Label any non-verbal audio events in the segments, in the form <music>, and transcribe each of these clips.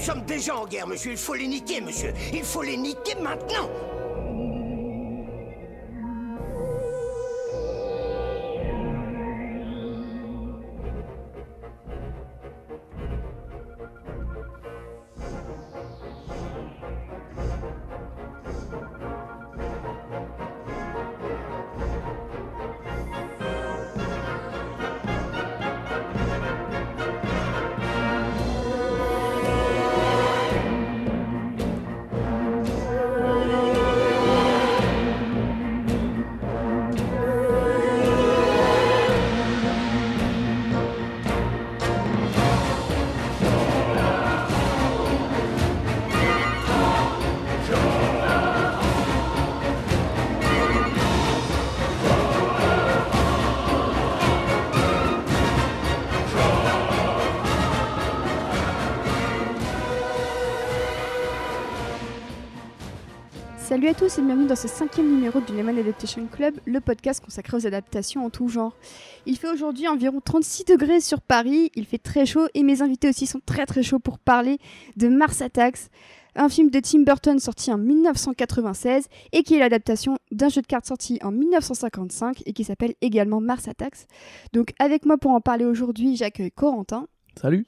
Nous sommes déjà en guerre, monsieur. Il faut les niquer, monsieur. Il faut les niquer maintenant. Salut à tous et bienvenue dans ce cinquième numéro du Lemon Adaptation Club, le podcast consacré aux adaptations en tout genre. Il fait aujourd'hui environ 36 degrés sur Paris, il fait très chaud et mes invités aussi sont très très chauds pour parler de Mars Attacks, un film de Tim Burton sorti en 1996 et qui est l'adaptation d'un jeu de cartes sorti en 1955 et qui s'appelle également Mars Attacks. Donc avec moi pour en parler aujourd'hui, j'accueille Corentin. Salut.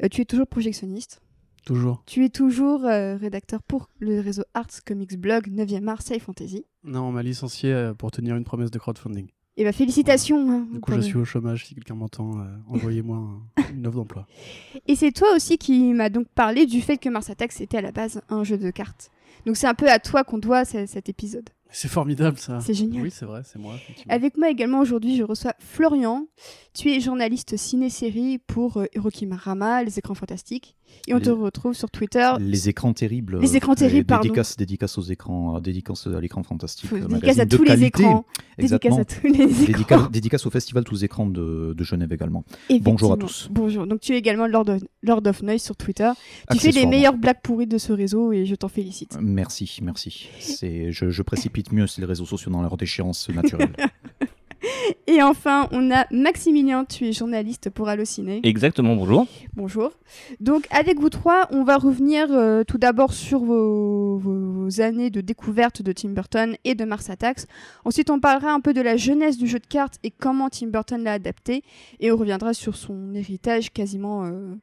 Euh, tu es toujours projectionniste Toujours. Tu es toujours euh, rédacteur pour le réseau Arts Comics Blog 9e Marseille Fantasy. Non, on m'a licencié euh, pour tenir une promesse de crowdfunding. Et bah félicitations. hein, Du coup, je suis au chômage. Si quelqu'un m'entend, euh, envoyez-moi un- une offre d'emploi. <laughs> Et c'est toi aussi qui m'as donc parlé du fait que Mars Attacks était à la base un jeu de cartes. Donc c'est un peu à toi qu'on doit ce- cet épisode. C'est formidable ça. C'est génial. Oui, c'est vrai, c'est moi. Avec moi également aujourd'hui, je reçois Florian. Tu es journaliste ciné-série pour euh, Hirokimarama, Les Écrans Fantastiques. Et on Les- te retrouve sur Twitter. Les écrans terribles. Les écrans euh, terribles, pardon. Dédicace, dédicace aux écrans, euh, dédicace à l'écran fantastique. Euh, dédicace à tous les écrans. Exactement. Dédicace à tous les écrans. Dédicace, au festival Tous écrans de, de Genève également. Bonjour à tous. Bonjour. Donc tu es également Lord of, Lord of Noise sur Twitter. Tu fais les meilleures blagues pourries de ce réseau et je t'en félicite. Merci, merci. Je, je précipite mieux les réseaux sociaux dans leur déchéance naturelle. <laughs> <laughs> Et enfin, on a Maximilien, tu es journaliste pour Allociné. Exactement, bonjour. Bonjour. Donc avec vous trois, on va revenir euh, tout d'abord sur vos, vos années de découverte de Tim Burton et de Mars Attacks. Ensuite, on parlera un peu de la jeunesse du jeu de cartes et comment Tim Burton l'a adapté. Et on reviendra sur son héritage quasiment, euh,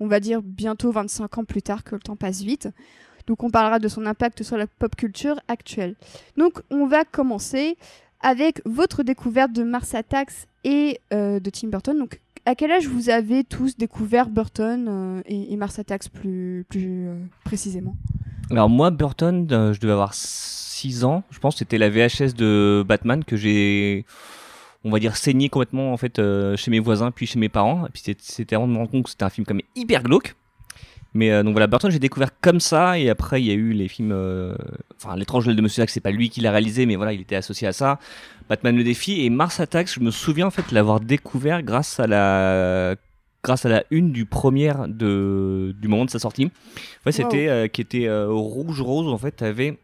on va dire, bientôt 25 ans plus tard, que le temps passe vite. Donc on parlera de son impact sur la pop culture actuelle. Donc on va commencer avec votre découverte de Mars Attacks et euh, de Tim Burton. Donc à quel âge vous avez tous découvert Burton euh, et, Mars Attacks plus, plus euh, précisément? Alors moi, Burton, je devais avoir 6 ans. Je pense que c'était la VHS de Batman que j'ai, on va dire, saigné complètement en fait chez mes voisins puis chez mes parents. Et puis c'était vraiment de me rendre compte que c'était un film quand même hyper glauque. Mais euh, donc voilà, Burton, j'ai découvert comme ça. Et après, il y a eu les films, euh, enfin, L'étrange de Monsieur Jack, c'est pas lui qui l'a réalisé, mais voilà, il était associé à ça. Batman le défi et Mars Attacks, je me souviens en fait l'avoir découvert grâce à la grâce à la une du premier de du moment de sa sortie. Ouais, c'était euh, qui était euh, rouge rose en fait, t'avais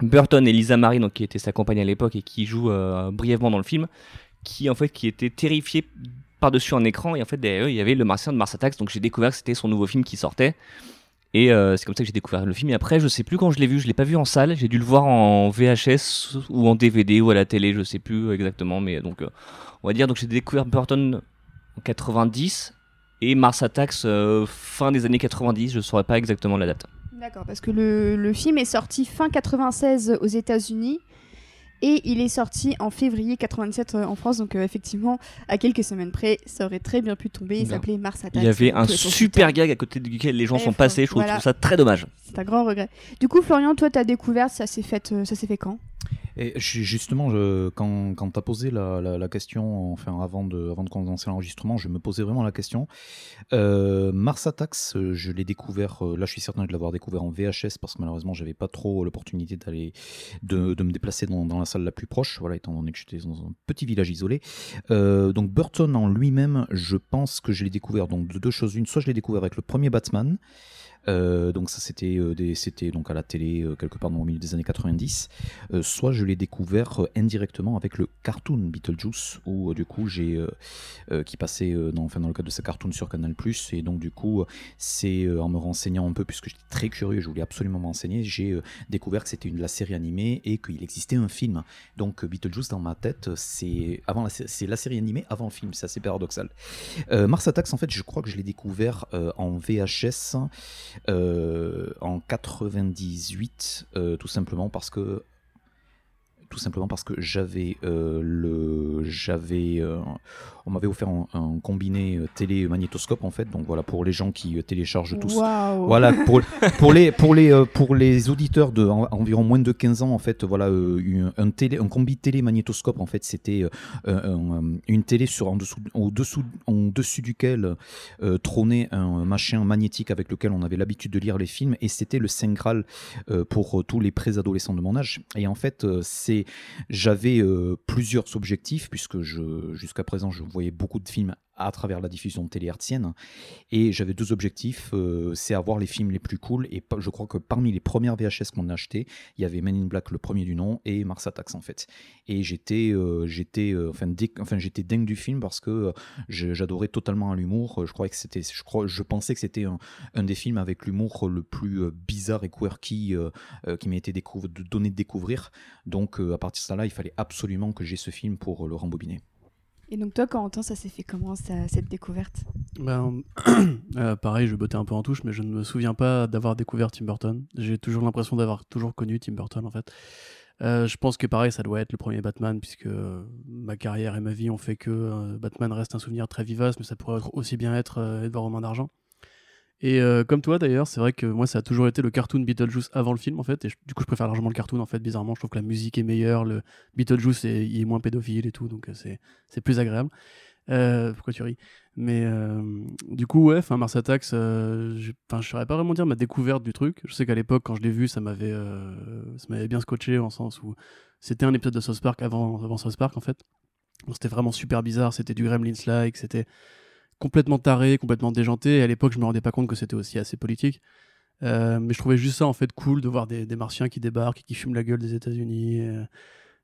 Burton et Lisa Marie donc qui était sa compagne à l'époque et qui joue euh, brièvement dans le film qui en fait qui était terrifié par-dessus un écran et en fait derrière il y avait le Martien de Mars Attacks donc j'ai découvert que c'était son nouveau film qui sortait. Et euh, c'est comme ça que j'ai découvert le film. Et après je sais plus quand je l'ai vu je l'ai pas vu en salle. J'ai dû le voir en VHS ou en DVD ou à la télé je sais plus exactement mais donc euh, on va dire donc j'ai découvert Burton en 90 et Mars Attacks euh, fin des années 90 je saurais pas exactement la date. D'accord, parce que le, le film est sorti fin 96 aux États-Unis et il est sorti en février 97 en France. Donc euh, effectivement, à quelques semaines près, ça aurait très bien pu tomber. Il s'appelait Mars Attacks. il y avait un super gag à côté duquel les gens Ouais, sont passés je trouve, voilà. je trouve ça très dommage C'est un grand regret. Du coup, Florian, toi, ta découverte, ça s'est fait, euh, ça s'est fait quand? Et justement, je- quand, quand tu as posé la, la- la question, enfin avant de, avant de commencer l'enregistrement, je me posais vraiment la question. Euh, Mars Attacks, euh, je l'ai découvert, euh, là je suis certain de l'avoir découvert en VHS parce que malheureusement j'avais pas trop l'opportunité d'aller de, de me déplacer dans, dans la la plus proche, voilà, étant donné que j'étais dans un petit village isolé. Euh, donc Burton en lui-même, je pense que je l'ai découvert donc de deux choses. Une, soit je l'ai découvert avec le premier Batman. Euh, donc ça c'était euh, c'était donc à la télé euh, quelque part dans le milieu des années 90. Euh, soit je l'ai découvert indirectement avec le cartoon Beetlejuice où du coup j'ai qui passait dans enfin dans le cadre de sa cartoon sur Canal+ et donc du coup c'est en me renseignant un peu puisque j'étais très curieux, je voulais absolument me renseigner, j'ai découvert que c'était une la série animée et qu'il existait un film. Donc Beetlejuice dans ma tête c'est avant c'est la série animée avant le film, c'est assez paradoxal. Mars Attacks, en fait, je crois que je l'ai découvert en VHS en 98, euh, tout simplement parce que tout simplement parce que j'avais euh, le j'avais euh, on m'avait offert un, un combiné euh, télé magnétoscope en fait donc voilà pour les gens qui téléchargent tous Waouh. voilà, pour, <laughs> pour, les, pour, les, pour les auditeurs de en- environ moins de 15 ans, en fait, voilà, une- un, télé, un combi télé-magnétoscope, en fait, c'était un- un- une télé sur, en, dessous, en, dessous, en dessus duquel trônait un machin magnétique avec lequel on avait l'habitude de lire les films, et c'était le Saint Graal pour tous les préadolescents de mon âge. Et en fait, c'est j'avais euh, plusieurs objectifs, puisque jusqu'à présent, je voyais beaucoup de films à travers la diffusion télé hertzienne. Et j'avais deux objectifs, euh, c'est avoir les films les plus cool. Et je crois que parmi les premières VHS qu'on a achetées, il y avait Men in Black, le premier du nom, et Mars Attacks en fait. Et j'étais, euh, euh, enfin, enfin, dingue du film parce que euh, j'adorais totalement l'humour. Je je je pensais que c'était un, des films avec l'humour le plus bizarre et quirky qui m'a été de- donné de découvrir. Donc à partir de ça là, il fallait absolument que j'ai ce film pour le rembobiner. Et donc toi, Corentin, ça s'est fait comment cette découverte? Ben, <clears throat> euh, pareil, je bottais un peu en touche, mais je ne me souviens pas d'avoir découvert Tim Burton. J'ai toujours l'impression d'avoir toujours connu Tim Burton, en fait. Euh, je pense que pareil, ça doit être le premier Batman, puisque euh, ma carrière et ma vie ont fait que Batman reste un souvenir très vivace, mais ça pourrait aussi bien être Edouard aux mains d'argent. Et euh, comme toi d'ailleurs, c'est vrai que moi ça a toujours été le cartoon Beetlejuice avant le film en fait, et du coup je préfère largement le cartoon en fait, bizarrement, je trouve que la musique est meilleure, le Beetlejuice est, il est moins pédophile et tout, donc euh, c'est plus agréable. Euh, pourquoi tu ris? Mais du coup, ouais, Mars Attacks, je- je saurais pas vraiment dire ma découverte du truc. Je sais qu'à l'époque, quand je l'ai vu, ça m'avait, m'avait bien scotché en sens où c'était un épisode de South Park avant, avant South Park en fait. C'était vraiment super bizarre, c'était du Gremlins-like, c'était complètement taré, complètement déjanté. Et à l'époque, je me rendais pas compte que c'était aussi assez politique. Euh, mais je trouvais juste ça en fait cool de voir des, martiens qui débarquent et qui fument la gueule des États-Unis euh,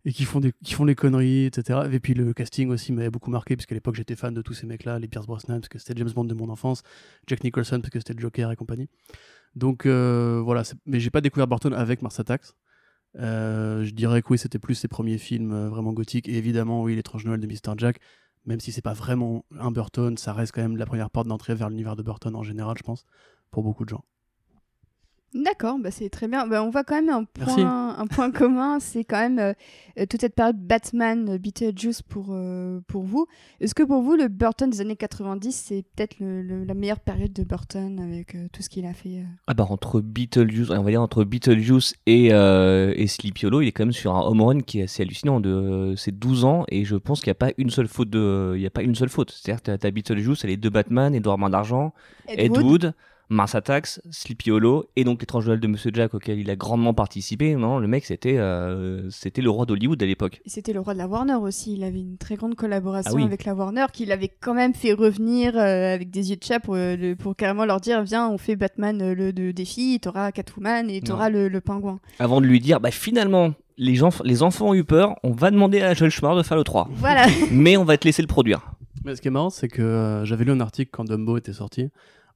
et qui font, des, qui font des conneries, etc. Et puis le casting aussi m'avait beaucoup marqué, puisqu'à l'époque j'étais fan de tous ces mecs-là, les Pierce Brosnan, parce que c'était James Bond de mon enfance, Jack Nicholson, parce que c'était le Joker et compagnie. Donc euh, voilà, mais j'ai pas découvert Burton avec Mars Attacks. Je dirais que oui, c'était plus ses premiers films vraiment gothiques, et évidemment, oui, L'étrange Noël de Mr. Jack, même si c'est pas vraiment un Burton, ça reste quand même la première porte d'entrée vers l'univers de Burton en général, je pense, pour beaucoup de gens. D'accord, bah c'est très bien. Bah, on voit quand même un point, un point commun, c'est quand même euh, toute cette période Batman, euh, Beetlejuice pour, euh, pour vous. Est-ce que pour vous, le Burton des années 90, c'est peut-être le- le- la meilleure période de Burton avec euh, tout ce qu'il a fait euh? Ah bah entre Beetlejuice, on va dire entre Beetlejuice et, euh, et Sleepy Hollow, il est quand même sur un home run qui est assez hallucinant de euh, ses 12 ans et je pense qu'il n'y a pas une seule faute de, il y a pas une seule faute. C'est-à-dire que t'as- t'as Beetlejuice, t'as les deux Batman, Edouard Main d'argent, Ed Wood, Mars Attacks, Sleepy Hollow et donc l'étrange Noël de Monsieur Jack auquel il a grandement participé. Non, le mec c'était euh, c'était le roi d'Hollywood à l'époque. Et C'était le roi de la Warner aussi. Il avait une très grande collaboration Ah oui. avec la Warner, qu'il avait quand même fait revenir euh, avec des yeux de chat pour, euh, le- pour carrément leur dire Viens, on fait Batman le de défi, t'auras Catwoman et t'auras le, le pingouin. Avant de lui dire, bah finalement, les, gens, les enfants ont eu peur, on va demander à Joel Schumacher de faire le 3. Voilà. <laughs> Mais on va te laisser le produire. Mais ce qui est marrant, c'est que euh, j'avais lu un article quand Dumbo était sorti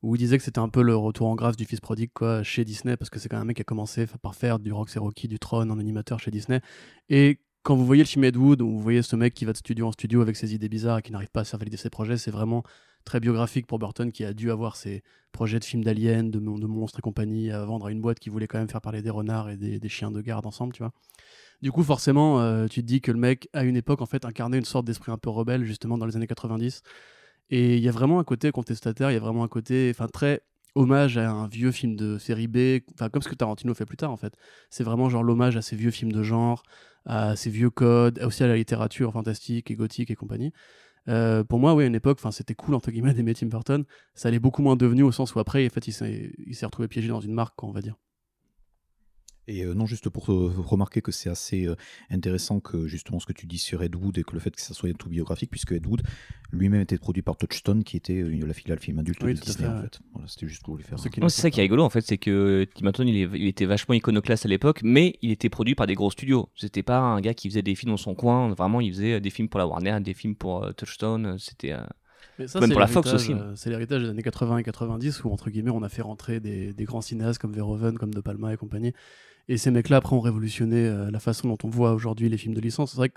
où il disait que c'était un peu le retour en grâce du fils prodigue quoi, chez Disney, parce que c'est quand même un mec qui a commencé par faire du et Rocky, du Tron en animateur chez Disney. Et quand vous voyez le film Ed Wood, où vous voyez ce mec qui va de studio en studio avec ses idées bizarres et qui n'arrive pas à faire valider ses projets, c'est vraiment très biographique pour Burton qui a dû avoir ses projets de films d'aliens, de, mon- de monstres et compagnie à vendre à une boîte qui voulait quand même faire parler des renards et des, des chiens de garde ensemble, tu vois. Du coup, forcément, euh, tu te dis que le mec, à une époque, en fait, incarnait une sorte d'esprit un peu rebelle, justement, dans les années 90. Et il y a vraiment un côté contestataire, il y a vraiment un côté, enfin, très hommage à un vieux film de série B, enfin, comme ce que Tarantino fait plus tard, en fait. C'est vraiment genre l'hommage à ces vieux films de genre, à ces vieux codes, aussi à la littérature fantastique et gothique et compagnie. Euh, pour moi, oui, à une époque, c'était cool entre guillemets d'aimer Tim Burton. Ça allait beaucoup moins devenu au sens où après, en fait, il s'est, retrouvé piégé dans une marque, on va dire. Et euh, non, juste pour euh, remarquer que c'est assez euh, intéressant que justement ce que tu dis sur Ed Wood et que le fait que ça soit tout biographique, puisque Ed Wood lui-même était produit par Touchstone, qui était euh, la filiale film adulte Oui, de Disney fait, en fait. Voilà, c'était juste pour lui faire. C'est ça qui est rigolo en fait, c'est que Tim Burton il, était vachement iconoclaste à l'époque, mais il était produit par des gros studios. C'était pas un gars qui faisait des films dans son coin, vraiment il faisait des films pour la Warner, des films pour euh, Touchstone, c'était... euh, Mais ça, Même c'est pour la Fox aussi. C'est l'héritage des années 80 et 90 où, entre guillemets, on a fait rentrer des, des grands cinéastes comme Verhoeven, comme De Palma et compagnie. Et ces mecs-là, après, ont révolutionné euh, la façon dont on voit aujourd'hui les films de licence. C'est vrai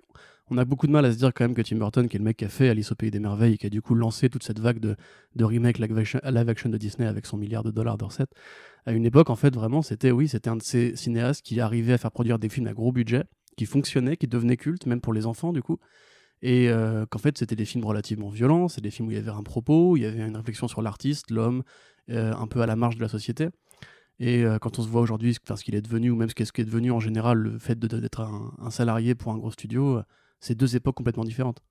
qu'on a beaucoup de mal à se dire quand même que Tim Burton, qui est le mec qui a fait Alice au Pays des Merveilles et qui a du coup lancé toute cette vague de, de remake live action, de Disney avec son milliard de dollars de recettes, à une époque, en fait, vraiment, c'était, oui, c'était un de ces cinéastes qui arrivait à faire produire des films à gros budget, qui fonctionnaient, qui devenaient cultes, même pour les enfants, du coup. Et euh, qu'en fait, c'était des films relativement violents, c'est des films où il y avait un propos, où il y avait une réflexion sur l'artiste, l'homme, euh, un peu à la marge de la société. Et euh, quand on se voit aujourd'hui, enfin, ce qu'il est devenu, ou même ce qu'est ce qui est devenu en général, le fait d'être un, un salarié pour un gros studio, euh, c'est deux époques complètement différentes.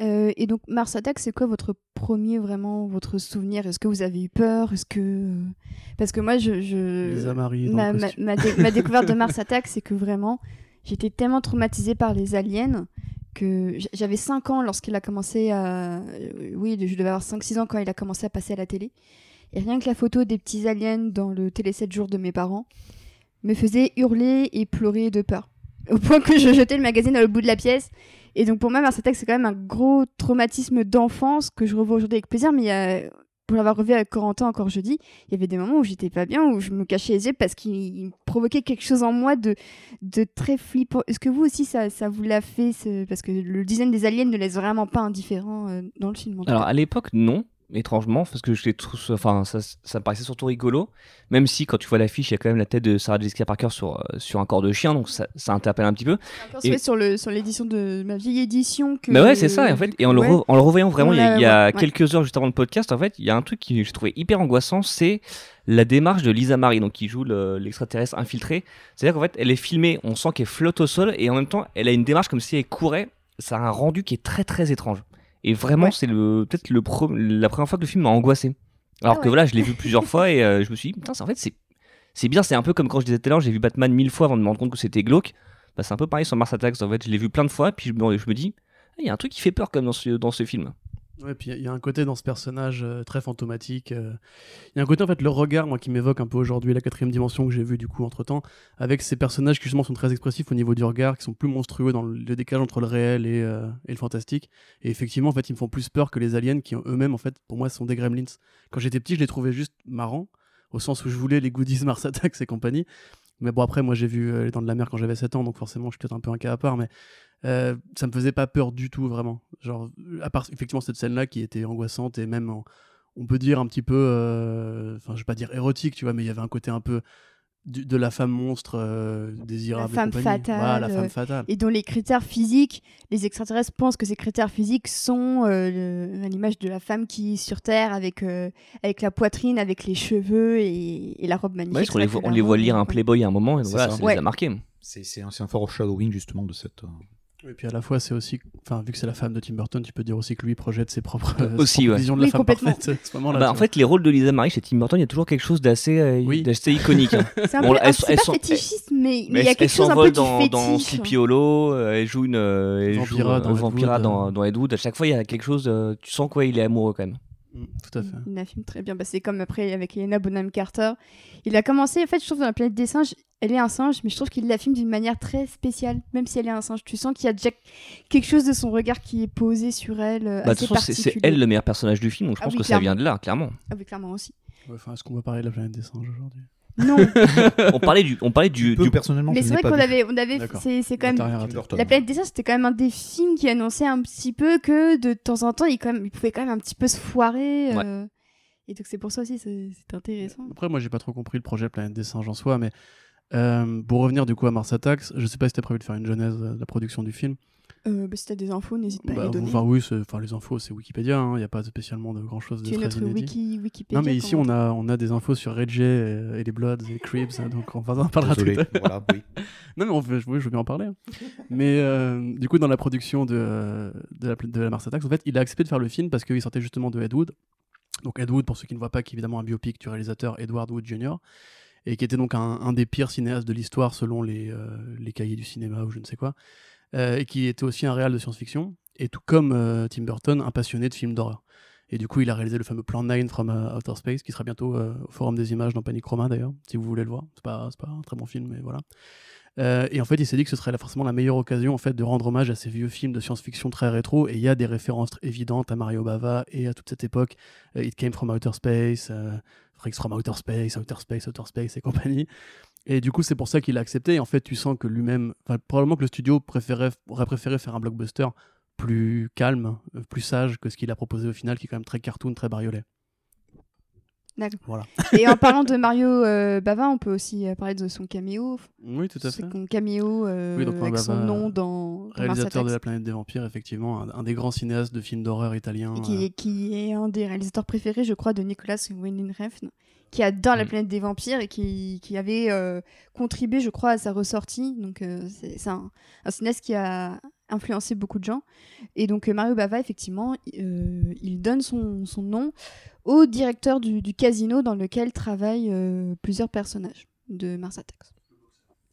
Euh, et donc, Mars Attack, c'est quoi votre premier, vraiment, votre souvenir? Est-ce que vous avez eu peur? Est-ce que. Parce que moi, je. je... Les Amaris ma, ma, costume. ma dé- ma découverte de Mars <laughs> Attack, c'est que vraiment, j'étais tellement traumatisée par les aliens que j'avais 5 ans lorsqu'il a commencé à. Oui, je devais avoir 5-6 ans quand il a commencé à passer à la télé. Et rien que la photo des petits aliens dans le télé 7 jours de mes parents me faisait hurler et pleurer de peur. <laughs> Au point que je jetais le magazine à l'autre bout de la pièce. Et donc pour moi, Mars Attack, c'est quand même un gros traumatisme d'enfance que je revois aujourd'hui avec plaisir. Mais il y a- pour l'avoir revu avec Corentin encore jeudi, il y avait des moments où j'étais pas bien, où je me cachais les yeux parce qu'il il provoquait quelque chose en moi de, de très flippant. Est-ce que vous aussi, ça, ça vous l'a fait ce- Parce que le design des aliens ne laisse vraiment pas indifférent euh, dans le film. en Alors cas? à l'époque, non, étrangement, parce que je trouve, enfin, ça, ça me paraissait surtout rigolo. Même si quand tu vois l'affiche, il y a quand même la tête de Sarah Jessica Parker sur, euh, sur un corps de chien, donc ça, ça interpelle un petit peu. Et- sur le sur l'édition de ma vieille édition. Que Mais ouais, c'est ça, en fait. Et en le, re- en le revoyant vraiment, On il y a, l'a- il y a ouais. quelques heures juste avant le podcast, en fait, il y a un truc que j'ai trouvé hyper angoissant, c'est la démarche de Lisa Marie, donc qui joue le- l'extraterrestre infiltré. C'est-à-dire qu'en fait, elle est filmée, on sent qu'elle flotte au sol, et en même temps, elle a une démarche comme si elle courait. Ça a un rendu qui est très très étrange. Et vraiment, Ouais. c'est le peut-être le pro- la première fois que le film m'a angoissé. Alors Ah que voilà, je l'ai vu <laughs> plusieurs fois et euh, je me suis dit, putain, c'est- en fait, c'est c'est bien. C'est un peu comme quand je disais tout à l'heure, j'ai vu Batman mille fois avant de me rendre compte que c'était glauque. Bah, c'est un peu pareil sur Mars Attacks. En fait, je l'ai vu plein de fois, puis je me, je me dis, Ah, il y a un truc qui fait peur comme dans ce, dans ce film. Ouais, puis il y a un côté dans ce personnage euh, très fantomatique. euh, Il y a un côté, en fait, le regard, moi, qui m'évoque un peu aujourd'hui la quatrième dimension que j'ai vue, du coup, entre temps, avec ces personnages qui, justement, sont très expressifs au niveau du regard, qui sont plus monstrueux dans le, décalage entre le réel et, euh, et le fantastique. Et effectivement, en fait, ils me font plus peur que les aliens qui, eux-mêmes, en fait, pour moi, sont des gremlins. Quand j'étais petit, je les trouvais juste marrants, au sens où je voulais les goodies <laughs> Mars Attacks et compagnie. Mais bon, après, moi, j'ai vu euh, Les Dents de la Mer quand j'avais 7 ans, donc forcément, je suis peut-être un peu un cas à part, mais euh, ça me faisait pas peur du tout, vraiment. Genre, à part effectivement cette scène-là qui était angoissante et même, on peut dire un petit peu, euh, enfin, je vais pas dire érotique, tu vois, mais il y avait un côté un peu du- de la femme monstre euh, désirable. et femme compagnie. fatale, Voilà, la femme fatale. Et dont les critères physiques, les extraterrestres pensent que ces critères physiques sont euh, à l'image de la femme qui est sur Terre avec, euh, avec la poitrine, avec les cheveux et, et la robe magnifique. Ouais, parce qu'on les, C'est voit- vrai on les voit lire un. Playboy à un moment, et voilà, ça. ça Ouais. les a marqués. C'est c'est un, un foreshadowing justement de cette. Et puis à la fois, c'est aussi, enfin, vu que c'est la femme de Tim Burton, tu peux dire aussi que lui projette ses propres, euh, ses Aussi, propres ouais. visions de Oui, la femme parfaite à ce moment-là. Bah, tu en vois. fait, les rôles de Lisa Marie chez Tim Burton, il y a toujours quelque chose d'assez euh, Oui. d'assez iconique. hein. C'est un Bon, pas fétichiste, mais mais il y a elle quelque chose un peu s'envole du dans, fétiche. dans Sleepy Hollow, euh, elle joue une euh, elle Vampira euh, dans Ed Vampira Wood, dans, dans Ed Wood. À chaque fois, il y a quelque chose, euh, tu sens quoi, il est amoureux quand même. Mm, tout à fait. Il la filme très bien. Bah, c'est comme après avec Helena Bonham Carter. Il a commencé, en fait, je trouve dans la planète des singes, elle est un singe, mais je trouve qu'il la filme d'une manière très spéciale, même si elle est un singe. Tu sens qu'il y a déjà quelque chose de son regard qui est posé sur elle, euh, Bah, de assez toute façon, c'est- elle le meilleur personnage du film, donc je Ah pense oui, que ça vient de là, clairement. Ah oui, clairement aussi. Ouais, Enfin, est-ce qu'on va parler de la planète des singes aujourd'hui? Non, <laughs> on parlait du, on parlait du, peu, du- personnellement, mais c'est vrai qu'on avait, on avait, c'est c'est quand T'as même. La planète des singes, c'était quand même un des films qui annonçait un petit peu que de temps en temps, il, quand même, il pouvait quand même un petit peu se foirer. Ouais. euh, Et donc c'est pour ça aussi, c'est c'est intéressant. Après, moi, j'ai pas trop compris le projet Planète des singes en soi, mais euh, pour revenir du coup à Mars Attacks, je sais pas si c'était prévu de faire une genèse euh, de la production du film. Euh, bah, si t'as des infos, n'hésite pas à Bah, les donner. enfin, oui, enfin, les infos, c'est Wikipédia, il n'y a pas spécialement de grand chose de tu très notre inédit. wiki, Wikipédia. Non, mais ici, on a, on a des infos sur Reggie et, et les Bloods et les Cribs, hein, donc on va en parlera tout à voilà, oui. <laughs> Non, mais on veut, oui, je veux bien en parler. hein. mais euh, du coup, dans la production de, de, la, de la Mars Attacks, en fait, il a accepté de faire le film parce qu'il sortait justement de Ed Wood. Donc, Ed Wood, pour ceux qui ne voient pas, qui est évidemment un biopic du réalisateur Edward Wood Jr. et qui était donc un, un des pires cinéastes de l'histoire selon les, euh, les cahiers du cinéma ou je ne sais quoi, et qui était aussi un réal de science-fiction, et tout comme euh, Tim Burton, un passionné de films d'horreur. Et du coup, il a réalisé le fameux Plan 9 from euh, Outer Space, qui sera bientôt euh, au Forum des Images dans Panic Roma d'ailleurs, si vous voulez le voir. C'est pas, pas un très bon film, mais voilà. Euh, et en fait, il s'est dit que ce serait forcément la meilleure occasion en fait de rendre hommage à ces vieux films de science-fiction très rétro. Et il y a des références évidentes à Mario Bava et à toute cette époque. Euh, It Came from Outer Space, euh, Freaks from Outer Space, Outer Space, Outer Space et compagnie. Et du coup, c'est pour ça qu'il a accepté. Et en fait, tu sens que lui-même, probablement que le studio aurait préféré faire un blockbuster plus calme, euh, plus sage que ce qu'il a proposé au final, qui est quand même très cartoon, très bariolé. D'accord. Voilà. Et en parlant <laughs> de Mario euh, Bava, on peut aussi euh, parler de son caméo. Oui, tout à fait. Son caméo euh, Oui, donc, avec Bava, son nom dans, Réalisateur de. La planète des vampires, effectivement, un, un des grands cinéastes de films d'horreur italiens. Et qui, euh, est- qui est un des réalisateurs préférés, je crois, de Nicolas Winding Refn, qui adore La Mm. planète des vampires et qui, qui avait euh, contribué, je crois, à sa ressortie. Donc, euh, c'est c'est un, un cinéaste qui a influencé beaucoup de gens. Et donc, euh, Mario Bava, effectivement, euh, il donne son, son nom au directeur du, du casino dans lequel travaillent euh, plusieurs personnages de Mars Attacks.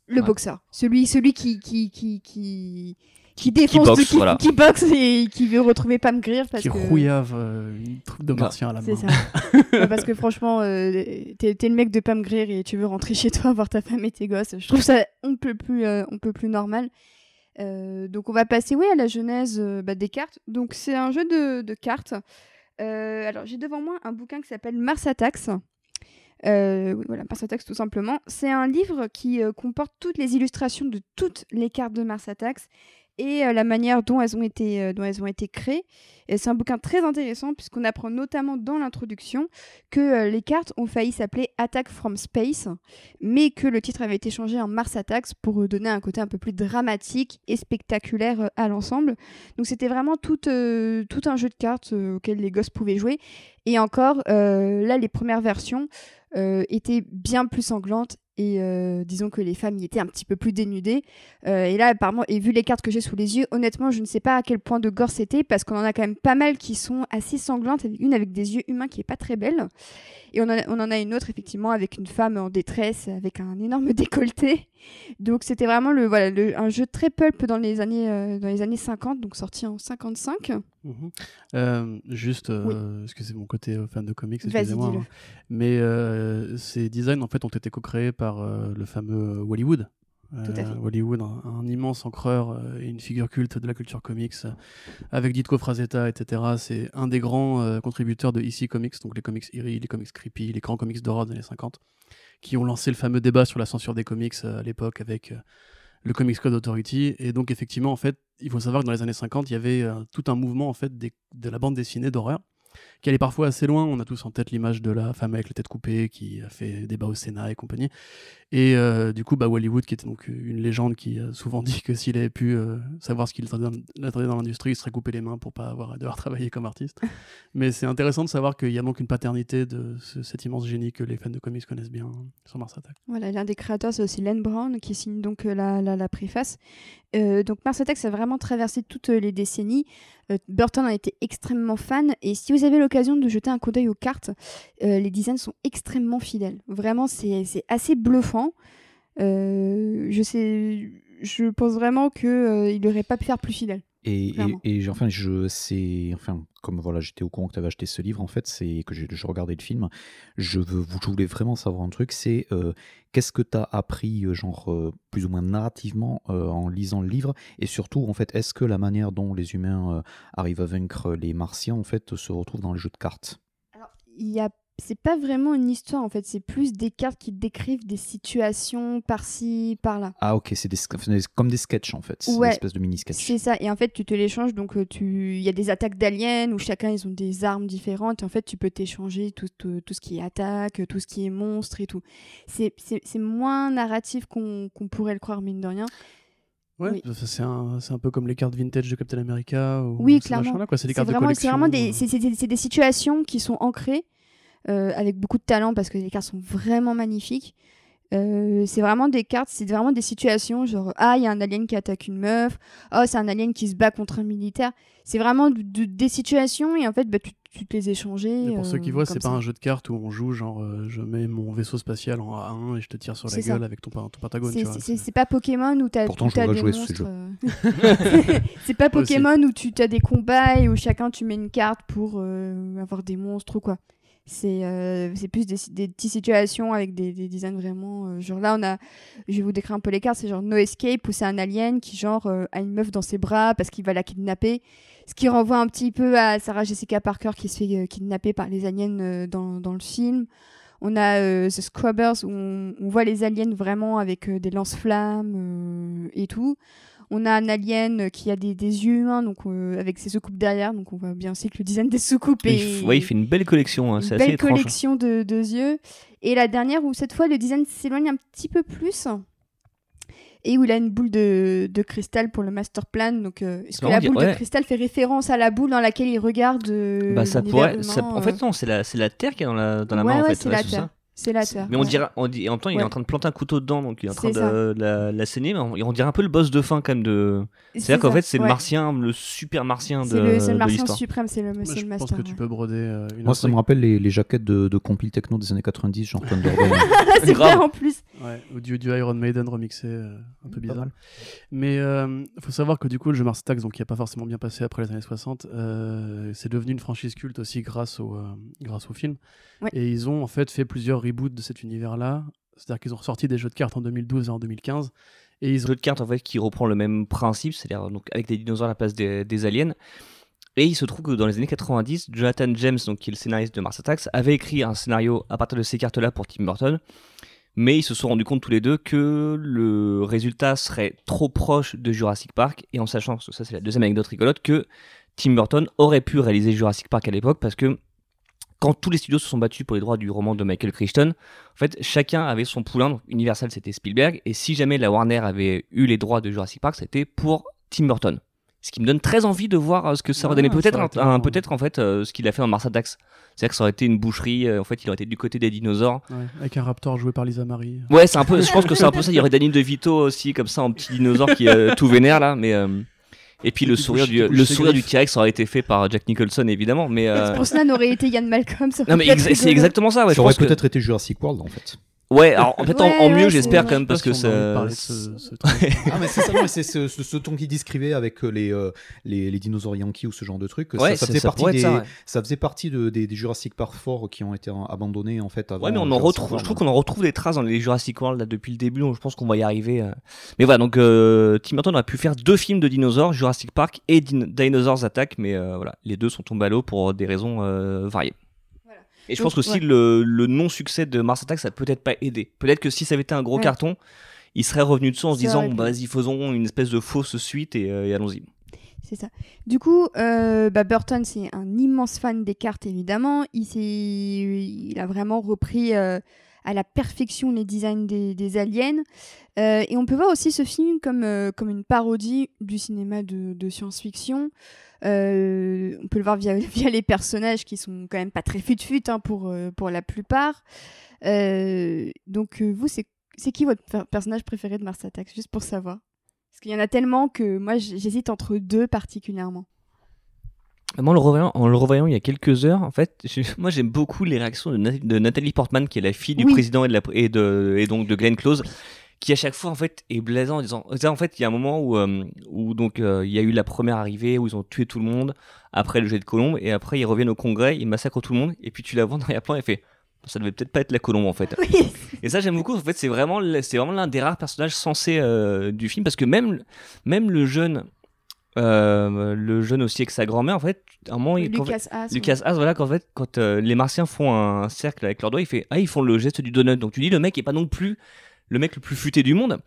Le Ouais. boxeur. Celui, celui qui, qui, qui, qui, qui défonce, boxe, qui, voilà. qui boxe et qui veut retrouver Pam Grier parce qui que... rouillave euh, une troupe de Ah, martiens à la main. C'est ça. <laughs> Ouais, parce que franchement, euh, t'es t'es le mec de Pam Grier et tu veux rentrer chez toi <laughs> voir ta femme et tes gosses. Je trouve ça on peut plus, euh, on peut plus normal. Euh, donc on va passer oui à la genèse euh, bah, des cartes. Donc c'est un jeu de, cartes. Euh, alors j'ai devant moi un bouquin qui s'appelle Mars Attacks. Voilà, Mars Attacks tout simplement. C'est un livre qui comporte toutes les illustrations de toutes les cartes de Mars Attacks et euh, la manière dont elles ont été, euh, dont elles ont été créées. C'est un bouquin très intéressant puisqu'on apprend notamment dans l'introduction que euh, les cartes ont failli s'appeler Attack from Space, mais que le titre avait été changé en Mars Attacks pour donner un côté un peu plus dramatique et spectaculaire à l'ensemble. Donc c'était vraiment tout, un jeu de cartes auquel les gosses pouvaient jouer. Et encore, là, les premières versions étaient bien plus sanglantes. Et euh, disons que les femmes y étaient un petit peu plus dénudées. Euh, et là, apparemment, et vu les cartes que j'ai sous les yeux, honnêtement, je ne sais pas à quel point de gore c'était, parce qu'on en a quand même pas mal qui sont assez sanglantes. Une avec des yeux humains qui est pas très belle. Et on en, a, une autre, effectivement, avec une femme en détresse, avec un énorme <laughs> décolleté. Donc c'était vraiment le, voilà, un jeu très pulp dans les, années, euh, dans les années 50, donc sorti en 55. Mhm. Euh, juste, euh, parce que c'est mon côté euh, fan de comics, excusez-moi. hein. Mais euh, ces designs, en fait, ont été co-créés par le fameux Hollywood. Tout à fait. Hollywood, un, un immense encreur et une figure culte de la culture comics, avec Ditko Frazetta, etc. C'est un des grands contributeurs de EC Comics, donc les comics eerie, les comics creepy, les grands comics d'horreur des années 50, qui ont lancé le fameux débat sur la censure des comics à l'époque avec le Comics Code Authority. Et donc, effectivement, en fait, il faut savoir que dans les années 50, il y avait euh, tout un mouvement en fait de la bande dessinée d'horreur qui allait parfois assez loin. On a tous en tête l'image de la femme avec la tête coupée qui a fait débat au Sénat et compagnie. Et euh, du coup, bah, Hollywood, qui était donc une légende qui a souvent <laughs> dit que s'il avait pu euh, savoir ce qu'il attendait dans l'industrie, il serait coupé les mains pour pas avoir <laughs> devoir travailler comme artiste. <laughs> Mais c'est intéressant de savoir qu'il y a donc une paternité de ce- cet immense génie que les fans de comics connaissent bien sur Mars Attack. Voilà, l'un des créateurs, c'est aussi Len Brown qui signe donc euh, la, la, la préface. Euh, donc Mars Attacks a vraiment traversé toutes euh, les décennies. Euh, Burton en était extrêmement fan. Et si vous avez l'occasion de jeter un coup d'œil aux cartes, euh, les designs sont extrêmement fidèles. Vraiment, c'est assez bluffant. Euh, je sais, je pense vraiment qu'il n'aurait pas pu faire plus fidèle. Et, et, et enfin, je c'est enfin comme voilà, j'étais au courant que tu avais acheté ce livre en fait, c'est que je, je regardais le film. Je veux, je voulais vraiment savoir un truc, c'est euh, qu'est-ce que tu as appris, euh, genre euh, plus ou moins narrativement euh, en lisant le livre, et surtout en fait, est-ce que la manière dont les humains euh, arrivent à vaincre les Martiens en fait se retrouve dans le jeu de cartes? Alors, il y a c'est pas vraiment une histoire en fait, c'est plus des cartes qui décrivent des situations par-ci, par-là. Ah ok, c'est des, comme des sketchs en fait, c'est Ouais. une espèce de mini sketch. C'est ça, et en fait tu te l'échanges, donc euh, tu... il y a des attaques d'aliens où chacun ils ont des armes différentes, et en fait tu peux t'échanger tout, tout, tout ce qui est attaque, tout ce qui est monstre et tout. C'est moins narratif qu'on pourrait le croire, mine de rien. Ouais, Oui. c'est un, c'est un peu comme les cartes vintage de Captain America. Ou Oui, clairement. C'est des cartes de vraiment, c'est vraiment des, euh. des- situations qui sont ancrées avec beaucoup de talent parce que les cartes sont vraiment magnifiques. Euh, c'est vraiment des cartes, c'est vraiment des situations genre ah il y a un alien qui attaque une meuf, oh c'est un alien qui se bat contre un militaire. C'est vraiment de- de- des situations et en fait bah, tu, tu te les échangeais. Mais pour ceux qui voient, c'est pas un jeu de cartes où on joue genre euh, je mets mon vaisseau spatial en A1 et je te tire sur la ça. gueule avec ton, ton pentagone. C'est- C'est pas Pokémon où t'as Pourtant, des ce euh. <laughs> pas. Pokémon tu as des combats et où chacun tu mets une carte pour euh, avoir des monstres ou quoi. C'est euh, plus des, des petites situations avec des, des designs vraiment. euh, genre là, on a. Je vais vous décrire un peu les cartes. C'est genre No Escape où c'est un alien qui, genre, euh, a une meuf dans ses bras parce qu'il va la kidnapper. Ce qui renvoie un petit peu à Sarah Jessica Parker qui se fait euh, kidnapper par les aliens euh, dans, dans le film. On a euh, The Scrubbers où on, on voit les aliens vraiment avec des lance-flammes et tout. On a un alien euh, qui a des, des yeux humains donc, euh, avec ses soucoupes derrière. Donc on voit bien aussi que le design des soucoupes est, ouais, il fait une belle collection, hein, c'est assez belle étrange. collection de, de yeux. Et la dernière où cette fois le design s'éloigne un petit peu plus. Et où il a une boule de, de cristal pour le master plan. Donc, euh, est-ce que la boule ouais. de cristal fait référence à la boule dans laquelle il regarde euh, Bah, ça l'univers pourrait. ça- humain, en euh, fait, non, c'est la, c'est la Terre qui est dans la, dans la ouais, main. en ouais, fait. c'est la Terre. ça. C'est la Terre. Mais on ouais. dirait, on dit, et en même temps, il est en train de planter un couteau dedans, donc il est en train C'est de, de la, la saigner. Mais on, on dirait un peu le boss de fin, quand même. De... C'est-à-dire qu'en fait, c'est le ouais. martien, le super martien de, C'est le, c'est le martien suprême, c'est le, Moi, c'est je le pense master. que tu peux broder euh, une Moi, ça me rappelle les, les jaquettes de, de compil techno des années 90, genre Thunderdome. c'est Grave. en plus. Ouais, ou du, du Iron Maiden remixé, euh, un peu bizarre. Mais il faut savoir que du coup, le jeu Mars Attacks, donc qui a pas forcément bien passé après les années 60, euh, c'est devenu une franchise culte aussi grâce au, euh, grâce au film. Ouais. Et ils ont en fait fait plusieurs reboots de cet univers-là. C'est-à-dire qu'ils ont ressorti des jeux de cartes en 2012 et en 2015. Et ils ont... jeu de cartes en fait qui reprend le même principe, c'est-à-dire donc avec des dinosaures à la place des, des aliens. Et il se trouve que dans les années 90, Jonathan James, donc qui est le scénariste de Mars Attacks, avait écrit un scénario à partir de ces cartes-là pour Tim Burton. Mais ils se sont rendus compte tous les deux que le résultat serait trop proche de Jurassic Park, et en sachant, ça c'est la deuxième anecdote rigolote, que Tim Burton aurait pu réaliser Jurassic Park à l'époque, parce que quand tous les studios se sont battus pour les droits du roman de Michael Crichton, en fait, chacun avait son poulain. Donc, Universal, c'était Spielberg. Et si jamais la Warner avait eu les droits de Jurassic Park, c'était pour Tim Burton. Ce qui me donne très envie de voir euh, ce que ça aurait donné. ça Peut-être, peut-être en fait, euh, ce qu'il a fait en Mars Attacks. C'est-à-dire que ça aurait été une boucherie. euh, en fait, il aurait été du côté des dinosaures. Ouais, avec un raptor joué par Lisa Marie. Ouais, c'est un peu. Je pense que c'est un peu ça. Il y aurait Danny <laughs> DeVito aussi, comme ça, en petit dinosaure qui est tout vénère là. Mais et puis le sourire du le sourire du. T-Rex aurait été fait par Jack Nicholson évidemment. Mais euh, Brosnan aurait été Yann Malcolm. non mais exa- c'est exactement ça. Ouais, je ça aurait pense que- peut-être été Jurassic World en fait. Ouais, alors en fait en, Ouais, en mieux ouais, j'espère quand même parce que ça. <laughs> Ah mais c'est ça, non, mais c'est ce, ce, ce ton qui décrivait avec euh, les, euh, les, les dinosaures yankees ou ce genre de truc. Ouais, ça, ça ça- faisait ça partie pourrait être des, ça, ouais. ça faisait partie de, des, des Jurassic Park 4 qui ont été euh, abandonnés en fait avant. Ouais, mais on en Jurassic retrouve. World. Je trouve qu'on en retrouve des traces dans les Jurassic World là depuis le début. Donc je pense qu'on va y arriver. euh. Mais voilà, donc euh, Tim Burton aurait pu faire deux films de dinosaures, Jurassic Park et Din- Dinosaurs Attack, mais euh, voilà, les deux sont tombés à l'eau pour des raisons euh, variées. Et je Donc, pense qu'aussi ouais. le, le non-succès de Mars Attack, ça a peut-être pas aidé. Peut-être que si ça avait été un gros Ouais. carton, il serait revenu dessus en se disant bah, vas-y, faisons une espèce de fausse suite et, euh, et allons-y. C'est ça. Du coup, euh, bah, Burton, c'est un immense fan des cartes, évidemment. Il, il a vraiment repris euh, à la perfection les designs des, des aliens. Euh, et on peut voir aussi ce film comme, comme une parodie du cinéma de, de science-fiction. Euh, on peut le voir via, <laughs> via les personnages qui sont quand même pas très fut-fut hein, pour, euh, pour la plupart. Euh, donc, vous, c'est c'est qui votre per- personnage préféré de Mars Attacks Juste pour savoir? Parce qu'il y en a tellement que moi, j'hésite entre deux particulièrement. Moi, en le revoyant, en le revoyant il y a quelques heures, en fait, <laughs> moi j'aime beaucoup les réactions de, Nat- de Nathalie Portman, qui est la fille du Oui. président et, de la, et, de, et donc de Glenn Close, qui à chaque fois en fait est blaisant en disant, en fait il y a un moment où, euh, où donc euh, il y a eu la première arrivée où ils ont tué tout le monde, après le jet de colombe, et après ils reviennent au congrès, ils massacrent tout le monde, et puis tu la vois dans l'arrière-plan et fait, ça devait peut-être pas être la colombe en fait. <laughs> Oui, Et ça j'aime beaucoup. En fait, c'est vraiment c'est vraiment l'un des rares personnages sensés euh, du film parce que même même le jeune euh, le jeune aussi avec sa grand-mère en fait, à un moment quand- Lucas Haas. ouais. Lucas Haas, voilà, qu'en fait, quand euh, les Martiens font un cercle avec leurs doigts, il fait Ah, ils font le geste du donut. Donc tu dis, le mec est pas non plus le mec le plus futé du monde.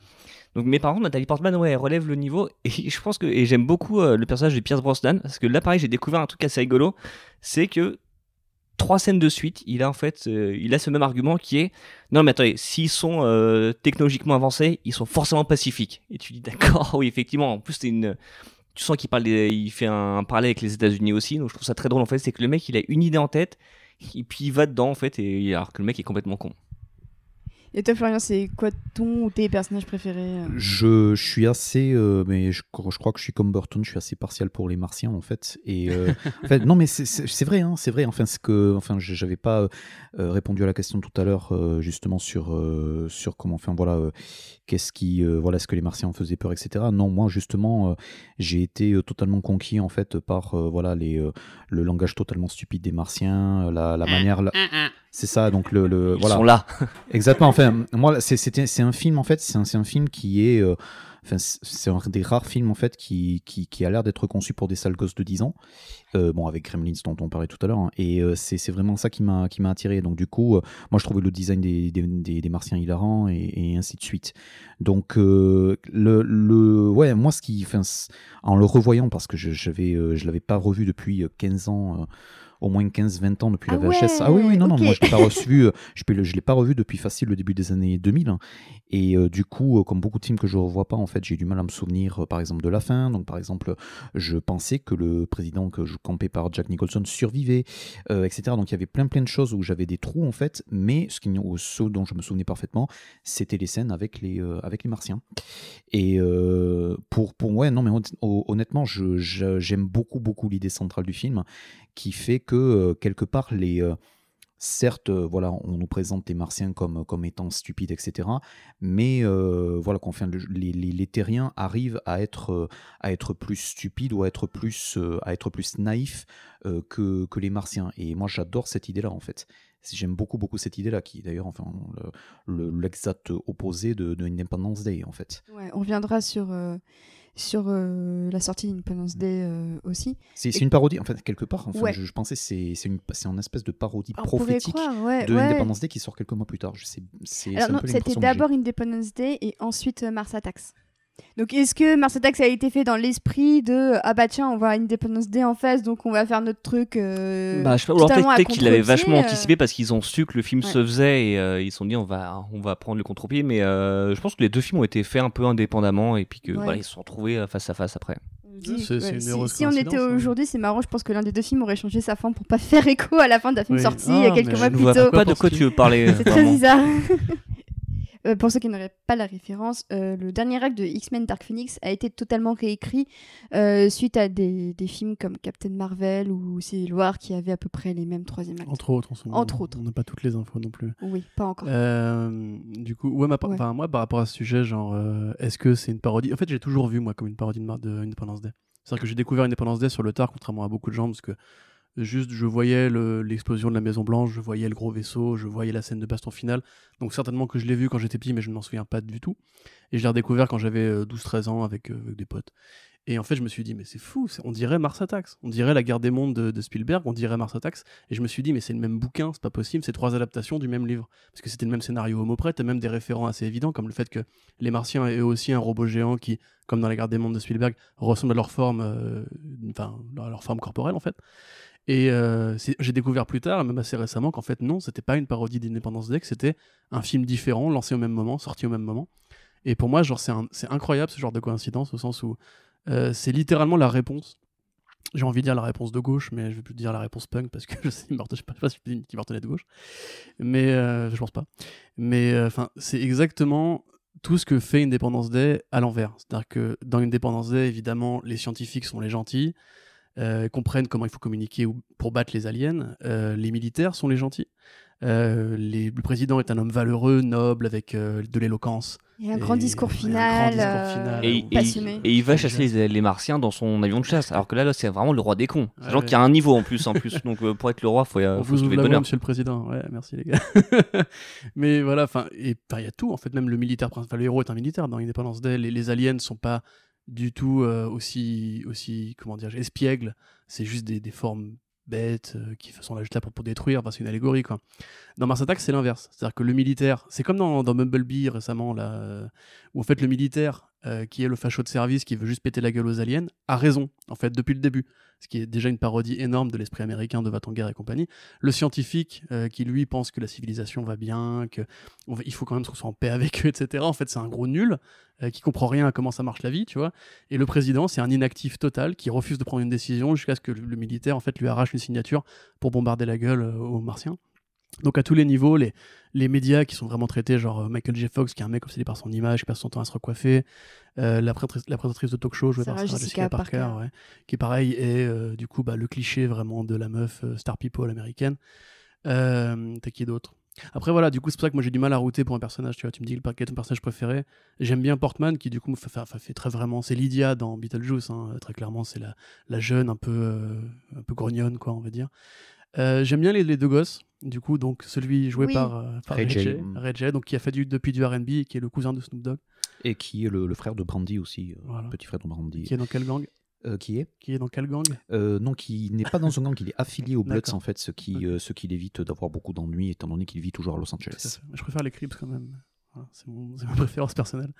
Donc, mais par contre, Nathalie Portman, ouais, elle relève le niveau. <laughs> Et je pense que, et j'aime beaucoup euh, le personnage de Pierce Brosnan, parce que là, pareil, j'ai découvert un truc assez rigolo. C'est que trois scènes de suite, il a en fait, euh, il a ce même argument qui est non, mais attendez, s'ils sont euh, technologiquement avancés, ils sont forcément pacifiques. Et tu dis, <laughs> d'accord, oui, effectivement. En plus, c'est une tu sens qu'il parle il fait un parallèle avec les États-Unis aussi donc je trouve ça très drôle en fait c'est que le mec il a une idée en tête et puis il va dedans en fait et alors que le mec est complètement con Et toi, Florian, c'est quoi ton ou tes personnages préférés euh Je, je suis assez, euh, mais je, je crois que je suis comme Burton, je suis assez partial pour les Martiens en fait. Et euh, <laughs> en fait, non, mais c'est- vrai, hein, c'est vrai. Enfin, ce que, enfin, je- j'avais pas euh, répondu à la question tout à l'heure euh, justement sur euh, sur comment, enfin voilà, euh, qu'est-ce qui, euh, voilà, est-ce que les Martiens en faisaient peur, etc. Non, moi justement, euh, j'ai été totalement conquis en fait par euh, voilà les euh, le langage totalement stupide des Martiens, la, la manière, la- c'est ça. Donc le, le Ils voilà. sont là. <laughs> Exactement. Enfin, moi, c'est c'était- c'est un film en fait. C'est un, c'est un film qui est. euh, Enfin, c'est un des rares films en fait qui, qui, qui a l'air d'être conçu pour des sales gosses de 10 ans. Euh, bon, avec Gremlins dont on parlait tout à l'heure. hein. Et euh, c'est c'est vraiment ça qui m'a qui m'a attiré. Donc du coup, euh, moi je trouvais le design des, des, des, des martiens hilarant et, et ainsi de suite. Donc le, le ouais, moi ce qui, en le revoyant parce que je euh, je l'avais pas revu depuis euh, 15 ans. Au moins 15-20 ans depuis Ah la VHS. ah oui, oui, non, non, moi je l'ai pas reçu, euh, <laughs> je ne l'ai pas revu depuis facile le début des années 2000. hein. Et euh, du coup, euh, comme beaucoup de films que je ne revois pas, en fait, j'ai du mal à me souvenir, par exemple, de la fin. Donc, par exemple, je pensais que le président que je campais par Jack Nicholson survivait, euh, etc. Donc, il y avait plein, plein de choses où j'avais des trous, en fait. Mais ce, qui, ce dont je me souvenais parfaitement, c'était les scènes avec les, euh, avec les martiens. Et pour, pour, ouais, non, mais hon- hon- honnêtement, j'aime beaucoup, beaucoup l'idée centrale du film qui fait que, euh, quelque part, les. euh, Certes, euh, voilà, on nous présente les Martiens comme, comme étant stupides, etc. Mais voilà, le- les, les, les Terriens arrivent à être, à être plus stupides ou à être plus, à être plus naïfs que, que les Martiens. Et moi, j'adore cette idée-là, en fait. J'aime beaucoup, beaucoup cette idée-là, qui est d'ailleurs enfin, le- le- l'exact opposé de, de Independence Day, en fait. Ouais, on reviendra sur, sur euh, la sortie d'Independence Day euh, aussi. C'est une parodie, en fait, quelque part. Enfin, Ouais. je, je pensais que c'est c'est une espèce de parodie On prophétique croire, ouais. de ouais. Independence Day qui sort quelques mois plus tard. Je sais, un c'était d'abord Independence Day et ensuite euh, Mars Attacks. Donc est-ce que Mars Attacks a été fait dans l'esprit de ah bah tiens on va à Independence Day en face donc on va faire notre truc euh, Bah, je sais pas, peut-être qu'ils l'avaient vachement euh. anticipé parce qu'ils ont su que le film Ouais. se faisait et euh, ils se sont dit on va, on va prendre le contre-pied. Mais euh, je pense que les deux films ont été faits un peu indépendamment et puis que Ouais. voilà, ils se sont retrouvés face à face après. Si, on était hein. aujourd'hui, c'est marrant, je pense que l'un des deux films aurait changé sa forme pour pas <laughs> faire écho à la fin d'un film Oui. sorti Ah, il y a quelques mois Je ne plus vois tôt. pas de quoi tu veux parler. <laughs> C'est très bizarre. <laughs> Euh, pour ceux qui n'auraient pas la référence, euh, le dernier acte de X-Men Dark Phoenix a été totalement réécrit euh, suite à des, des films comme Captain Marvel ou Civil War qui avaient à peu près les mêmes troisième actes. Entre autres, on Entre autres. On n'a pas toutes les infos non plus. Oui, pas encore. Du coup, ouais, ma moi, par rapport à ce sujet, genre, est-ce que c'est une parodie? En fait, j'ai toujours vu, moi, comme une parodie de, de Independence Day. C'est-à-dire que j'ai découvert Independence Day sur le tard, contrairement à beaucoup de gens, parce que juste, je voyais le- l'explosion de la Maison Blanche, je voyais le gros vaisseau, je voyais la scène de baston finale. Donc, certainement que je l'ai vu quand j'étais petit, mais je ne m'en souviens pas du tout. Et je l'ai redécouvert quand j'avais euh, 12-13 ans avec, euh, avec des potes. Et en fait, je me suis dit, mais c'est fou, on dirait Mars Attacks. On dirait La guerre des mondes de, Spielberg, on dirait Mars Attacks. Et je me suis dit, mais c'est le même bouquin, c'est pas possible, c'est trois adaptations du même livre. Parce que c'était le même scénario mot près, t'as même des référents assez évidents, comme le fait que les Martiens aient aussi un robot géant qui, comme dans La guerre des mondes de Spielberg, ressemble à leur forme, euh, enfin, à leur forme corporelle en fait. Et euh, j'ai découvert plus tard, même assez récemment, qu'en fait, non, c'était pas une parodie d'Independence Day, c'était un film différent, lancé au même moment, sorti au même moment. Et pour moi, c'est incroyable ce genre de coïncidence, au sens où euh, c'est littéralement la réponse. J'ai envie de dire la réponse de gauche, mais je vais plus dire la réponse punk parce que <laughs> je sais, je sais pas, si Burton est de gauche, mais euh, je pense pas. Mais euh, enfin, c'est exactement tout ce que fait Independence Day à l'envers. C'est-à-dire que dans Independence Day, évidemment, les scientifiques sont les gentils, euh, comprennent comment il faut communiquer ou- pour battre les aliens. Euh, les militaires sont les gentils. Euh, les- le président est un homme valeureux, noble, avec euh, de l'éloquence. Il y a un et- grand discours et un grand final, discours final. Et, et- passionné. et il va chasser les, les martiens dans son avion de chasse. Alors que là, là c'est vraiment le roi des cons. Ouais, Sachant ouais. qu'il y a un niveau en plus. En plus. <laughs> Donc euh, pour être le roi, il faut, euh, On faut vous se ouvre la monsieur le président. Ouais, merci les gars. <laughs> Mais voilà, enfin, et il y a tout en fait. Même le militaire le héros est un militaire dans Independence Day. Les, les aliens sont pas du tout euh, aussi, aussi, comment dire, espiègles. C'est juste des, des formes bêtes euh, qui sont là juste là pour, pour détruire. Enfin, c'est une allégorie quoi. Dans Mars Attack, c'est l'inverse. C'est-à-dire que le militaire, c'est comme dans, dans Mumblebee récemment là, euh, où en fait le militaire euh, qui est le facho de service qui veut juste péter la gueule aux aliens a raison en fait depuis le début ce qui est déjà une parodie énorme de l'esprit américain de Va-t-en guerre et compagnie. Le scientifique euh, qui lui pense que la civilisation va bien, que on va- il faut quand même qu'on soit en paix avec eux, etc. En fait, c'est un gros nul euh, qui comprend rien à comment ça marche la vie, tu vois. Et le président, c'est un inactif total qui refuse de prendre une décision jusqu'à ce que le, militaire en fait lui arrache une signature pour bombarder la gueule aux Martiens. Donc à tous les niveaux, les, les médias qui sont vraiment traités, genre euh, Michael J. Fox, qui est un mec obsédé par son image, qui passe son temps à se recoiffer, euh, la, présentatrice de talk show jouée Sarah par Sarah Jessica Jessica Parker, Parker. ouais, qui pareil est euh, du coup bah, le cliché vraiment de la meuf euh, star people américaine. T'as qui d'autre? Après voilà, du coup c'est pour ça que moi j'ai du mal à router pour un personnage. Tu vois, tu me dis quel est ton personnage préféré? J'aime bien Portman qui du coup me fait, fait- fait très vraiment, c'est Lydia dans Beetlejuice. hein, très clairement c'est la, la jeune un peu un peu grognonne quoi on va dire. Euh, J'aime bien les, les deux gosses. Du coup, donc celui joué Oui. par, euh, par Ray Ray, J. J, Ray J, donc qui a fait du, depuis du R&B et qui est le cousin de Snoop Dogg. Et qui est le, le frère de Brandy aussi, euh, Voilà. petit frère de Brandy. Qui est dans quel gang? Euh, qui est? Qui est dans quel gang? Euh, non, qui n'est pas dans un gang, il est affilié aux Bloods en fait, ce qui, euh, ce qui l'évite d'avoir beaucoup d'ennuis étant donné qu'il vit toujours à Los Angeles. Je préfère les Crips quand même. Voilà, c'est mon, c'est ma <laughs> préférence personnelle.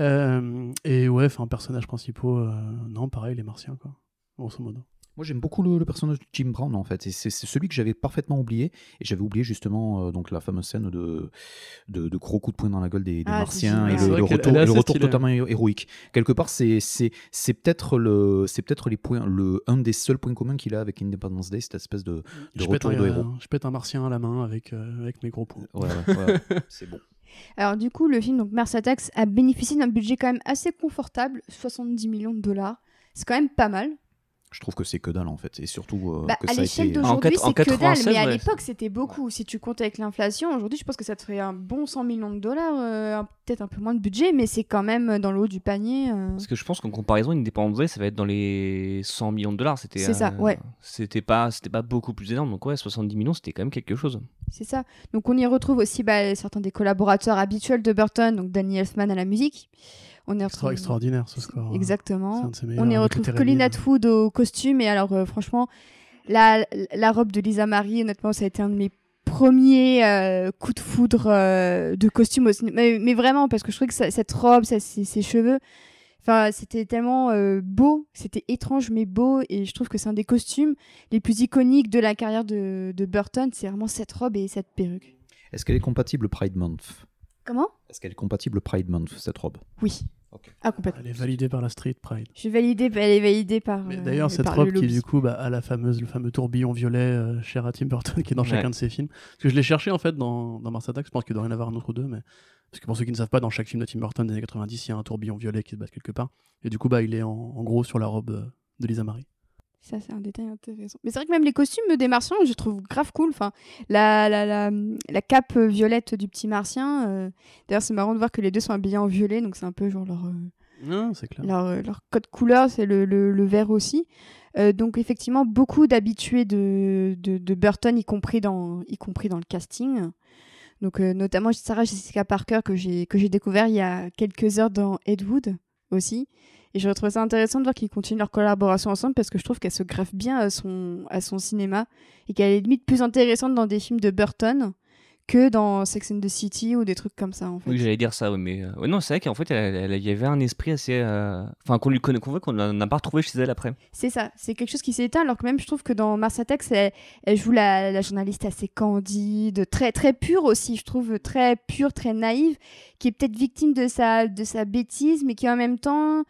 Euh, et ouais, enfin, personnages principaux, euh, non, pareil, les Martiens, quoi. Grosso modo. Moi j'aime beaucoup le, le personnage de Jim Brown en fait, et c'est celui que j'avais parfaitement oublié, et j'avais oublié justement euh, donc la fameuse scène de, de, de gros coups de poing dans la gueule des, des Ah, Martiens et le, retour, le totalement hé- héroïque. Quelque part c'est c'est c'est peut-être le c'est peut-être les points le un des seuls points communs qu'il a avec Independence Day, cette espèce de, de Je pète, retour un, de héros. je pète un Martien à la main avec, euh, avec mes gros poings. Ouais, ouais, ouais, <laughs> c'est bon. Alors du coup, le film donc Mars Attacks a bénéficié d'un budget quand même assez confortable, 70 millions de dollars. C'est quand même pas mal. Je trouve que c'est que dalle en fait, et surtout euh, Bah, que à ça a l'échelle été. d'aujourd'hui, En c'est que dalle, 96, mais à l'époque, c'était beaucoup. Si tu comptes avec l'inflation, aujourd'hui, je pense que ça te ferait un bon 100 millions de dollars, euh, peut-être un peu moins de budget, mais c'est quand même dans le haut du panier. euh. Parce que je pense qu'en comparaison, Independence Day, ça va être dans les 100 millions de dollars. C'était, C'est ça, euh, ouais. C'était pas, c'était pas beaucoup plus énorme. Donc ouais, 70 millions, c'était quand même quelque chose. C'est ça. Donc on y retrouve aussi bah, certains des collaborateurs habituels de Burton, donc Danny Elfman à la musique. On y Extra, retrouve... extraordinaire ce score. hein. Exactement. un de ses meilleurs, On y retrouve Colin. Atwood au costume. Et alors, euh, franchement, la, la robe de Lisa Marie, honnêtement, ça a été un de mes premiers euh, coups de foudre euh, de costume. Mais, mais vraiment, parce que je trouvais que ça- cette robe, ça, ses, ses cheveux, enfin, c'était tellement euh, beau. C'était étrange, mais beau. Et je trouve que c'est un des costumes les plus iconiques de la carrière de, de Burton. C'est vraiment cette robe et cette perruque. Est-ce qu'elle est compatible Pride Month? Comment? Est-ce qu'elle est compatible Pride Month cette robe? Oui. Ah, complètement. Elle est validée par la Street Pride. Je suis validée, elle est validée par. Mais euh, D'ailleurs, cette par robe le qui, du coup, bah, a la fameuse, le fameux tourbillon violet euh, cher à Tim Burton qui est dans Ouais. chacun de ses films. Parce que je l'ai cherché en fait dans, dans Mars Attacks. Je pense qu'il doit y en avoir un autre ou deux. Mais... Parce que pour ceux qui ne savent pas, dans chaque film de Tim Burton des années 90, il y a un tourbillon violet qui se bat quelque part. Et du coup, bah, il est en, en gros sur la robe euh, de Lisa Marie. Ça, c'est un détail intéressant. Mais c'est vrai que même les costumes des martiens, je trouve grave cool. Enfin, la, la, la, la cape violette du petit martien. euh, D'ailleurs, c'est marrant de voir que les deux sont habillés en violet, donc c'est un peu genre leur, euh, Non, c'est clair. leur, euh, leur code couleur, c'est le, le, le vert aussi. Euh, donc effectivement, beaucoup d'habitués de, de, de Burton, y compris dans, y compris dans le casting. Donc euh, notamment Sarah Jessica Parker que j'ai que j'ai découvert il y a quelques heures dans Ed Wood aussi. Et je trouve ça intéressant de voir qu'ils continuent leur collaboration ensemble parce que je trouve qu'elle se greffe bien à son, à son cinéma et qu'elle est limite plus intéressante dans des films de Burton que dans Sex and the City ou des trucs comme ça en fait. Oui, j'allais dire ça, oui, mais euh, ouais, non, c'est vrai qu'en fait, il y avait un esprit assez, euh, enfin, qu'on lui connaît, qu'on voit qu'on n'a pas retrouvé chez elle après. C'est ça, c'est quelque chose qui s'est éteint, alors que même je trouve que dans Mars Attacks, elle, elle joue la, la journaliste assez candide, très, très pure aussi, je trouve, très pure, très naïve, qui est peut-être victime de sa, de sa bêtise, mais qui en même temps,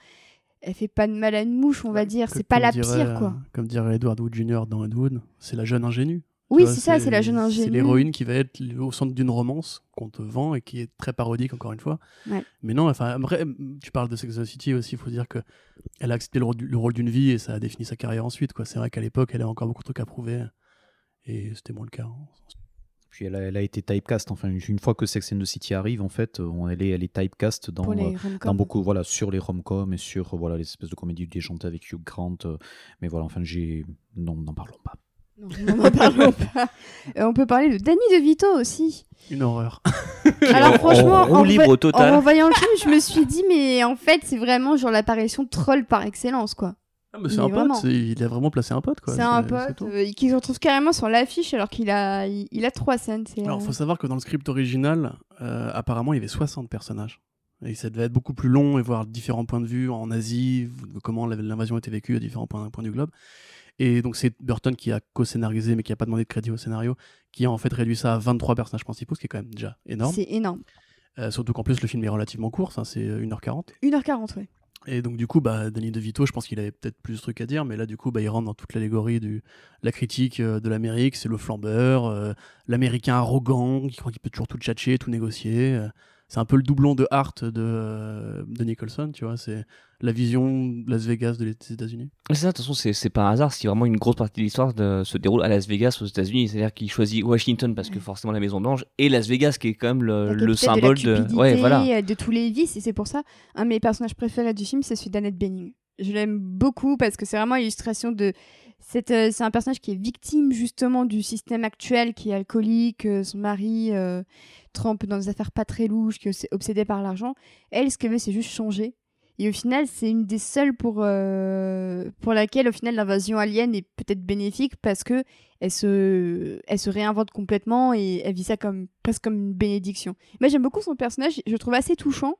elle fait pas de mal à une mouche, on va dire, c'est pas la dirait, pire, quoi. euh, Comme dirait Edward Wood Jr. dans Ed Wood, c'est la jeune ingénue. Oui, c'est ça, c'est la jeune C'est ingénue. l'héroïne qui va être au centre d'une romance qu'on te vend et qui est très parodique, encore une fois. Ouais. Mais non, enfin, après, tu parles de Sex and the City aussi, il faut dire que elle a accepté le rôle, du- le rôle d'une vie et ça a défini sa carrière ensuite. quoi. C'est vrai qu'à l'époque, elle a encore beaucoup de trucs à prouver. Et c'était moins le cas. hein. Puis elle a, elle a été typecast. Enfin, une fois que Sex and the City arrive, en fait, on- elle est, elle est typecast dans, euh, dans beaucoup, voilà, sur les rom-coms et sur euh, voilà les espèces de comédies déjantées avec Hugh Grant. euh, mais voilà, enfin, j'ai non, n'en parlons pas. Non, n'en parlons <laughs> pas. Euh, on peut parler de Danny DeVito aussi. Une horreur. <laughs> Alors en- franchement, en en, libre total. en revoyant le film, je me suis dit, mais en fait, c'est vraiment genre l'apparition troll par excellence, quoi. Ah, mais c'est un vraiment. pote, il a vraiment placé un pote. quoi. C'est un pote euh, qui se retrouve carrément sur l'affiche alors qu'il a, il, il a trois scènes. Alors, euh, faut savoir que dans le script original, euh, apparemment, il y avait 60 personnages. Et ça devait être beaucoup plus long et voir différents points de vue en Asie, comment l'invasion était vécue à différents points, points du globe. Et donc, c'est Burton qui a co-scénarisé, mais qui a pas demandé de crédit au scénario, qui a en fait réduit ça à 23 personnages principaux, ce qui est quand même déjà énorme. C'est énorme. Euh, surtout qu'en plus, le film est relativement court, c'est 1h40. 1h40, ouais. Et donc du coup, bah, Danny DeVito, je pense qu'il avait peut-être plus de trucs à dire, mais là du coup, bah, il rentre dans toute l'allégorie de la critique euh, de l'Amérique, c'est le flambeur, euh, l'Américain arrogant qui croit qu'il peut toujours tout tchatcher, tout négocier. euh. c'est un peu le doublon de Hart de, de Nicholson, tu vois, la vision de Las Vegas de des États-Unis? C'est ça, de toute façon, c'est c'est pas un hasard si vraiment une grosse partie de l'histoire se déroule à Las Vegas, aux États-Unis. C'est-à-dire qu'il choisit Washington parce que forcément la Maison Blanche et Las Vegas qui est quand même le, capitale symbole de, la de. cupidité, Ouais, voilà. euh, de tous les vices et c'est pour ça un de mes personnages préférés du film c'est celui d'Annette Bening je l'aime beaucoup parce que c'est vraiment l'illustration de cette, euh, c'est un personnage qui est victime justement du système actuel qui est alcoolique euh, son mari euh, trempe dans des affaires pas très louches qui est obs- obsédé par l'argent elle ce qu'elle veut c'est juste changer et au final c'est une des seules pour euh, pour laquelle au final l'invasion alien est peut-être bénéfique parce que elle se, elle se réinvente complètement et elle vit ça comme presque comme une bénédiction. Moi, j'aime beaucoup son personnage, je le trouve assez touchant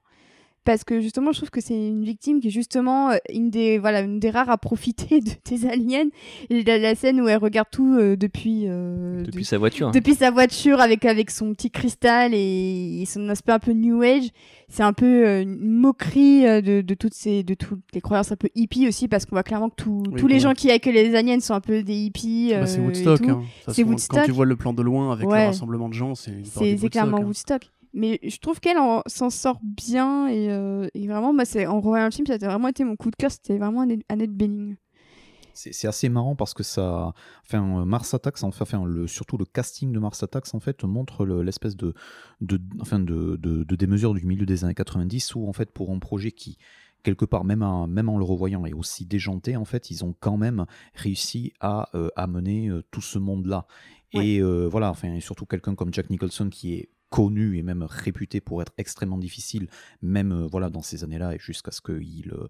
parce que justement, je trouve que c'est une victime qui est justement euh, une des, voilà, une des rares à profiter <laughs> de, des aliens. Et la, la scène où elle regarde tout euh, depuis, euh, Depuis de- sa voiture. depuis sa voiture avec, avec son petit cristal et, et son aspect un peu new age. C'est un peu euh, une moquerie euh, de, de toutes ces, de toutes les croyances un peu hippies aussi parce qu'on voit clairement que tout- Oui, tous les gens qui accueillent les aliens sont un peu des hippies. Bah, c'est Woodstock. hein. C'est Woodstock. Quand tu vois le plan de loin avec Ouais. le rassemblement de gens, c'est C'est clairement hein. Woodstock. Mais je trouve qu'elle en- s'en sort bien et, euh, et vraiment, c'est en revoyant le film, ça a vraiment été mon coup de cœur. C'était vraiment Annette, Bening. C'est assez marrant parce que ça, enfin, euh, Mars Attacks, enfin, enfin, le, surtout le casting de Mars Attacks en fait montre le- l'espèce de, de, enfin, de, de, de démesure du milieu des années 90 où en fait pour un projet qui quelque part même, en- même en le revoyant est aussi déjanté en fait ils ont quand même réussi à euh, amener euh, tout ce monde là et euh, voilà enfin et surtout quelqu'un comme Jack Nicholson qui est connu et même réputé pour être extrêmement difficile, même euh, voilà dans ces années-là, et jusqu'à ce qu'il euh,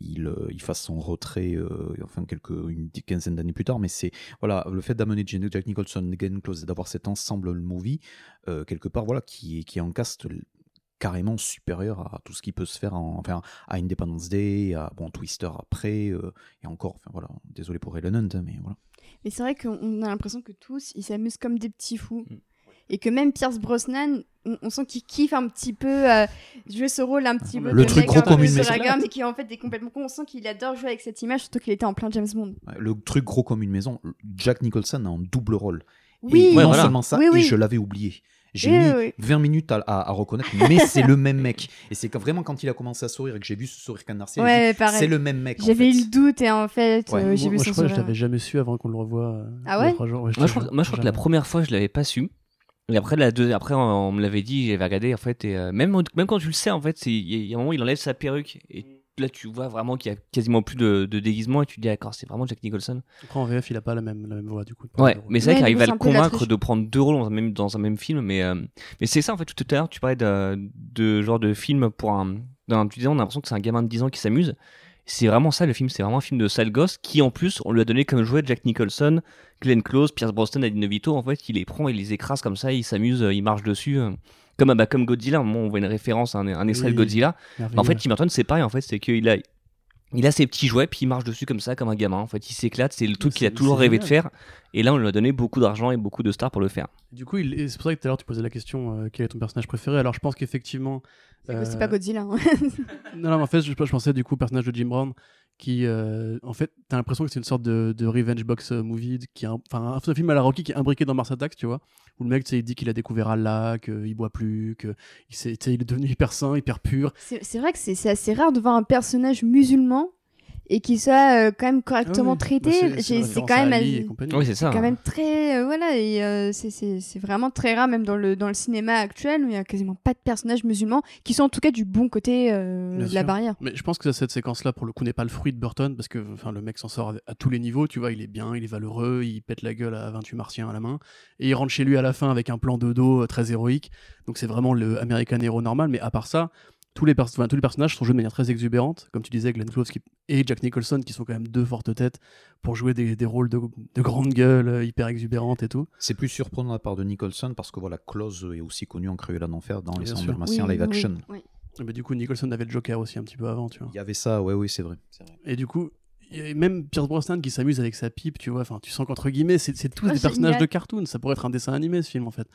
il, euh, il fasse son retrait, euh, enfin quelques une quinzaine d'années plus tard. Mais c'est voilà le fait d'amener Jen- Jack Nicholson, Glenn Close, et d'avoir cet ensemble movie euh, quelque part, voilà qui est qui est en cast carrément supérieur à tout ce qui peut se faire en, enfin à Independence Day, à bon Twister après euh, et encore, enfin voilà, désolé pour Ellen Hunt, hein, mais voilà. Mais c'est vrai qu'on a l'impression que tous, ils s'amusent comme des petits fous. Mm. Et que même Pierce Brosnan, on, sent qu'il kiffe un petit peu euh, jouer ce rôle un petit peu Le de truc gros comme une sur la maison. gamme, mais qui en fait est complètement con. On sent qu'il adore jouer avec cette image, surtout qu'il était en plein James Bond. Le truc gros comme une maison, Jack Nicholson a un double rôle. Oui, et Ouais, non voilà. seulement ça, Oui, et je l'avais oublié. J'ai Oui, mis oui, oui. 20 minutes à, à- à reconnaître, mais c'est le même mec. Et c'est quand- vraiment quand il a commencé à sourire et que j'ai vu ce sourire canardier, j'ai Ouais, c'est le même mec. J'avais eu le doute et en fait, Ouais. euh, j'ai Moi, vu moi, son je crois que je l'avais jamais su avant qu'on le revoie. euh, Ah ouais trois jours. Ouais, Moi, je crois, jure, moi, je crois que la première fois, je l'avais pas su. Et après, la deuxième, après, on, on me l'avait dit, j'avais regardé, en fait, et euh, même, même quand tu le sais, en fait, il y, a- il y a un moment, il enlève sa perruque, et là, tu vois vraiment qu'il y a quasiment plus de, de déguisement, et tu te dis, d'accord, c'est vraiment Jack Nicholson. Après, en VF, il a pas la même, la même voix du coup. Ouais, mais c'est vrai qu'il arrive à le convaincre de prendre deux rôles dans un même, dans un même film, mais, euh, mais c'est ça, en fait, tout à l'heure, tu parlais de, de genre de film pour un. d'un- Tu disais, on a l'impression que c'est un gamin de 10 ans qui s'amuse. C'est vraiment ça le film, c'est vraiment un film de sale gosse qui en plus on lui a donné comme jouet Jack Nicholson, Glenn Close, Pierce Brosnan, Eddie DeVito. En fait, il les prend, il les écrase comme ça, il s'amuse, euh, il marche dessus. euh, Comme, ah bah, comme Godzilla, on voit une référence à un, un extrait Oui. de Godzilla. En fait, Tim Burton, c'est pareil, en fait, c'est qu'il a, il a ses petits jouets, puis il marche dessus comme ça, comme un gamin. En fait, il s'éclate, c'est le truc qu'il a toujours rêvé de faire. Et là, on lui a donné beaucoup d'argent et beaucoup de stars pour le faire. Du coup, et c'est pour ça que tout à l'heure tu posais la question euh, quel est ton personnage préféré? Alors je pense qu'effectivement. C'est euh, pas Godzilla. hein. <laughs> Non, non, mais en fait, je, je pensais du coup au personnage de Jim Brown qui, euh, en fait, t'as l'impression que c'est une sorte de, de revenge box euh, movie, qui est un- enfin un, un film à la Rocky qui est imbriqué dans Mars Attacks, tu vois, où le mec, tu sais, il dit qu'il a découvert Allah, qu'il boit plus, qu'il il est devenu hyper sain, hyper pur. C'est vrai que c'est c'est assez rare de voir un personnage musulman et qui soit euh, quand même correctement Ah oui. traité. Bah, c'est- quand à même. Oui, c'est quand même très euh, voilà et euh, c'est- c'est c'est vraiment très rare même dans le dans le cinéma actuel où il y a quasiment pas de personnages musulmans qui sont en tout cas du bon côté euh, Bien de la barrière Mais je pense que cette séquence-là, pour le coup, n'est pas le fruit de Burton, parce que enfin, le mec s'en sort à tous les niveaux, tu vois, il est bien, il est valeureux, il pète la gueule à 28 martiens à la main, et il rentre chez lui à la fin avec un plan de dos euh, très héroïque, donc c'est vraiment le American Hero normal, mais à part ça, tous les, pers- enfin, tous les personnages sont joués de manière très exubérante, comme tu disais, Glenn Close qui- et Jack Nicholson, qui sont quand même deux fortes têtes pour jouer des, des rôles de, de grande gueule, euh, hyper exubérantes et tout. C'est plus surprenant de la part de Nicholson parce que voilà, Close est aussi connu en Cruella d'enfer dans les Bien Cendres sûr. Dalmatiens Oui, live oui, action. oui. Mais du coup, Nicholson avait le Joker aussi un petit peu avant, tu vois. Il y avait ça, ouais, oui, c'est vrai. Et du coup, même Pierce Brosnan qui s'amuse avec sa pipe, tu vois. Enfin, tu sens qu'entre guillemets, c'est c'est tous Ah, des personnages génial. de cartoon. Ça pourrait être un dessin animé, ce film, en fait.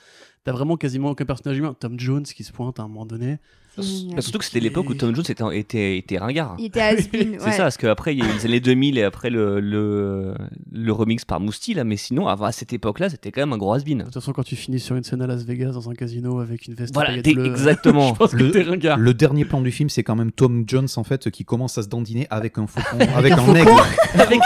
T'as vraiment quasiment aucun personnage humain. Tom Jones qui se pointe à un moment donné. C'est génial. Bah, surtout que c'était l'époque où Tom Jones était, était, était ringard. Il était has-been, <laughs> C'est ouais. ça, parce qu'après, il y a eu les années 2000 et après le, le, le remix par Mousti, là, mais sinon, avant, à cette époque-là, c'était quand même un gros has-been. De toute façon, quand tu finis sur une scène à Las Vegas dans un casino avec une veste Voilà, bleues, exactement. <laughs> je pense que Le- t'es ringard. Le dernier plan du film, c'est quand même Tom Jones en fait qui commence à se dandiner avec un faucon, <laughs> avec un un, faucon. aigle. Avec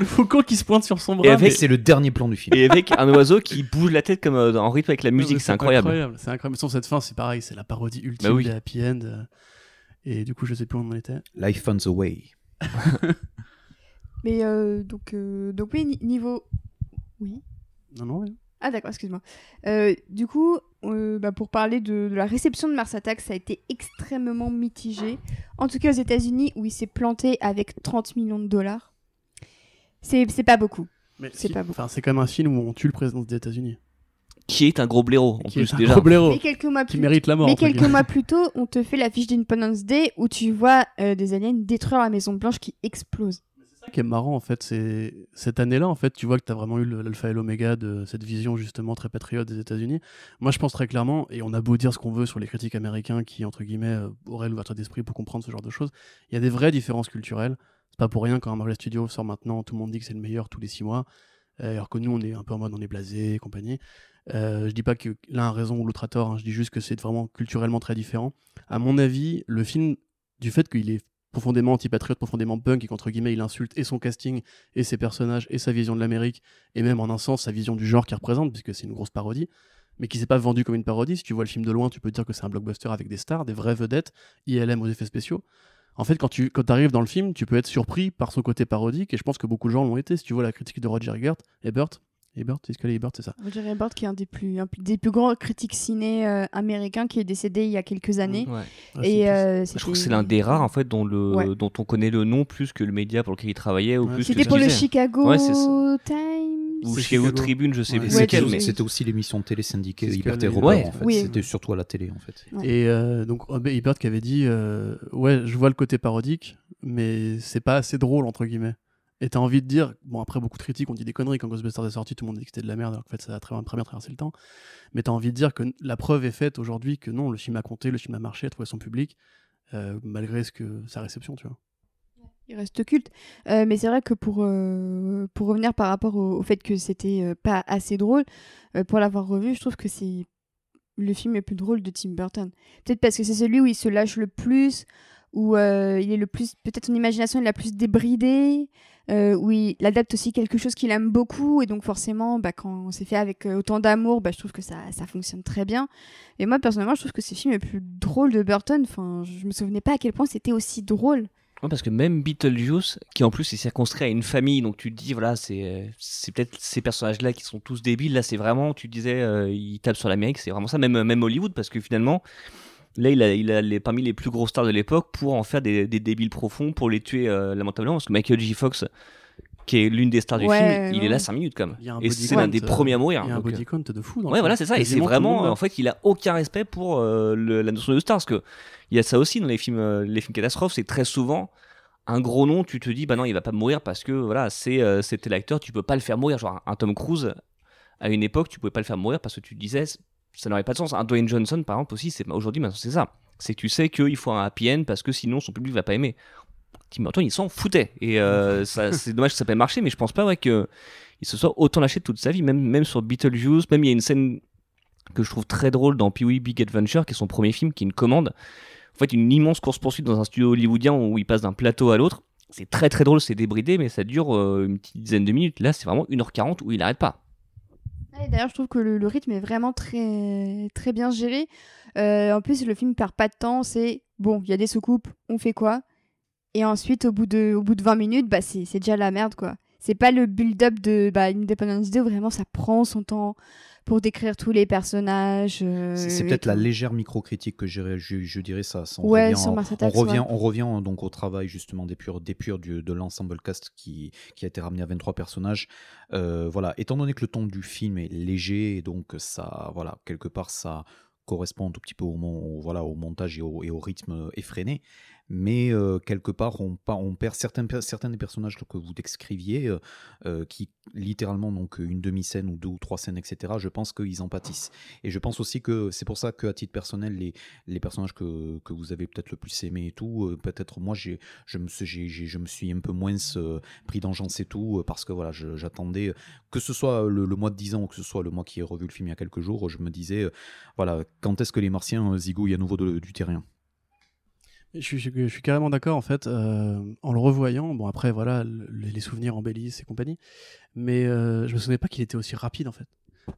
Le faucon qui se pointe sur son bras. Et mais- avec- C'est le dernier plan du film. Et avec un oiseau qui bouge la tête comme euh, en rythme avec la musique, c'est incroyable. C'est incroyable. Sans cette fin, c'est pareil, c'est la parodie ultime Bah oui. Happy end. euh, Et du coup, je sais plus où on en était. Life on the way. Mais euh, donc, euh, donc oui, ni- niveau. Oui. Non, non, ouais. Ah d'accord, excuse-moi. Euh, du coup, euh, bah, pour parler de, de la réception de Mars Attack, ça a été extrêmement mitigé. En tout cas aux États-Unis, où il s'est planté avec 30 millions de dollars. C'est pas beaucoup. C'est si- pas beau. Enfin, c'est quand même un film où on tue le président des États-Unis. Qui est un gros blaireau, en Qui plus, est un déjà. gros blaireau. Mais quelques mois Qui plus mérite la mort. Mais quelques mois plus tôt, on te fait la fiche d'Independence Day où tu vois euh, des aliens détruire la Maison Blanche qui explose. C'est ça qui est marrant en fait, c'est cette année-là en fait, tu vois que tu as vraiment eu l'alpha et l'oméga de cette vision justement très patriote des États-Unis. Moi, je pense très clairement, et on a beau dire ce qu'on veut sur les critiques américains qui entre guillemets euh, auraient l'ouverture d'esprit pour comprendre ce genre de choses, il y a des vraies différences culturelles. C'est pas pour rien quand un Marvel Studio sort maintenant, tout le monde dit que c'est le meilleur tous les six mois, euh, alors que nous on est un peu en mode on est blasé et compagnie. Euh, je dis pas que l'un a raison ou l'autre a tort, hein, je dis juste que c'est vraiment culturellement très différent. À mon avis, le film, du fait qu'il est profondément antipatriote, profondément punk, et qu'entre guillemets il insulte et son casting, et ses personnages, et sa vision de l'Amérique, et même en un sens sa vision du genre qu'il représente, puisque c'est une grosse parodie, mais qui s'est pas vendu comme une parodie. Si tu vois le film de loin, tu peux te dire que c'est un blockbuster avec des stars, des vraies vedettes, ILM aux effets spéciaux. En fait, quand tu quand arrives dans le film, tu peux être surpris par son côté parodique, et je pense que beaucoup de gens l'ont été. Si tu vois la critique de Roger Ebert, Ebert, c'est ce que Ebert, c'est ça. Roger Ebert, qui est un des plus, un des plus grands critiques ciné euh, américains, qui est décédé il y a quelques années. Ouais. Ah, Et c'est- euh, Je trouve que c'est l'un des rares en fait dont, le, Ouais. dont on connaît le nom plus que le média pour lequel il travaillait ou Ouais, plus que C'était pour le. Chicago. Times. ou Chicago. Tribune, je sais Ouais. plus C'était lequel, tu- mais c'était aussi l'émission de télé syndiquée Liberté Ouais. en fait. Oui. C'était surtout à la télé en fait. Ouais. Et euh, donc Robert Ebert qui avait dit euh, ouais je vois le côté parodique mais c'est pas assez drôle entre guillemets et t'as envie de dire bon après beaucoup de critiques on dit des conneries quand Ghostbusters est sorti tout le monde dit que c'était de la merde alors qu'en fait ça a très, bien traversé le temps mais t'as envie de dire que la preuve est faite aujourd'hui que non le film a compté le film a marché a trouvé son public euh, malgré ce que sa réception tu vois Il reste culte. Euh, mais c'est vrai que pour, euh, pour revenir par rapport au, au fait que c'était pas assez drôle, pour l'avoir revu, je trouve que c'est le film le plus drôle de Tim Burton. Peut-être parce que c'est celui où il se lâche le plus, où euh, il est le plus, peut-être son imagination est la plus débridée, euh, où il adapte aussi quelque chose qu'il aime beaucoup, et donc forcément, bah, quand c'est fait avec euh, autant d'amour, bah, je trouve que ça, ça fonctionne très bien. Et moi, personnellement, je trouve que c'est le film le plus drôle de Burton. Enfin, je me souvenais pas à quel point c'était aussi drôle. Parce que même Beetlejuice, qui en plus est circonscrit à une famille, donc tu te dis, voilà, c'est c'est peut-être ces personnages-là qui sont tous débiles. Là, c'est vraiment, tu disais, ils tapent sur l'Amérique, c'est vraiment ça, même, même Hollywood, parce que finalement, là, il a, il a les, parmi les plus gros stars de l'époque pour en faire des, des débiles profonds, pour les tuer euh, lamentablement, parce que Michael J. Fox, qui est l'une des stars du Ouais, film, il est là 5 minutes un Et c'est l'un des euh, premiers à mourir. il y a un donc, euh, body count de fou dans le Ouais, voilà, c'est ça. Et c'est vraiment, en fait, il a aucun respect pour euh, le- la notion de star. Parce que il y a ça aussi dans les films, euh, les films catastrophes. C'est très souvent un gros nom. Tu te dis, bah non, il va pas mourir parce que voilà, c'est euh, c'était l'acteur. Tu peux pas le faire mourir. Genre un Tom Cruise à une époque, tu pouvais pas le faire mourir parce que tu te disais, ça n'aurait pas de sens. Un Dwayne Johnson, par exemple, aussi, c'est aujourd'hui, maintenant, c'est ça. C'est que tu sais qu'il faut un happy end parce que sinon son public va pas aimer. Tim Burton, il s'en foutait. Et euh, <laughs> c'est dommage que ça ait pas marché, mais je pense pas ouais, que il se soit autant lâché toute sa vie, même, même sur Beetlejuice, même il y a une scène que je trouve très drôle dans Pee-wee Big Adventure, qui est son premier film, qui est une commande. En fait, une immense course-poursuite dans un studio hollywoodien où il passe d'un plateau à l'autre. C'est très très drôle, c'est débridé, mais ça dure euh, une petite dizaine de minutes. Là, c'est vraiment 1h40 où il n'arrête pas. D'ailleurs, je trouve que le, rythme est vraiment très, très bien géré. Euh, en plus, le film perd pas de temps. C'est bon, il y a des soucoupes, on fait quoi? Et ensuite, au bout de, au bout de 20 minutes, bah, c'est c'est déjà la merde, quoi. C'est pas le build-up de bah, Independence Day où vraiment ça prend son temps pour décrire tous les personnages. euh, C'est peut-être la légère micro-critique que je, je, je dirais ça. ça, on Ouais, revient, sur on, revient, ouais. on revient donc au travail justement des purs, des purs du- de l'ensemble cast qui, qui a été ramené à 23 personnages. Euh, voilà, étant donné que le ton du film est léger, et donc ça, voilà, quelque part ça correspond un tout petit peu au, mon- au- voilà, au montage et au, et au rythme effréné. Mais quelque part on, perd certains, des personnages que vous décriviez, qui littéralement donc une demi-scène ou deux ou trois scènes, etc. Je pense qu'ils en pâtissent. Et je pense aussi que c'est pour ça qu'à titre personnel, les, personnages que, vous avez peut-être le plus aimé et tout, peut-être moi j'ai, je, me, suis- un peu moins pris d'engeance et tout, parce que voilà, j'attendais, que ce soit le, mois de 10 ans ou que ce soit le mois qui ai revu le film il y a quelques jours, je me disais, voilà, quand est-ce que les martiens euh, zigouillent à nouveau de- du terrain? Je suis, je, je suis carrément d'accord en fait. euh, en le revoyant, bon après voilà, le- les souvenirs embellissent et compagnie, mais euh, je me souvenais pas qu'il était aussi rapide en fait.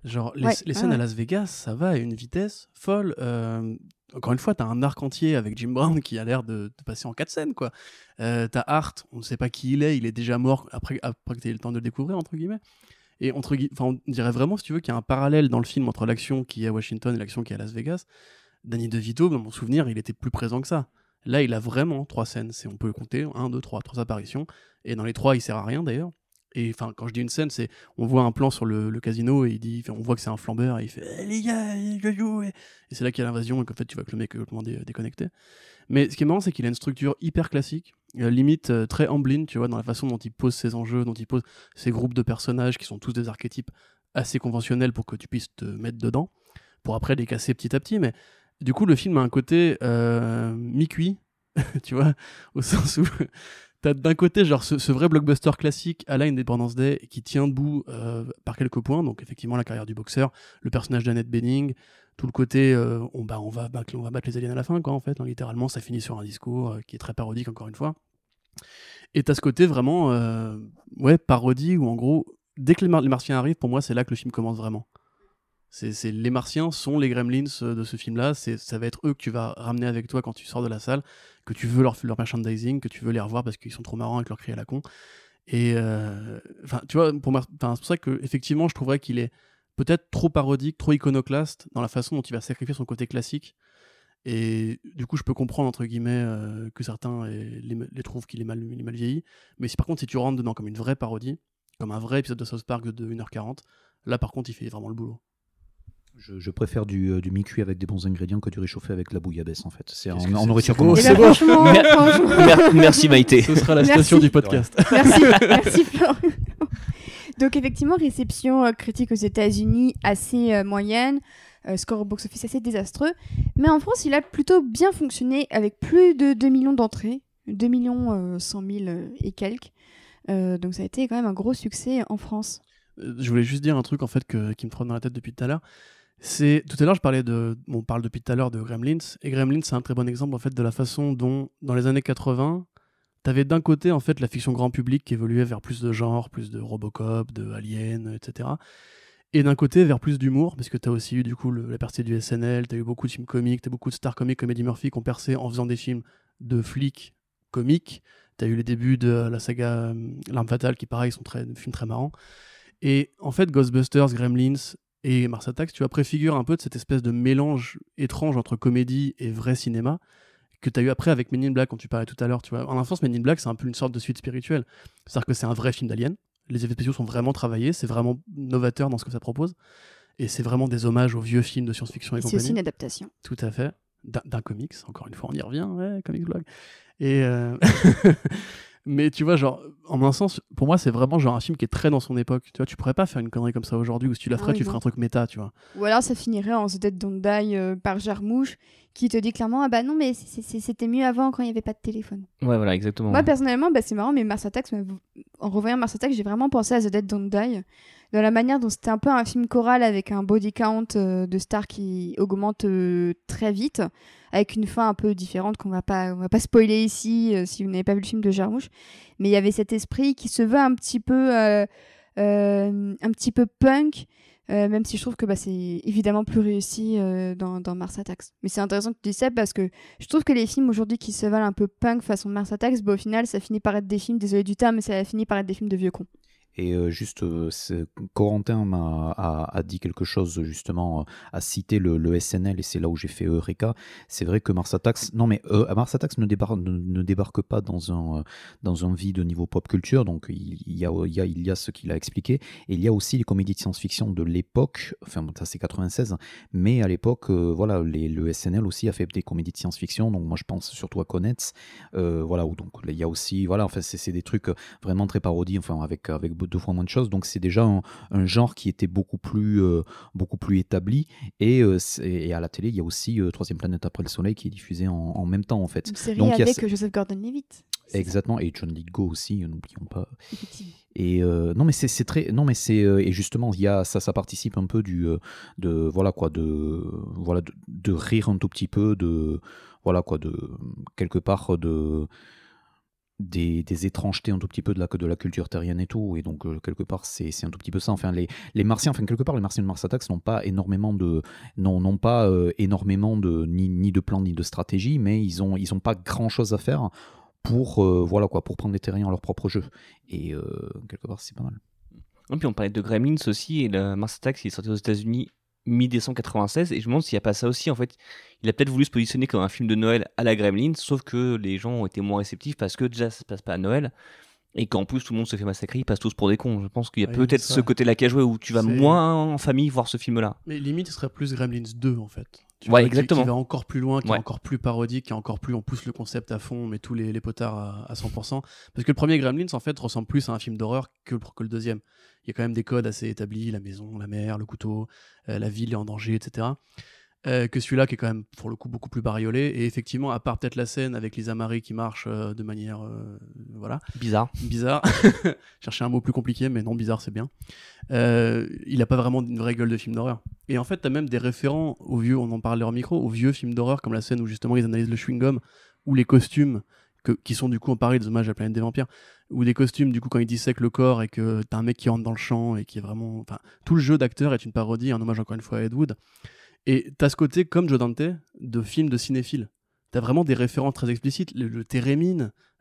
Genre les, Ouais, les ouais, scènes ouais. à Las Vegas, ça va à une vitesse folle. euh, encore une fois, t'as un arc entier avec Jim Brown qui a l'air de, de passer en quatre scènes quoi. Euh, t'as Hart, on ne sait pas qui il est, il est déjà mort après, après que t'aies eu le temps de le découvrir entre guillemets. Et entre enfin, on dirait vraiment, si tu veux, qu'il y a un parallèle dans le film entre l'action qui est à Washington et l'action qui est à Las Vegas. Danny DeVito, dans mon souvenir, il était plus présent que ça. Là, il a vraiment trois scènes. On peut compter 1, 2, 3, trois apparitions. Et dans les trois, il sert à rien d'ailleurs. Et enfin, quand je dis une scène, c'est on voit un plan sur le, le casino et il dit, on voit que c'est un flambeur et il fait Eh, les gars, je joue. Et et c'est là qu'il y a l'invasion et qu'en fait, tu vois que le mec est complètement dé- déconnecté. Mais ce qui est marrant, c'est qu'il a une structure hyper classique, euh, limite euh, très Amblin, tu vois, dans la façon dont il pose ses enjeux, dont il pose ses groupes de personnages qui sont tous des archétypes assez conventionnels pour que tu puisses te mettre dedans, pour après les casser petit à petit. Mais du coup, le film a un côté euh, mi-cuit, <laughs> tu vois, au sens où t'as d'un côté genre ce, vrai blockbuster classique à la Independence Day qui tient debout euh, par quelques points, donc effectivement la carrière du boxeur, le personnage d'Annette Bening, tout le côté euh, on, bah, on, va battre, on va battre les aliens à la fin, quoi, en fait, hein, littéralement, ça finit sur un discours euh, qui est très parodique, encore une fois. Et t'as ce côté vraiment, ouais, parodie, où en gros, dès que les Martiens arrivent, pour moi, c'est là que le film commence vraiment. C'est, les Martiens sont les Gremlins euh, de ce film-là. Ça va être eux que tu vas ramener avec toi quand tu sors de la salle, que tu veux leur, merchandising, que tu veux les revoir parce qu'ils sont trop marrants avec leur cri à la con. Et euh, tu vois, c'est pour ça que effectivement, je trouverais qu'il est peut-être trop parodique, trop iconoclaste dans la façon dont il va sacrifier son côté classique. Et du coup, je peux comprendre entre guillemets euh, que certains les, trouvent qu'il est mal, mal vieilli. Mais si par contre, si tu rentres dedans comme une vraie parodie, comme un vrai épisode de South Park de 1h40, là par contre, il fait vraiment le boulot. Je, je préfère du, euh, du mi-cuit avec des bons ingrédients que du réchauffé avec la bouillabaisse en fait. C'est en, en nourriture c'est franchement, Mer- franchement, Mer- merci Maïté. Ce sera la Merci. station du podcast. Merci, <laughs> merci Florent. Donc effectivement, réception euh, critique aux États-Unis assez euh, moyenne, euh, score au box-office assez désastreux, mais en France, il a plutôt bien fonctionné avec plus de 2 millions d'entrées, 2 millions euh, 100 000 euh, et quelques. Euh, donc ça a été quand même un gros succès en France. Je voulais juste dire un truc en fait que- qui me trotte dans la tête depuis tout à l'heure. C'est tout à l'heure je parlais de, on parle depuis tout à l'heure de Gremlins et Gremlins c'est un très bon exemple en fait de la façon dont dans les années 80 t'avais d'un côté en fait la fiction grand public qui évoluait vers plus de genre, plus de Robocop, de Alien, etc. Et d'un côté vers plus d'humour parce que t'as aussi eu du coup la percée du SNL, t'as eu beaucoup de films comiques, t'as beaucoup de stars comiques comme Eddie Murphy qui ont percé en faisant des films de flics comiques. T'as eu les débuts de la saga euh, L'Arme Fatale qui pareil sont des films très marrants. Et en fait, Ghostbusters, Gremlins et Mars Attacks, tu vois, préfigurent un peu de cette espèce de mélange étrange entre comédie et vrai cinéma que tu as eu après avec Men in Black, quand tu parlais tout à l'heure. Tu vois. En sens, Men in Black, c'est un peu une sorte de suite spirituelle. C'est-à-dire que c'est un vrai film d'Alien. Les effets spéciaux sont vraiment travaillés, c'est vraiment novateur dans ce que ça propose. Et c'est vraiment des hommages aux vieux films de science-fiction et C'est compagnie. aussi une adaptation. Tout à fait. D'un d'un comics, encore une fois, on y revient, ouais, comics blog. Et euh, <laughs> mais tu vois, genre, en un sens, pour moi, c'est vraiment genre un film qui est très dans son époque. Tu vois, tu pourrais pas faire une connerie comme ça aujourd'hui, ou si tu la Ah ferais, oui, tu ferais un truc méta, tu vois. Ou alors ça finirait en The Dead Don't Die euh, par Jarmouche qui te dit clairement ah bah non mais c'était mieux avant quand il n'y avait pas de téléphone. Ouais, voilà, exactement. Moi personnellement bah, c'est marrant mais Mars Attacks m'a- en revoyant Mars Attacks j'ai vraiment pensé à The Dead Don't Die dans la manière dont c'était un peu un film choral avec un body count euh, de stars qui augmente euh, très vite avec une fin un peu différente qu'on va pas on va pas spoiler ici euh, si vous n'avez pas vu le film de Jarmouche mais il y avait cet esprit qui se veut un petit peu un petit peu punk même si je trouve que bah, c'est évidemment plus réussi dans, Mars Attacks. Mais c'est intéressant que tu dis ça parce que je trouve que les films aujourd'hui qui se valent un peu punk façon Mars Attacks, bah, au final ça finit par être des films, désolé du terme, mais ça finit par être des films de vieux cons. Et euh, juste, euh, Corentin m'a a, dit quelque chose justement, euh, a cité le, SNL et c'est là où j'ai fait Eureka. C'est vrai que Mars Attacks, non mais Mars Attacks ne débarque, ne, débarque pas dans un, dans un vide niveau pop culture, donc il, y a, il y a, il y a ce qu'il a expliqué. Et il y a aussi les comédies de science-fiction de l'époque, enfin ça c'est 96, mais à l'époque, euh, voilà, le SNL aussi a fait des comédies de science-fiction, donc moi je pense surtout à Connets, voilà, où donc il y a aussi, voilà, enfin c'est des trucs vraiment très parodies, enfin avec, avec deux fois moins de choses, donc c'est déjà un, un genre qui était beaucoup plus, euh, beaucoup plus établi, et, euh, et à la télé, il y a aussi euh, Troisième planète après le soleil qui est diffusé en, en même temps en fait. Une série Donc, a avec Joseph Gordon-Levitt. Exactement, et John Lithgow aussi, n'oublions pas. Et euh, non mais c'est c'est très non mais c'est et justement il y a ça ça participe un peu du de voilà quoi de voilà de, de rire un tout petit peu de voilà quoi de quelque part de des, étrangetés un tout petit peu de la de la culture terrienne et tout. Et donc euh, quelque part c'est un tout petit peu ça. Enfin les les martiens enfin quelque part les martiens de Mars Attacks n'ont pas énormément de non n'ont pas euh, énormément de ni, ni de plans ni de stratégie mais ils ont ils ont pas grand chose à faire pour euh, voilà quoi pour prendre des terriens à leur propre jeu. Et quelque part c'est pas mal. Et puis on parlait de Gremlins aussi, et le Mars Attacks il est sorti aux États-Unis mi-décembre 96, et je me demande s'il n'y a pas ça aussi. En fait, il a peut-être voulu se positionner comme un film de Noël à la Gremlins, sauf que les gens ont été moins réceptifs parce que déjà ça se passe pas à Noël. Et qu'en plus tout le monde se fait massacrer, ils passent tous pour des cons. Je pense qu'il y a peut-être ce côté-là qui a joué où tu vas moins en famille voir ce film-là. Mais limite, ce serait plus Gremlins 2 en fait. Tu Ouais, vois, exactement. Qui, va encore plus loin, qui Ouais. est encore plus parodique, qui est encore plus. On pousse le concept à fond, on met tous les, les potards à, à 100%. Parce que le premier Gremlins en fait ressemble plus à un film d'horreur que, le- que le deuxième. Il y a quand même des codes assez établis la maison, la mer, le couteau, euh, la ville est en danger, etc. Euh, que celui-là qui est quand même pour le coup beaucoup plus bariolé. Et effectivement, à part peut-être la scène avec Lisa Marie qui marche euh, de manière. euh, voilà Bizarre. bizarre. <laughs> Chercher un mot plus compliqué, mais non, bizarre, c'est bien. Il n'a pas vraiment une vraie gueule de film d'horreur. Et en fait, tu as même des référents aux vieux, on en parlait en micro, aux vieux films d'horreur, comme la scène où justement ils analysent le chewing-gum, ou les costumes, que, qui sont du coup, on parlait des hommages à la planète des vampires, ou des costumes, du coup, quand ils dissèquent le corps et que t'as un mec qui rentre dans le champ et qui est vraiment. Enfin, tout le jeu d'acteur est une parodie, un hommage encore une fois à Ed Wood. Et t'as ce côté, comme Joe Dante, de film de cinéphile. T'as vraiment des références très explicites. Le, le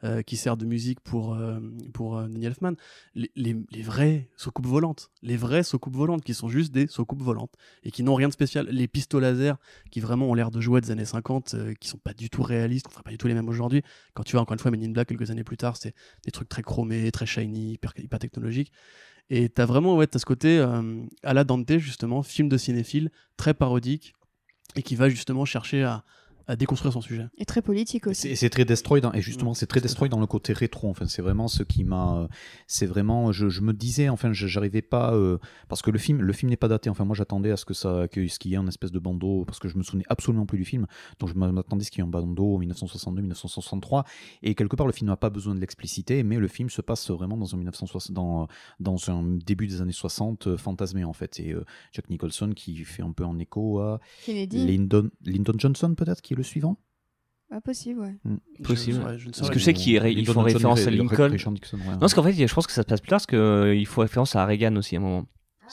euh, qui sert de musique pour, euh, pour euh, Elfman. Les, les, les vraies soucoupes volantes. Les vraies soucoupes volantes, qui sont juste des soucoupes volantes. Et qui n'ont rien de spécial. Les pistolets laser, qui vraiment ont l'air de jouets des années 50, euh, qui sont pas du tout réalistes, enfin pas du tout les mêmes aujourd'hui. Quand tu vois encore une fois Men in Black quelques années plus tard, c'est des trucs très chromés, très shiny, hyper, hyper technologiques. Et t'as vraiment, ouais, t'as ce côté euh, à la Dante, justement, film de cinéphile, très parodique, et qui va justement chercher à, à déconstruire son sujet. Et très politique aussi. c'est très Destroy, dans- et justement, Mm, c'est très Destroy dans le côté rétro. Enfin, c'est vraiment ce qui m'a. euh, C'est vraiment. Je, je me disais, enfin, je- j'arrivais pas. euh, parce que le film, le film n'est pas daté. Enfin, moi, j'attendais à ce que ça, que, ce qu'il y ait un espèce de bandeau, parce que je me souvenais absolument plus du film. Donc, je m'attendais à ce qu'il y ait un bandeau en 1962, 1963. Et quelque part, le film n'a pas besoin de l'expliciter, mais le film se passe vraiment dans un 1960, dans, dans un début des années 60 euh, fantasmé en fait. Et euh, Jack Nicholson qui fait un peu en écho à Kennedy, Lyndon, Lyndon Johnson peut-être qui est le suivant? pas possible, ouais. Possible. Je, ouais, je ne Parce que je sais qu'il ré- ils Lyndon font Johnson, référence à Lincoln. Non, parce qu'en fait, je pense que ça se passe plus tard, parce qu'ils font référence à Reagan aussi à un moment.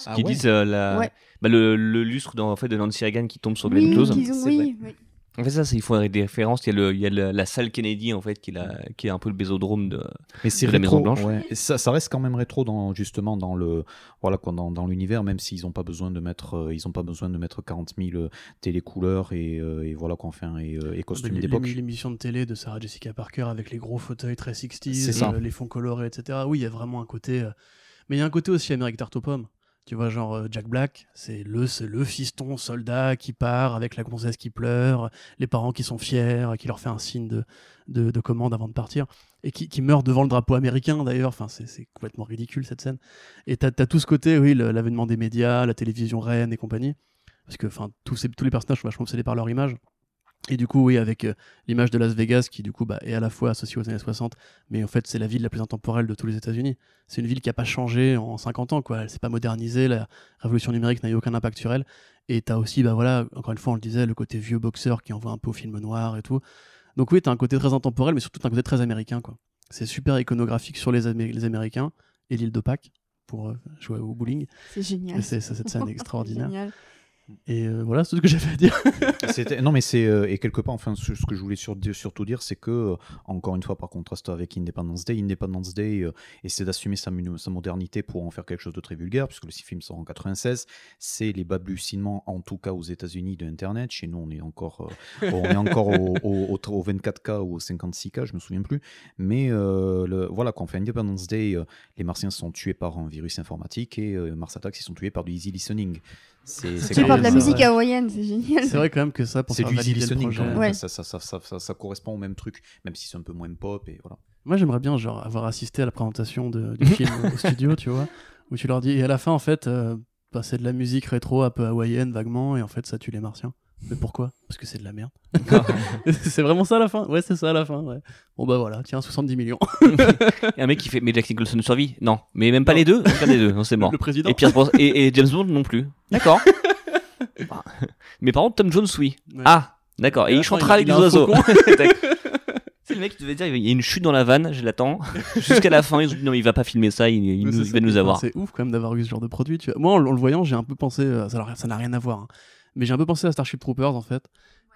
Ah qui ouais disent euh, la, Ouais. bah, le, le lustre dans, en fait, de Nancy Reagan qui tombe sur Glenn Oui, Close. qu'ils ont- oui, oui. En fait, ça, il faut des références. Il y a, le, il y a le- la salle Kennedy, en fait, qui est, la- qui est un peu le bésodrome de. Mais c'est de la rétro, Maison Blanche. ouais. Ça, ça reste quand même rétro dans justement dans le voilà quoi, dans, dans l'univers même s'ils n'ont pas besoin de mettre euh, ils ont pas besoin de mettre 40 000 euh, télécouleurs et, euh, et voilà et, euh, et costumes d'époque. L'émission de télé de Sarah Jessica Parker avec les gros fauteuils très 60s, C'est ça. euh, les fonds colorés, etc. Oui, il y a vraiment un côté. euh, Mais il y a un côté aussi Amérique tarte aux pommes. Tu vois, genre euh, Jack Black, c'est le, le fiston soldat qui part avec la gonzesse qui pleure, les parents qui sont fiers, qui leur fait un signe de, de, de commande avant de partir, et qui, qui meurt devant le drapeau américain d'ailleurs. Enfin, c'est complètement ridicule cette scène. Et t'as as tout ce côté, oui, l'avènement des médias, la télévision reine et compagnie. Parce que enfin, tous les personnages sont vachement obsédés par leur image. Et du coup, oui, avec euh, l'image de Las Vegas qui, du coup, bah, est à la fois associée aux années 60, mais en fait, c'est la ville la plus intemporelle de tous les États-Unis. C'est une ville qui n'a pas changé en 50 ans, quoi. Elle s'est pas modernisée, la révolution numérique n'a eu aucun impact sur elle. Et t'as aussi, bah voilà, encore une fois, on le disait, le côté vieux boxeur qui envoie un peu au film noir et tout. Donc oui, t'as un côté très intemporel, mais surtout un côté très américain, quoi. C'est super iconographique sur les, les Américains et l'île de Pâques pour euh, jouer au bowling. C'est génial. C'est cette scène <laughs> extraordinaire. Et euh, voilà, c'est tout ce que j'avais à dire. Non, mais c'est euh, et quelque part, enfin, ce, que je voulais sur- surtout dire, c'est que euh, encore une fois, par contraste avec Independence Day, Independence Day essaie d'assumer sa, modernité pour en faire quelque chose de très vulgaire, puisque le film sort en 96. C'est les balbutiements, en tout cas aux États-Unis, de Internet. Chez nous, on est encore, on est encore au, au- au- au 24K ou au 56K, je me souviens plus. Mais voilà, quand on fait Independence Day, les Martiens sont tués par un virus informatique et Mars Attacks, ils sont tués par du easy listening. Tu parles de la musique hawaïenne, c'est génial. C'est vrai quand même que ça, pour c'est faire du easy listening projet. quand même. Ouais. Ça, ça, ça, ça, ça- ça correspond au même truc, même si c'est un peu moins pop et voilà. Moi, j'aimerais bien genre avoir assisté à la présentation de- du <laughs> film au studio, tu vois, où tu leur dis et à la fin en fait, euh, bah, c'est de la musique rétro un peu hawaïenne vaguement et en fait ça tue les martiens. Mais pourquoi? Parce que c'est de la merde. <laughs> c'est vraiment ça à la fin? Ouais, c'est ça à la fin. Ouais. Bon bah voilà, tiens 70 millions. <laughs> Et un mec qui fait mais Jack Nicholson survit? Non, mais même pas les deux? Aucun des deux, non c'est mort. Le président. Et Pierce Brosnan- et, et James Bond non plus. D'accord. <laughs> Bah, mais par contre Tom Jones oui. Ouais. Ah, d'accord. Et il chantera avec des oiseaux. C'est le mec qui devait dire il y a une chute dans la vanne, je l'attends. Jusqu'à la fin, ils ont dit non, il va pas filmer ça, il, nous- va nous avoir. C'est ouf quand même d'avoir eu ce genre de produit. Tu vois. Moi, en, en le voyant, j'ai un peu pensé. euh, ça n'a- ça n'a rien à voir. hein. Mais j'ai un peu pensé à Starship Troopers en fait,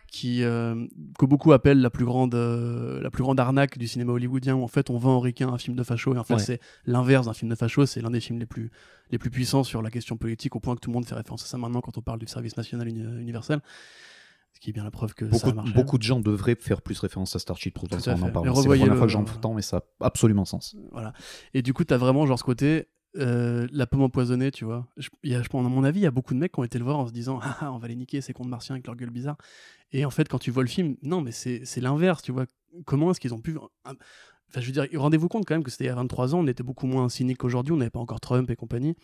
qui euh, que beaucoup appellent la plus grande euh, la plus grande arnaque du cinéma hollywoodien. Où en fait, on vend ricain un film de facho et en fait, Ouais. c'est l'inverse d'un film de facho. C'est l'un des films les plus les plus puissants sur la question politique, au point que tout le monde fait référence à ça maintenant quand on parle du service national uni- universel. Ce qui est bien la preuve que ça Beaucoup, a marché. beaucoup de gens devraient faire plus référence à Starship Troopers. On en parle. C'est la première fois que j'en entends, mais ça a absolument sens. Voilà. Et du coup, tu as vraiment genre ce côté, euh, la pomme empoisonnée, tu vois. Je, y a, je à mon avis, il y a beaucoup de mecs qui ont été le voir en se disant Ah, ah, on va les niquer, ces cons de martiens avec leur gueule bizarre. Et en fait, quand tu vois le film, non, mais c'est l'inverse, tu vois. Comment est-ce qu'ils ont pu. Enfin, je veux dire, rendez-vous compte quand même que c'était il y a 23 ans, on était beaucoup moins cynique qu'aujourd'hui, on n'avait pas encore Trump et compagnie.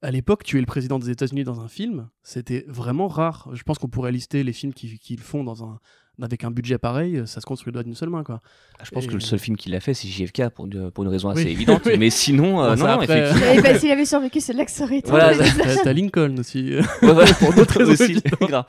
À l'époque, tu es le président des États-Unis dans un film, c'était vraiment rare. Je pense qu'on pourrait lister les films qui, qui le font dans un, avec un budget pareil, ça se construit le doigt d'une seule main, quoi. Je pense Et- que le seul film qu'il a fait, c'est JFK pour une, pour une raison assez Oui. évidente. <laughs> Oui. Mais sinon, euh, non, ça, non, après, effectivement. Et bah, s'il avait survécu, c'est là que ça aurait été. Voilà. T'as Lincoln aussi. Ouais, voilà, <laughs> Pour d'autres raisons.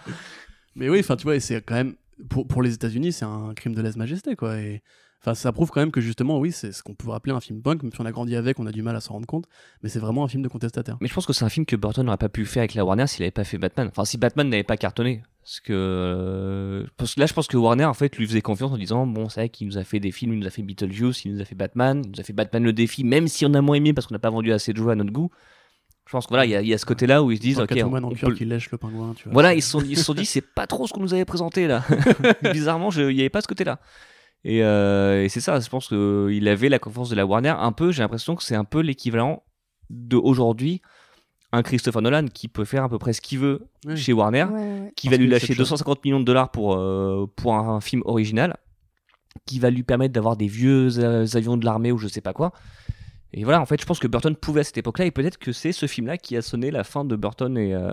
Mais oui, enfin, tu vois, c'est quand même pour, pour les États-Unis, c'est un crime de lèse-majesté, quoi. Et enfin, ça prouve quand même que justement, oui, c'est ce qu'on pourrait appeler un film punk, même si on a grandi avec, on a du mal à s'en rendre compte, mais c'est vraiment un film de contestataire. Mais je pense que c'est un film que Burton n'aurait pas pu faire avec la Warner s'il n'avait pas fait Batman. Enfin, si Batman n'avait pas cartonné. Parce que, euh, parce que là, je pense que Warner, en fait, lui faisait confiance en disant Bon, c'est vrai qu'il nous a fait des films, il nous a fait Beetlejuice, il nous a fait Batman, il nous a fait Batman le défi, même si on a moins aimé parce qu'on n'a pas vendu assez de jeux à notre goût. Je pense que voilà, il y, a- il y a ce côté-là où ils se disent Ok, Catwoman en peut cuir le- qui lèche le pingouin, tu vois. Voilà, ils se sont, ils se sont dit, c'est pas trop ce qu'on nous avait présenté là. <laughs> <laughs> Bizarrement, je- il n'y avait pas ce côté-là. Et, euh, et c'est ça, je pense qu'il avait la confiance de la Warner. Un peu, j'ai l'impression que c'est un peu l'équivalent de aujourd'hui un Christopher Nolan qui peut faire à peu près ce qu'il veut Oui. chez Warner, Ouais, ouais. qui Parce va lui lâcher cette chose- 250 millions de dollars pour, euh, pour un, un film original, qui va lui permettre d'avoir des vieux euh, avions de l'armée ou je sais pas quoi. Et voilà, en fait, je pense que Burton pouvait à cette époque-là, et peut-être que c'est ce film-là qui a sonné la fin de Burton et, euh,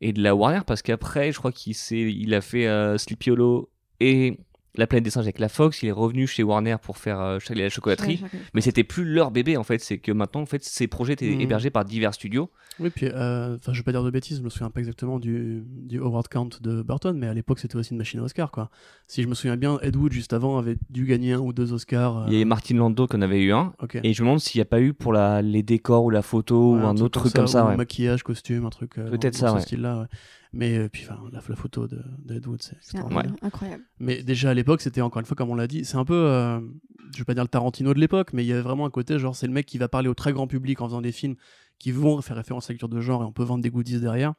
et de la Warner, parce qu'après, je crois qu'il s'est- il a fait euh, Sleepy Hollow et La planète des singes avec la Fox, il est revenu chez Warner pour faire euh, la chocolaterie, Ouais, mais c'était plus leur bébé en fait, c'est que maintenant, en fait, ces projets étaient Mhm. hébergés par divers studios. Oui, puis, euh, enfin, je vais pas dire de bêtises, je me souviens pas exactement du, du Howard Count de Burton, mais à l'époque, c'était aussi une machine à Oscar, quoi. Si je me souviens bien, Ed Wood, juste avant, avait dû gagner un ou deux Oscars. euh, Il y avait Martin Landau qu'on avait eu un, et je me demande s'il n'y a pas eu pour la, les décors ou la photo Ouais, ou un autre truc comme ça. ou ouais. maquillage, costume, un truc. euh, Peut-être ça, ce ouais. style-là, ouais. Mais euh, puis, enfin, la, la photo de, de Ed Wood, c'est incroyable. Mais déjà à l'époque, c'était encore une fois, comme on l'a dit, c'est un peu, euh, je vais pas dire le Tarantino de l'époque, mais il y avait vraiment un côté, genre, c'est le mec qui va parler au très grand public en faisant des films qui vont faire référence à la culture de genre et on peut vendre des goodies derrière.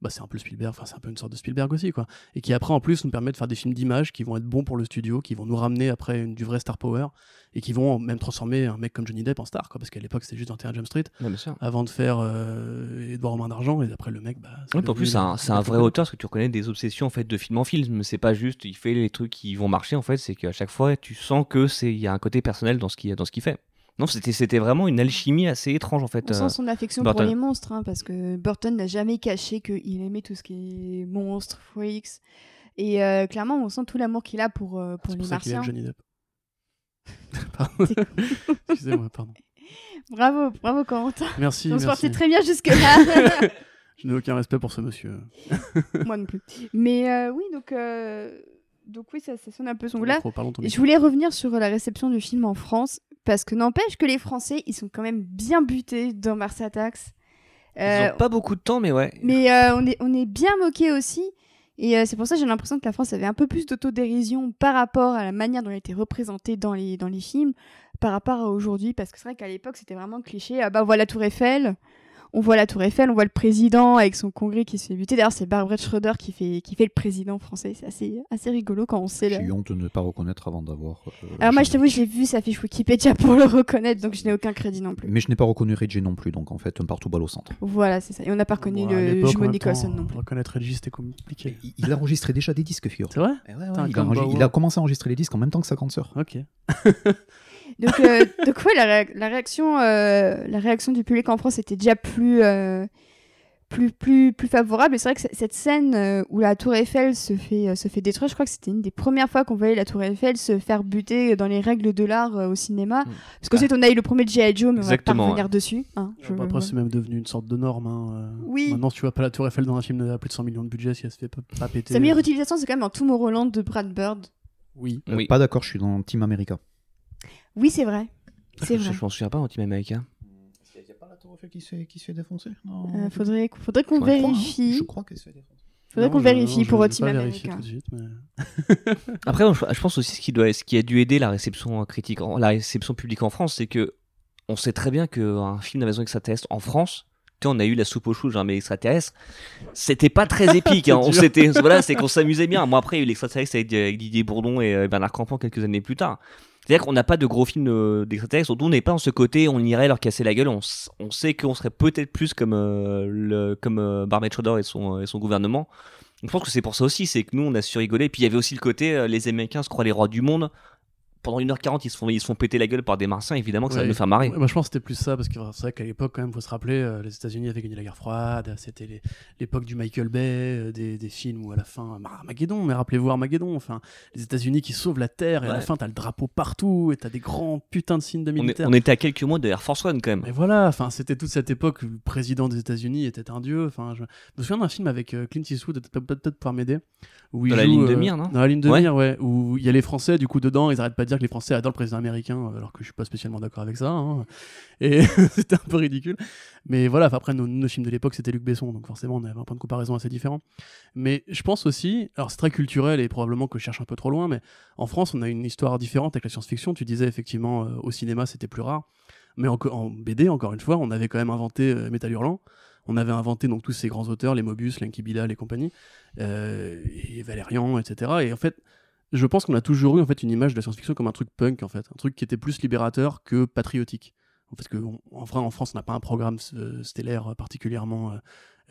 Bah, c'est un peu Spielberg, enfin, c'est un peu une sorte de Spielberg aussi, quoi. Et qui après, en plus, nous permet de faire des films d'image qui vont être bons pour le studio, qui vont nous ramener après une- du vrai star power et qui vont même transformer un mec comme Johnny Depp en star, quoi. Parce qu'à l'époque, c'était juste 21 Jump Street Ouais, avant de faire euh, Edouard aux mains d'argent et après le mec, bah. en plus, c'est un, vrai auteur parce que tu reconnais des obsessions en fait de film en film. C'est pas juste, il fait les trucs qui vont marcher en fait. C'est qu'à chaque fois, tu sens que c'est, il y a un côté personnel dans ce qu'il dans ce qu'il fait. Non, c'était, c'était vraiment une alchimie assez étrange en fait. On euh. sent son affection Burton. pour les monstres, hein, parce que Burton n'a jamais caché qu'il aimait tout ce qui est monstres, freaks. Et euh, clairement, on sent tout l'amour qu'il a pour, euh, pour C'est les pour ça qu'il aime martiens. Johnny Depp. <laughs> Pardon. Excusez-moi, pardon. Bravo, bravo Corentin. Merci, On se portait très bien jusque-là. <laughs> Je n'ai aucun respect pour ce monsieur. <laughs> Moi non plus. Mais euh, oui, donc, euh, donc oui, ça, ça sonne un peu son là. Et micro. je voulais revenir sur la réception du film en France, parce que n'empêche que les Français, ils sont quand même bien butés dans Mars Attacks. Euh, Ils ont pas beaucoup de temps, mais ouais. mais euh, on, est, on est bien moqué aussi. Et euh, c'est pour ça que j'ai l'impression que la France avait un peu plus d'autodérision par rapport à la manière dont elle était représentée dans les, dans les films, par rapport à aujourd'hui. Parce que c'est vrai qu'à l'époque, c'était vraiment cliché. Ah bah, la Tour Eiffel, on voit la Tour Eiffel, on voit le président avec son congrès qui se fait buter. D'ailleurs, c'est Barbara Schroeder qui fait, qui fait le président français. C'est assez, assez rigolo quand on sait. J'ai le- honte de ne pas reconnaître avant d'avoir. euh, Alors moi, je t'avoue, j'ai vu sa fiche Wikipédia pour le reconnaître, donc je n'ai aucun crédit non plus. Mais je n'ai pas reconnu Reggie non plus, donc en fait, un partout balle au centre. Voilà, c'est ça. Et on n'a pas reconnu Bon, à le jumeau Nicholson non plus. Reconnaître Reggie, c'était compliqué. Il, il enregistrait déjà des disques, figure. C'est vrai Eh ouais, ouais, Putain, il, a enregistré- il a commencé à enregistrer les disques en même temps que sa grande sœur. Ok. <laughs> Donc, euh, <laughs> donc ouais, la, ré- la réaction, euh, la réaction du public en France était déjà plus, euh, plus, plus, plus favorable. Et c'est vrai que cette scène euh, où la Tour Eiffel se fait, euh, se fait détruire, je crois que c'était une des premières fois qu'on voyait la Tour Eiffel se faire buter dans les règles de l'art euh, au cinéma. Mm. Parce qu'ensuite, on a eu le premier G.I. Joe, mais on va pas revenir dessus. hein. Je- Bah, après, c'est même devenu une sorte de norme. hein, euh. Oui. Maintenant, si tu vois pas la Tour Eiffel dans un film à plus de 100 millions de budget, si elle se fait pas, pas péter. Sa meilleure utilisation, c'est quand même un Tomorrowland de Brad Bird. Oui. Euh, Oui. Pas d'accord, je suis dans Team America. Oui, c'est vrai. C'est Je, vrai. je m'en souviens pas en Team America. Il n'y a pas la Tour Eiffel qui se fait, qui se fait défoncer? Non Euh, faudrait faudrait qu'on Je crois, hein. vérifie. Je crois qu'elle se fait défoncer. Faudrait qu'on vérifie non, pour vais Team America. tout de suite, mais- <laughs> Après, je je pense aussi ce qui, doit, ce qui a dû aider la réception critique, la réception publique en France, c'est que on sait très bien qu'un film d'invasion extraterrestre en France, tu sais, on a eu la soupe aux choux, genre mais extraterrestre, c'était pas très épique. hein. <laughs> On dur. s'était, voilà, c'est qu'on s'amusait bien. Moi après, il y a eu l'extraterrestre avec, avec Didier Bourdon et euh, Bernard Campan quelques années plus tard. C'est-à-dire qu'on n'a pas de gros films euh, d'extraterrestres, on n'est pas dans ce côté, on irait leur casser la gueule. On, on sait qu'on serait peut-être plus comme euh, le, comme euh, Barmet et son, et son gouvernement. Je pense que c'est pour ça aussi, c'est que nous on a su rigoler. Puis il y avait aussi le côté, euh, les Américains se croient les rois du monde. Pendant 1h40, ils se font, ils se font péter la gueule par des Martiens, évidemment que ça va nous faire marrer. Ouais, bah, je pense que c'était plus ça, parce que c'est vrai qu'à l'époque, quand même, faut se rappeler, euh, les États-Unis avaient gagné la guerre froide, c'était l'époque du Michael Bay, euh, des, des films où à la fin, bah, Armageddon, mais rappelez-vous Armageddon, enfin, les États-Unis qui sauvent la Terre, et à la fin, t'as le drapeau partout, et t'as des grands putains de signes de On, est- militaires. on était à quelques mois de Air Force One quand même. Mais voilà, enfin, c'était toute cette époque où le président des États-Unis était un dieu. Enfin, je je me souviens d'un film avec euh, Clint Eastwood, peut-être pouvoir m'aider. Où il Dans la joue, ligne de euh, mire, non Dans la ligne de Ouais. mire, ouais. Où il y a les Français, du coup, dedans, ils arrêtent pas de dire que les Français adorent le président américain, euh, alors que je suis pas spécialement d'accord avec ça. hein. Et <laughs> c'était un peu ridicule. Mais voilà, après, nos, nos films de l'époque, c'était Luc Besson, donc forcément, on avait un point de comparaison assez différent. Mais je pense aussi, alors c'est très culturel et probablement que je cherche un peu trop loin, mais en France, on a une histoire différente avec la science-fiction. Tu disais effectivement, euh, au cinéma, c'était plus rare. Mais en, en BD, encore une fois, on avait quand même inventé euh, Métal Hurlant. On avait inventé donc tous ces grands auteurs, les Mobius, Linky Billal et compagnie, euh, et Valérian, etc. Et en fait, je pense qu'on a toujours eu en fait une image de la science-fiction comme un truc punk, en fait, un truc qui était plus libérateur que patriotique. Parce que on- en France, on n'a pas un programme euh, stellaire particulièrement euh,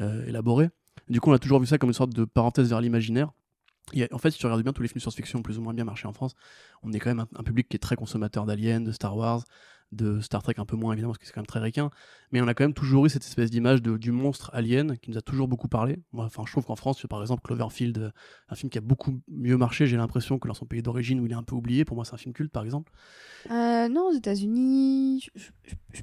euh, élaboré. Du coup, on a toujours vu ça comme une sorte de parenthèse vers l'imaginaire. En fait, si tu regardes bien tous les films de science-fiction plus ou moins bien marché en France, on est quand même un, un public qui est très consommateur d'Alien, de Star Wars, de Star Trek un peu moins évidemment parce que c'est quand même très ricain, mais on a quand même toujours eu cette espèce d'image de- du monstre alien qui nous a toujours beaucoup parlé. Moi, enfin, je trouve qu'en France, par exemple, Cloverfield, euh, un film qui a beaucoup mieux marché, j'ai l'impression que dans son pays d'origine où il est un peu oublié. Pour moi, c'est un film culte, par exemple. Euh, non, aux États-Unis.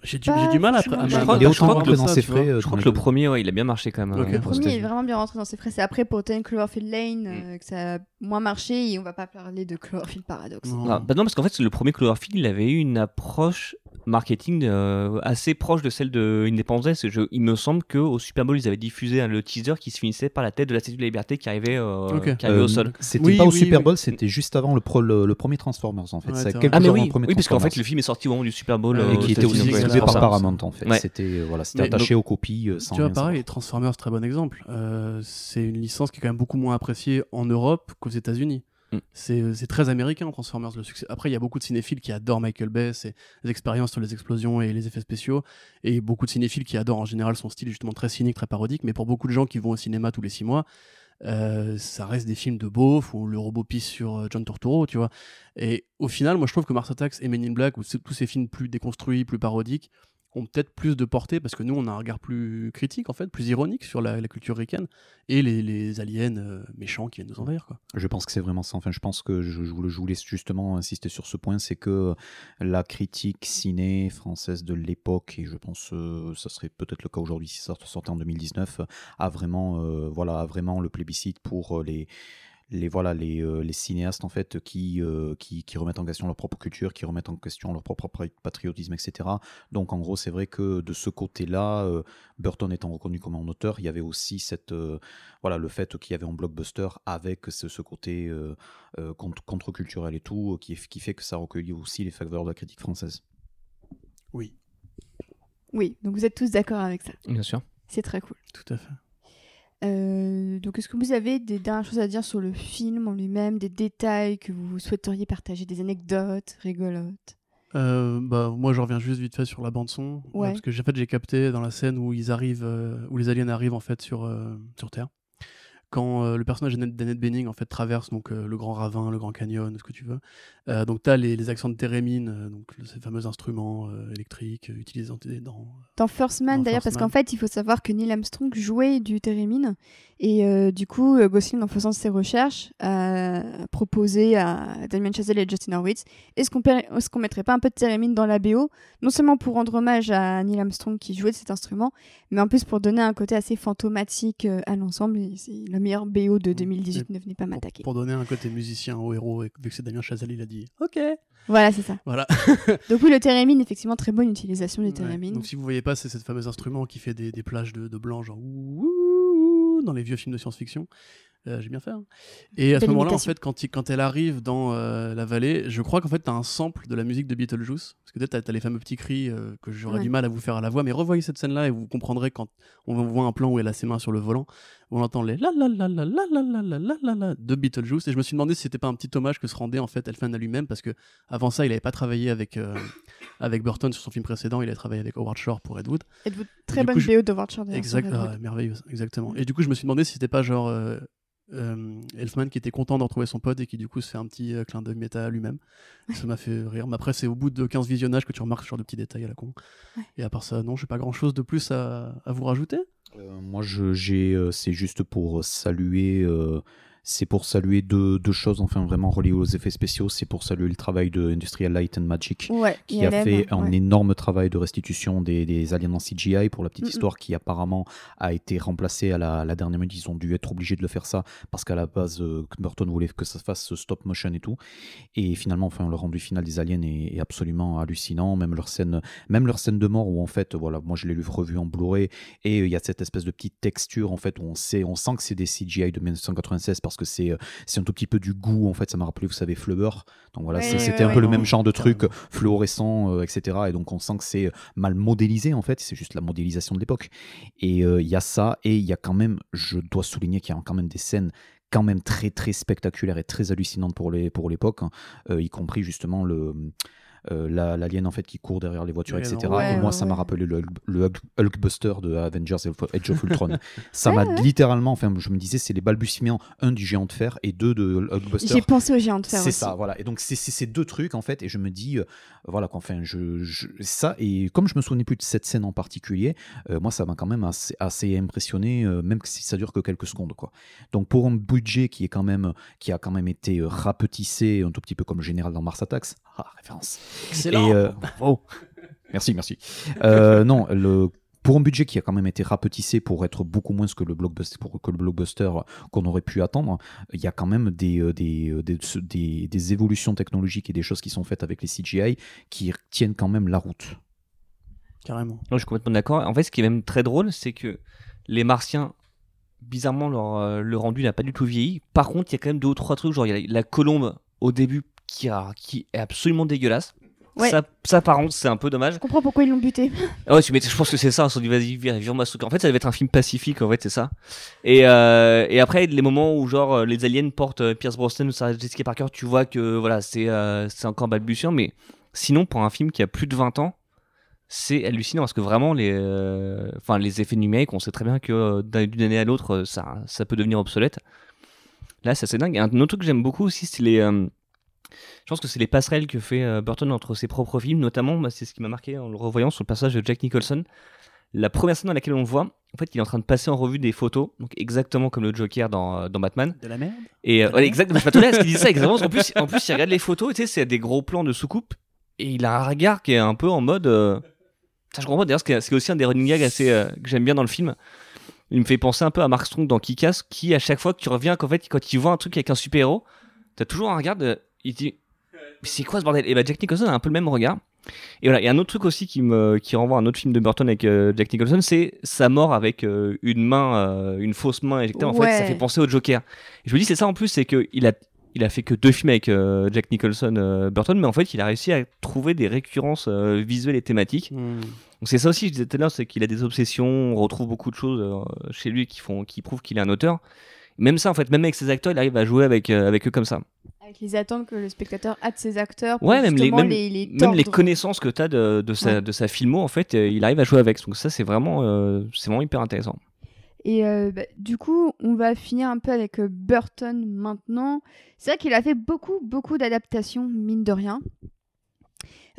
J'ai du, mal à, Je à- crois- à- je à- crois à- que dans ça, ses frais, euh, Je crois que le premier, ouais, il a bien marché quand même. Euh, Le premier est vraiment bien rentré dans ses frais. C'est après pour Ten Cloverfield Lane Mm. euh, que ça a moins marché et on va pas parler de Cloverfield Paradox. Non. Ah, bah non, parce qu'en fait, le premier Cloverfield, il avait eu une approche marketing euh, assez proche de celle de Independence. Je- il me semble qu'au Super Bowl, ils avaient diffusé hein, le teaser qui se finissait par la tête de la Statue de la Liberté qui arrivait, euh, qui arrivait Euh, au sol. C'était Oui, pas au oui, Super oui. Bowl, c'était juste avant le, pro- le, le premier Transformers en fait. Ouais, Ah mais oui, parce qu'en fait le film est sorti au moment du Super Bowl Euh, euh, et qui était aussi c'est par. Paramount en fait. Ouais. C'était voilà, attaché aux copies sans Tu vois, pareil, savoir. Transformers, très bon exemple. Euh, c'est une licence qui est quand même beaucoup moins appréciée en Europe qu'aux États-Unis. Mm. C'est c'est très américain, Transformers. Le succès. Après, il y a beaucoup de cinéphiles qui adorent Michael Bay, ses expériences sur les explosions et les effets spéciaux, et beaucoup de cinéphiles qui adorent en général son style justement très cynique, très parodique. Mais pour beaucoup de gens qui vont au cinéma tous les six mois, euh, ça reste des films de beauf où le robot pisse sur euh, John Turturro, tu vois. Et au final, moi, je trouve que Mars Attacks et Men in Black, ou tous ces films plus déconstruits, plus parodiques, ont peut-être plus de portée parce que nous, on a un regard plus critique, en fait, plus ironique sur la, culture ricaine et les, aliens euh, méchants qui viennent nous envahir, quoi. Je pense que c'est vraiment ça. Enfin, je pense que je, je voulais, justement insister sur ce point, c'est que la critique ciné française de l'époque, et je pense que ça serait peut-être le cas aujourd'hui si ça sortait en 2019, a vraiment, euh, voilà, a vraiment le plébiscite pour euh, les les voilà les, euh, les cinéastes en fait qui, euh, qui, qui remettent en question leur propre culture, qui remettent en question leur propre patriotisme, etc. Donc en gros, c'est vrai que de ce côté-là, euh, Burton étant reconnu comme un auteur, il y avait aussi cette euh, voilà le fait qu'il y avait un blockbuster avec ce, ce côté euh, euh, contre- contre-culturel et tout, qui, qui fait que ça recueillit aussi les faveurs de la critique française. Oui, Oui, donc vous êtes tous d'accord avec ça. Bien sûr. C'est très cool. tout à fait. Euh, donc, est-ce que vous avez des dernières choses à dire sur le film en lui-même, des détails que vous souhaiteriez partager, des anecdotes rigolotes? Euh, bah, moi, je reviens juste vite fait sur la bande son, euh, Ouais. parce que j'ai- en fait, j'ai capté dans la scène où ils arrivent, euh, où les aliens arrivent en fait sur sur Terre. Quand euh, le personnage d'Annette Bening en fait traverse donc euh, le grand ravin, le grand canyon, ce que tu veux. Euh, donc t'as les, les accents de thérémine, euh, donc ces fameux instruments électriques utilisés dans, dans First Man, d'ailleurs, parce qu'en fait, il faut savoir que Neil Armstrong jouait du thérémine. Et du coup, Gosling, en faisant ses recherches, a proposé à Damien Chazelle et Justin Horwitz est-ce qu'on est-ce qu'on mettrait pas un peu de thérémine dans la BO Non seulement pour rendre hommage à Neil Armstrong qui jouait de cet instrument, mais en plus pour donner un côté assez fantomatique à l'ensemble. Et meilleure BO de 2018, ne venez pas pour, m'attaquer. pour donner un côté musicien au héros. Et vu que c'est Damien Chazelle, il a dit OK. Voilà, c'est ça. Voilà. <laughs> Donc oui, le thérémine, effectivement, très bonne utilisation du Ouais. thérémine. Donc si vous voyez pas, c'est cette fameuse instrument qui fait des, des plages de, de blanc, genre ouh, ouh, dans les vieux films de science-fiction. Euh, J'ai bien fait. hein. Et à ce moment-là, en fait, quand, il- quand elle arrive dans euh, la vallée, je crois qu'en fait, tu as un sample de la musique de Beetlejuice. Parce que peut-être tu as, les fameux petits cris euh, que j'aurais Ouais. du mal à vous faire à la voix. Mais revoyez cette scène-là et vous comprendrez quand on voit un plan où elle a ses mains sur le volant, on entend les la la la la la la la la la la la de Beetlejuice. Et je me suis demandé si c'était pas un petit hommage que se rendait en fait Elfman à lui-même. Parce que avant ça, il avait pas travaillé avec, euh, avec Burton sur son film précédent. Il a travaillé avec Howard Shore pour Ed Wood. Êtes-vous très du bonne BO de Watcher d'ailleurs, Exact, ah, merveilleuse, exactement. Et du coup, je me suis demandé si c'était pas genre euh, Elfman qui était content de retrouver son pote et qui du coup se fait un petit euh, clin d'œil méta à lui-même. Ça m'a fait rire. Mais après, c'est au bout de 15 visionnages que tu remarques ce genre de petits détails à la con. Ouais. Et à part ça, non, j'ai pas grand chose de plus à, à vous rajouter? Euh, moi, je, j'ai, euh, c'est juste pour saluer, euh, c'est pour saluer deux, deux choses, enfin vraiment reliées aux effets spéciaux. C'est pour saluer le travail de Industrial Light and Magic, Ouais, qui a fait un ouais. énorme travail de restitution des, des aliens en CGI pour la petite Mm, histoire qui apparemment a été remplacée à la, dernière minute. Ils ont dû être obligés de le faire ça parce qu'à la base, euh, Burton voulait que ça se fasse stop motion et tout. Et finalement, enfin, le rendu final des aliens est, est absolument hallucinant. Même leur scène, même leur scène de mort où en fait, voilà, moi je l'ai revu en Blu-ray et euh, il y a cette espèce de petite texture en fait où on sait, on sent que c'est des CGI de 1996 parce que c'est, euh, c'est un tout petit peu du goût en fait. Ça m'a rappelé, vous savez, Flubber. Donc voilà, Ouais, c'est- ouais, c'était ouais, un peu le même genre de truc fluorescent, euh, etc. Et donc on sent que c'est mal modélisé en fait. C'est juste la modélisation de l'époque. Et euh, il y a ça et il y a quand même, je dois souligner qu'il y a quand même des scènes quand même très très spectaculaires et très hallucinantes pour les pour l'époque, hein. Euh, y compris justement le euh, la- l'alien en fait qui court derrière les voitures, etc. ouais, et moi, ouais, ça m'a rappelé le, Hulk- le Hulk- Hulkbuster de Avengers Age of Ultron. <laughs> ça m'a littéralement, enfin, je me disais, c'est les balbutiements, un du géant de fer et deux de Hulkbuster. J'ai pensé au géant de fer C'est aussi. ça, voilà. Et donc, c'est ces deux trucs, en fait. Et je me dis, euh, voilà, qu'enfin, je, je- ça. Et comme je me souvenais plus de cette scène en particulier, euh, moi, ça m'a quand même assez, assez impressionné, euh, même si ça dure que quelques secondes, quoi. Donc, pour un budget qui est quand même, qui a quand même été rapetissé, un tout petit peu comme le général dans Mars Attacks. Ah, référence. Excellent. Et, euh, oh. Merci, merci. Euh, non, le, pour un budget qui a quand même été rapetissé pour être beaucoup moins que le blockbuster, pour que le blockbuster qu'on aurait pu attendre, il y a quand même des, euh, des, des, ce- des- des évolutions technologiques et des choses qui sont faites avec les CGI qui tiennent quand même la route. Carrément. Non, je suis complètement d'accord. En fait, ce qui est même très drôle, c'est que les Martiens, bizarrement, leur, euh, le rendu n'a pas du tout vieilli. Par contre, il y a quand même deux ou trois trucs, genre il y a la colombe au début qui, a, qui est absolument dégueulasse. Ouais. Ça, ça, par contre, c'est un peu dommage. Je comprends pourquoi ils l'ont buté. <laughs> Ouais, mais je pense que c'est ça. Ils se sont dit, vas-y, viens, truc. En fait, ça devait être un film pacifique, en fait, c'est ça. Et, euh, et après, les moments où, genre, euh, les aliens portent euh, Pierce Brosnan ou Sarah Jessica Parker, tu vois que, voilà, c'est euh, encore balbutiant. Mais sinon, pour un film qui a plus de 20 ans, c'est hallucinant parce que vraiment, les, euh, enfin, les effets numériques, on sait très bien que euh, d'un- d'une année à l'autre, ça, ça peut devenir obsolète. Là, c'est dingue. Et un autre truc que j'aime beaucoup aussi, c'est les. Je pense que c'est les passerelles que fait euh, Burton entre ses propres films, notamment, bah, c'est ce qui m'a marqué en le revoyant sur le passage de Jack Nicholson. La première scène dans laquelle on le voit, en fait, il est en train de passer en revue des photos, donc exactement comme le Joker dans, euh, dans Batman. De la merde. Et euh, ouais, exactement, je m'attendais à ce qu'il dise ça exactement. qu'en plus, en plus, il regarde les photos, tu sais, c'est des gros plans de soucoupe, et il a un regard qui est un peu en mode. euh, Ça, je comprends. D'ailleurs, ce qui est ce qui est aussi un des running gags assez, euh, que j'aime bien dans le film, il me fait penser un peu à Mark Strong dans Kick-Ass, qui à chaque fois que tu reviens, qu'en fait, quand il voit un truc avec un super-héros, t'as toujours un regard de. Il dit Mais c'est quoi ce bordel? Et bah, Jack Nicholson a un peu le même regard. Et voilà, il y a un autre truc aussi qui me qui renvoie à un autre film de Burton avec euh, Jack Nicholson, c'est sa mort avec euh, une main, euh, une fausse main éjectée. En fait, ça fait penser au Joker. Et je me dis, c'est ça en plus, c'est que il a il a fait que deux films avec Jack Nicholson, Burton, mais en fait, il a réussi à trouver des récurrences visuelles et thématiques. Hmm. Donc c'est ça aussi, je disais tout à l'heure, c'est qu'il a des obsessions, on retrouve beaucoup de choses chez lui qui font, qui prouvent qu'il est un auteur. Même ça, en fait, même avec ses acteurs, il arrive à jouer avec, avec eux comme ça. Avec les attentes que le spectateur a de ses acteurs. pour Ouais, même les, même, les, les même les tordre. connaissances que tu as de, de, sa, Ouais. de sa filmo, en fait, euh, il arrive à jouer avec. Donc ça, c'est vraiment, euh, c'est vraiment hyper intéressant. Et euh, bah, du coup, on va finir un peu avec Burton maintenant. C'est vrai qu'il a fait beaucoup, beaucoup d'adaptations, mine de rien.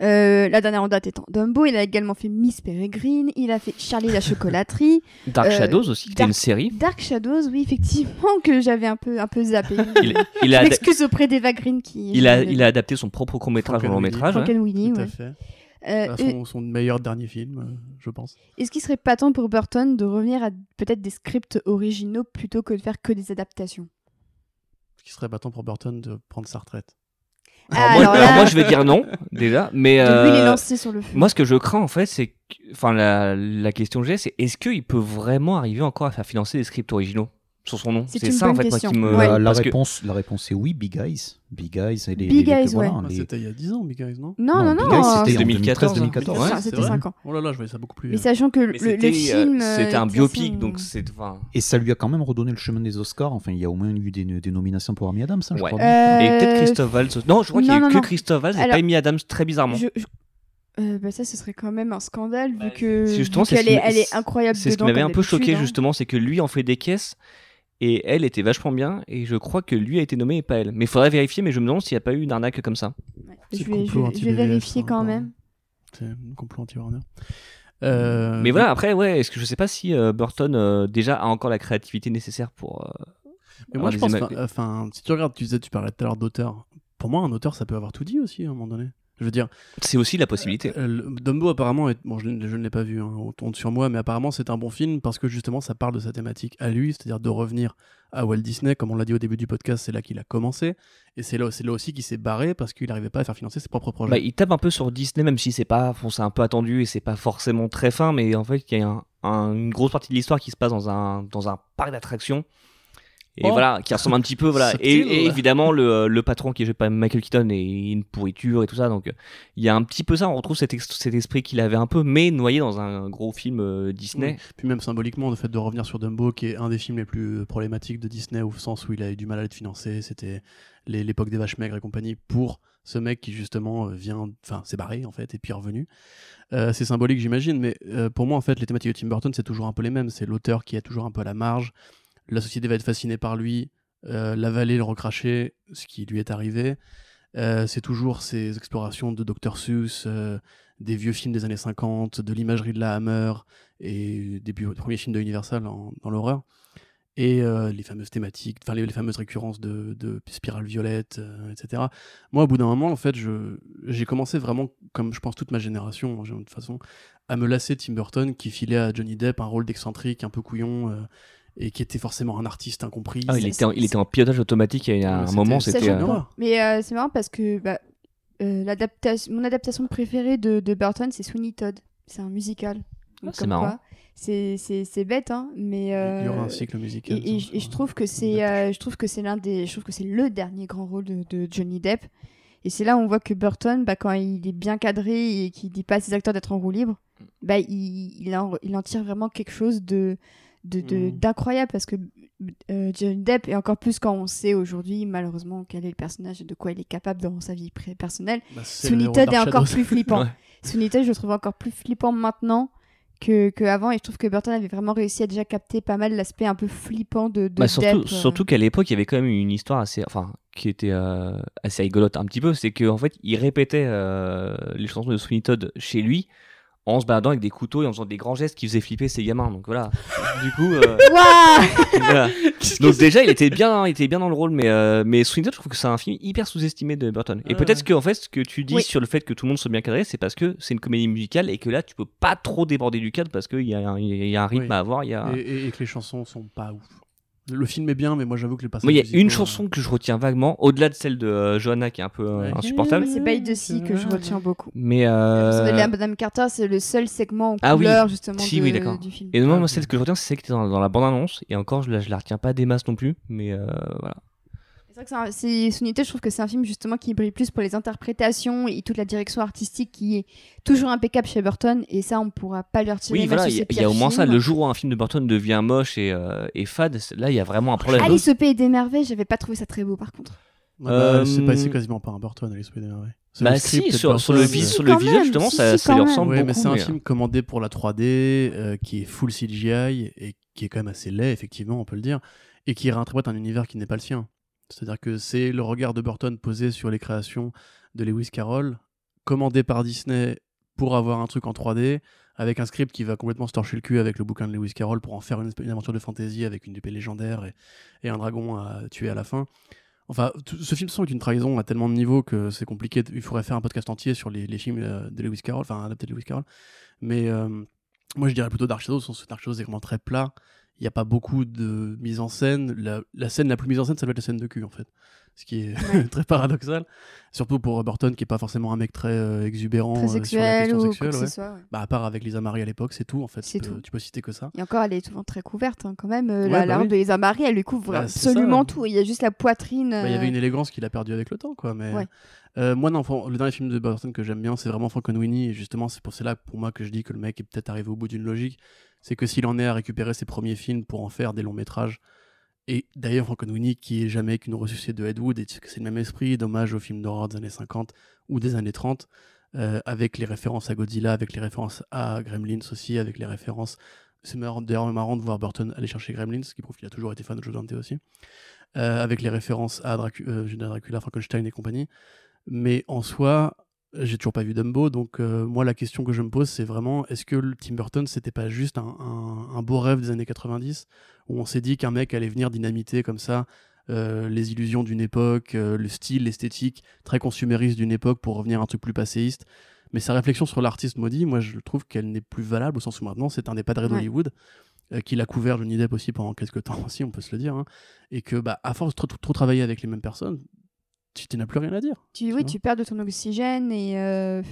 Euh, la dernière en date étant Dumbo, il a également fait Miss Peregrine, il a fait Charlie la chocolaterie, <laughs> Dark Euh, Shadows aussi, qui était Dark- une série. Dark Shadows, oui, effectivement, que j'avais un peu, un peu zappé. <laughs> Il, il Je a, m'excuse auprès d'Eva Green qui. il, a, il a adapté son propre court-métrage en long métrage. Ouais. fait. Euh, son, son meilleur dernier film, euh, je pense. Est-ce qu'il serait pas temps pour Burton de revenir à peut-être des scripts originaux plutôt que de faire que des adaptations? Ce qui serait battant pour Burton de prendre sa retraite? Alors, moi, alors je vais dire non, déjà. Mais lui euh, sur le feu. Moi, ce que je crains, en fait, c'est. Enfin, la, la question que j'ai, c'est est-ce qu'il peut vraiment arriver encore à faire financer des scripts originaux? Sur son nom C'est ça, en bonne fait, moi, qui question. me. Ouais. la, la parce que- réponse, la réponse est oui, Big Eyes. Big Eyes et les. Big Eyes, voilà, ouais. Ah, les- C'était il y a 10 ans, Big Eyes, non? Non, non, Big non. Eyes, euh, c'était en 2014, 2013-2014. Ouais, c'est c'était vrai 5 ans. Oh là là, je voyais ça beaucoup plus. Mais sachant que le, Mais le c'était, euh, film. euh, C'était un biopic, donc c'est. Enfin, Et ça lui a quand même redonné le chemin des Oscars. Enfin, il y a au moins eu des, des nominations pour Amy Adams, hein, je Ouais. crois. Euh, Et peut-être Christophe Waltz. Non, je crois qu'il y a non, eu non, que non. Christophe Waltz et pas Amy Adams, très bizarrement. euh, bah ça, ce serait quand même un scandale vu Bah, que justement, qu'elle est, elle est incroyable C'est ce qui m'avait un peu choqué, hein. justement, c'est que lui en fait des caisses et elle était vachement bien et je crois que lui a été nommé et pas elle. Mais il faudrait vérifier, mais je me demande s'il n'y a pas eu une arnaque comme ça. Ouais. Je vais, je je vérifier hein, quand même. C'est un complot anti-Warner. Euh, Mais voilà, après, ouais, est-ce que je sais pas si euh, Burton euh, déjà a encore la créativité nécessaire pour. euh, Mais moi, je pense, enfin, si tu regardes, tu disais, tu parlais tout à l'heure d'auteur. Pour moi, un auteur, ça peut avoir tout dit aussi à un moment donné. Je veux dire, C'est aussi la possibilité. euh, Dumbo apparemment, est... bon, je, ne- je ne l'ai pas vu, hein, on tourne sur moi, mais apparemment c'est un bon film parce que justement ça parle de sa thématique à lui, c'est-à-dire de revenir à Walt Disney, comme on l'a dit au début du podcast, c'est là qu'il a commencé, et c'est là, c'est là aussi qu'il s'est barré parce qu'il n'arrivait pas à faire financer ses propres projets. Bah, il tape un peu sur Disney, même si c'est pas, un peu attendu et c'est pas forcément très fin, mais en fait, il y a un- un- une grosse partie de l'histoire qui se passe dans un, dans un parc d'attractions. Et Oh. voilà, qui ressemble un petit peu, voilà. <laughs> Et, évidemment, le, le patron qui est joué par Michael Keaton est une pourriture et tout ça. Donc, euh, il y a un petit peu ça, on retrouve cet, cet esprit qu'il avait un peu, mais noyé dans un gros film euh, Disney. Puis même symboliquement, le fait de revenir sur Dumbo, qui est un des films les plus euh, problématiques de Disney, au sens où il a eu du mal à être financé, c'était l'époque des vaches maigres et compagnie, pour ce mec qui justement euh, vient, enfin s'est barré en fait, et puis est revenu. Euh, c'est symbolique j'imagine, mais euh, pour moi en fait les thématiques de Tim Burton c'est toujours un peu les mêmes, c'est l'auteur qui est toujours un peu à la marge, la société va être fascinée par lui, euh, l'avaler, le recracher, ce qui lui est arrivé. Euh, c'est toujours ces explorations de Dr. Seuss, euh, des vieux films des années 50, de l'imagerie de la Hammer et des bu- premiers films de Universal dans l'horreur. Et les fameuses thématiques, enfin les, fameuses récurrences de, de Spirale Violette, etc. Moi, au bout d'un moment, en fait, j'ai commencé vraiment, comme je pense toute ma génération, de toute façon, à me lasser Tim Burton qui filait à Johnny Depp un rôle d'excentrique, un peu couillon, et qui était forcément un artiste incompris. Ah, il, était en, il était en pilotage automatique il y a Ouais, un moment, c'était euh. Mais euh, c'est marrant parce que bah, euh, l'adaptation, mon adaptation préférée de, de Burton, c'est Sweeney Todd. C'est un musical. Ah, c'est marrant. quoi, C'est c'est- c'est bête, hein, mais. Il y aura euh, un cycle musical. Et, et je- et je trouve que c'est, euh, je trouve que c'est l'un des, je trouve que c'est le dernier grand rôle de, de Johnny Depp. Et c'est là où on voit que Burton, bah, quand il est bien cadré et qu'il dit pas à ses acteurs d'être en roue libre, bah, il, il, en, il en tire vraiment quelque chose de, de, de- Mhm. d'incroyable parce que euh, Johnny Depp, et encore plus quand on sait aujourd'hui malheureusement quel est le personnage et de quoi il est capable dans sa vie personnelle, Bah, le Todd est encore plus flippant. <laughs> Ouais. Sweeney Todd, je le trouve encore plus flippant maintenant que, que avant et je trouve que Burton avait vraiment réussi à déjà capter pas mal l'aspect un peu flippant de, de Bah, surtout, Depp, euh. surtout qu'à l'époque, il y avait quand même une histoire assez, enfin, qui était euh, assez rigolote un petit peu, c'est qu'en fait, il répétait euh, les chansons de Sweeney Todd chez lui en se baladant avec des couteaux et en faisant des grands gestes qui faisaient flipper ses gamins. Donc voilà. <laughs> du coup, euh, voilà. <laughs> donc déjà, il était bien, il était bien dans le rôle, mais euh, mais Todd, je trouve que c'est un film hyper sous-estimé de Burton. Et Ouais, peut-être que en fait, ce que tu dis Oui. sur le fait que tout le monde soit bien cadré, c'est parce que c'est une comédie musicale et que là, tu peux pas trop déborder du cadre parce qu'il y, a un- il y a un rythme Oui. à avoir. Il y a, Et, et- et que les chansons sont pas ouf. Le film est bien, mais moi j'avoue que les passages. Moi, il y a musicaux, une euh, chanson que je retiens vaguement, au-delà de celle de euh, Johanna qui est un peu euh, Ouais. insupportable. C'est By the Sea que je retiens beaucoup. Mais euh, la Madame Carter, c'est le seul segment en Ah oui. couleur, justement, Si, de- oui, d'accord. du film. Et Ah, moi ok. celle que je retiens, c'est celle qui était dans, dans la bande-annonce. Et encore, je la, je la retiens pas des masses non plus. Mais euh, voilà. C'est vrai que c'est Sunité, je trouve que c'est un film justement qui brille plus pour les interprétations et toute la direction artistique qui est toujours impeccable chez Burton et ça on pourra pas leur tirer Oui, voilà, il y, y a au moins ça. Le jour où un film de Burton devient moche et, euh, et fade, là, il y a vraiment un problème. Alice au pays des merveilles, j'avais pas trouvé ça très beau par contre. Ouais, bah, Euh, c'est pas- c'est quasiment pas un Burton, Alice au Pays des Merveilles. Bah le si, sur, sur le, euh, Si, sur le visuel, justement, si, ça, si, ça lui ressemble Ouais, beaucoup. mais c'est un mais- film commandé pour la 3D, euh, qui est full CGI et qui est quand même assez laid, effectivement, on peut le dire, et qui réinterprète un univers qui n'est pas le sien. C'est-à-dire que c'est le regard de Burton posé sur les créations de Lewis Carroll, commandé par Disney pour avoir un truc en 3D, avec un script qui va complètement se torcher le cul avec le bouquin de Lewis Carroll pour en faire une, aventure de fantasy avec une épée légendaire et, un dragon à tuer à la fin. Enfin, ce film est une trahison à tellement de niveaux que c'est compliqué. Il faudrait faire un podcast entier sur les, films euh, de Lewis Carroll, enfin adaptés de Lewis Carroll. Mais euh, moi, je dirais plutôt Dark Shadow, sens que Dark Shadow est vraiment très plat. Il n'y a pas beaucoup de mise en scène. La, scène la plus mise en scène, ça va être la scène de cul, en fait. Ce qui est <laughs> très paradoxal. Surtout pour Burton, qui est pas forcément un mec très euh, exubérant Très euh, sur la question ou sexuelle. ouais. ce soit. ouais. Bah, à part avec Lisa Marie à l'époque, c'est tout, en fait. C'est tu, peux, tout. tu peux citer que ça. Et encore, elle est souvent très couverte hein, quand même. euh, la, bah la robe oui. de Lisa Marie, elle lui couvre Bah, absolument ça. tout. Il y a juste la poitrine. Bah, Il y avait euh, une élégance qu'il a perdue avec le temps, quoi. Mais moi, non, le dernier film de Burton que j'aime bien, c'est vraiment Frankenweenie. Et justement, c'est pour c'est là pour moi que je dis que le mec est peut-être arrivé au bout d'une logique. C'est que s'il en est à récupérer ses premiers films pour en faire des longs métrages. Et d'ailleurs, Frankenweenie, qui est jamais qu'une ressuscité de Ed Wood, et c'est le même esprit, dommage aux films d'horreur des années 50 ou des années 30, euh, avec les références à Godzilla, avec les références à Gremlins aussi, avec les références. C'est d'ailleurs marrant de voir Burton aller chercher Gremlins, ce qui prouve qu'il a toujours été fan de Joe Dante aussi euh, avec les références à euh, Dracula, Frankenstein et compagnie. Mais en soi, j'ai toujours pas vu Dumbo, donc euh, moi la question que je me pose, c'est vraiment est-ce que le Tim Burton c'était pas juste un, un- un beau rêve des années 90 où on s'est dit qu'un mec allait venir dynamiter comme ça euh, les illusions d'une époque, euh, le style, l'esthétique très consumériste d'une époque pour revenir à un truc plus passéiste? Mais sa réflexion sur l'artiste maudit, moi je trouve qu'elle n'est plus valable au sens où maintenant c'est un des padres Ouais. d'Hollywood euh, qu'il a couvert Johnny Depp aussi pendant quelques temps <laughs> aussi, on peut se le dire, hein. et que bah, à force de trop, trop travailler avec les mêmes personnes, tu tu n'as plus rien à dire. Tu, tu oui, vois. tu perds de ton oxygène et euh,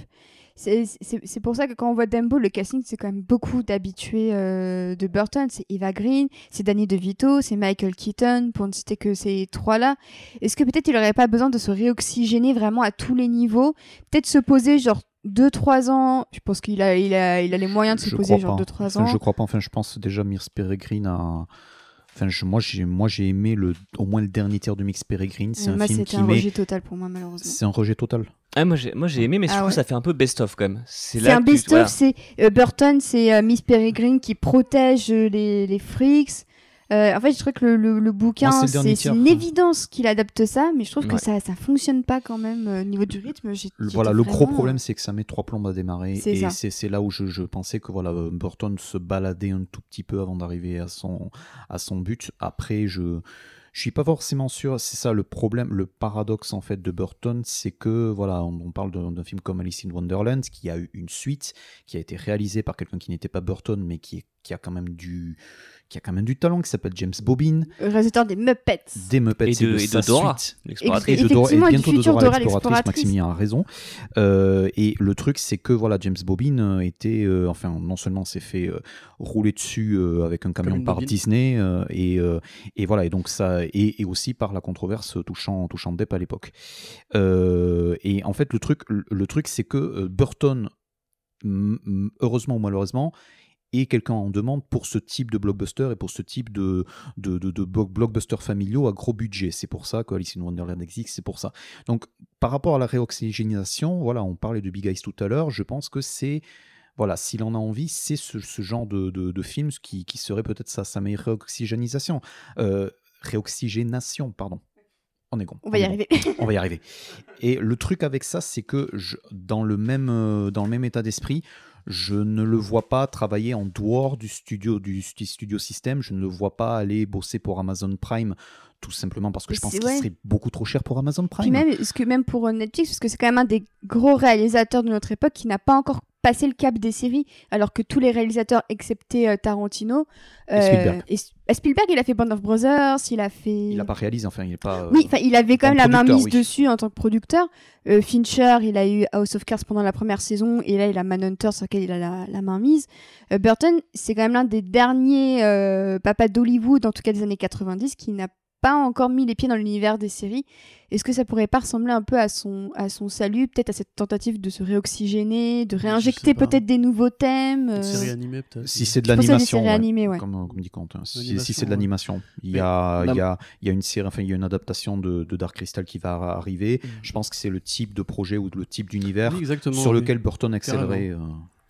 c'est c'est- c'est pour ça que quand on voit Dumbo, le casting, c'est quand même beaucoup d'habitués euh, de Burton. C'est Eva Green, c'est Danny DeVito, c'est Michael Keaton, pour ne citer que ces trois-là. Est-ce que peut-être il n'aurait pas besoin de se réoxygéner vraiment à tous les niveaux? Peut-être se poser genre 2-3 ans? Je pense qu'il a, il a, il a les moyens de se Je poser genre pas. 2-3 Enfin, ans. je crois pas. Enfin, je pense déjà Mirs Peregrine a. Enfin, je- moi, j'ai, moi, j'ai aimé le, au moins le dernier tiers de Mix Peregrine. C'est un film c'était qui un met. rejet total pour moi, malheureusement. C'est un rejet total. Ah, moi j'ai moi, j'ai aimé, mais je Ah trouve ouais. que ça fait un peu best-of quand même. C'est C'est là un best-of, voilà. c'est euh, Burton, c'est euh, Miss Peregrine qui protège euh, les, les freaks. Euh, en fait, je trouve que le, le- le bouquin, Moi, c'est une évidence qu'il adapte ça, mais je trouve que ça ça fonctionne pas quand même euh, au niveau du rythme. Le- Voilà, le gros problème, c'est que ça met trois plombes à démarrer. C'est Et c'est, là où je, je pensais que voilà, Burton se baladait un tout petit peu avant d'arriver à son, à son but. Après, je. Je suis pas forcément sûr, c'est ça le problème, le paradoxe en fait de Burton, c'est que voilà, on, on parle d'un film comme Alice in Wonderland qui a eu une suite, qui a été réalisé par quelqu'un qui n'était pas Burton, mais qui, est- qui a quand même du, qui a quand même du talent, qui s'appelle James Bobbin, le réalisateur des Muppets. des Muppets Et de, et de Dora, suite. l'exploratrice. Et, de Dora- et bientôt de Dora Dora l'exploratrice. Maximilien a raison. Euh, et le truc, c'est que voilà, James Bobbin euh, était, euh, enfin, non seulement s'est fait euh, rouler dessus euh, avec un camion par bobine. Disney, euh, et, euh, et voilà, et donc ça, et, et aussi par la controverse touchant, touchant Depp à l'époque. Euh, et en fait, le truc, le, le truc, c'est que euh, Burton, heureusement ou malheureusement, est quelqu'un en demande pour ce type de blockbuster et pour ce type de, de, de, de block- blockbuster familiaux à gros budget. C'est pour ça qu'Alice in Wonderland existe, c'est pour ça. Donc, par rapport à la réoxygénisation, voilà, on parlait de Big Eyes tout à l'heure, je pense que c'est, voilà, s'il en a envie, c'est ce, ce genre de, de, de film qui, qui serait peut-être sa, sa meilleure réoxygénisation. Euh, réoxygénation, pardon. On est con. On va y arriver. On va y arriver. Et le truc avec ça, c'est que je- dans, le même, euh, dans le même état d'esprit, Je ne le vois pas travailler en dehors du studio du stu- studio système. Je ne le vois pas aller bosser pour Amazon Prime, tout simplement parce que je pense c'est- qu'il ouais. serait beaucoup trop cher pour Amazon Puis Prime. même, est-ce que même pour euh, Netflix, parce que c'est quand même un des gros réalisateurs de notre époque qui n'a pas encore passé le cap des séries, alors que tous les réalisateurs, excepté euh, Tarantino, Et Spielberg. et euh, Spielberg, il a fait Band of Brothers, il a fait. Il n'a pas réalisé, enfin, il n'est pas. euh, Oui, enfin, il avait quand même la main mise oui. dessus en tant que producteur. Euh, Fincher, il a eu House of Cards pendant la première saison, et là, il a Manhunter sur lequel il a la, la main mise. Burton, c'est quand même l'un des derniers papas d'Hollywood, en tout cas des années 90, qui n'a pas encore mis les pieds dans l'univers des séries. Est-ce que ça pourrait pas ressembler un peu à son, à son salut, peut-être à cette tentative de se réoxygéner, de Je réinjecter peut-être des nouveaux thèmes Une euh, série animée peut-être. Si c'est de l'animation, ouais, ouais. comme, comme dit Quentin, si, c'est de ouais. l'animation, il y Mais a, la- il y, a, il y a une série, enfin il y a une adaptation de, de Dark Crystal qui va arriver. Mm. Je pense que c'est le type de projet ou le type d'univers Oui, sur oui. lequel Burton excellerait. euh.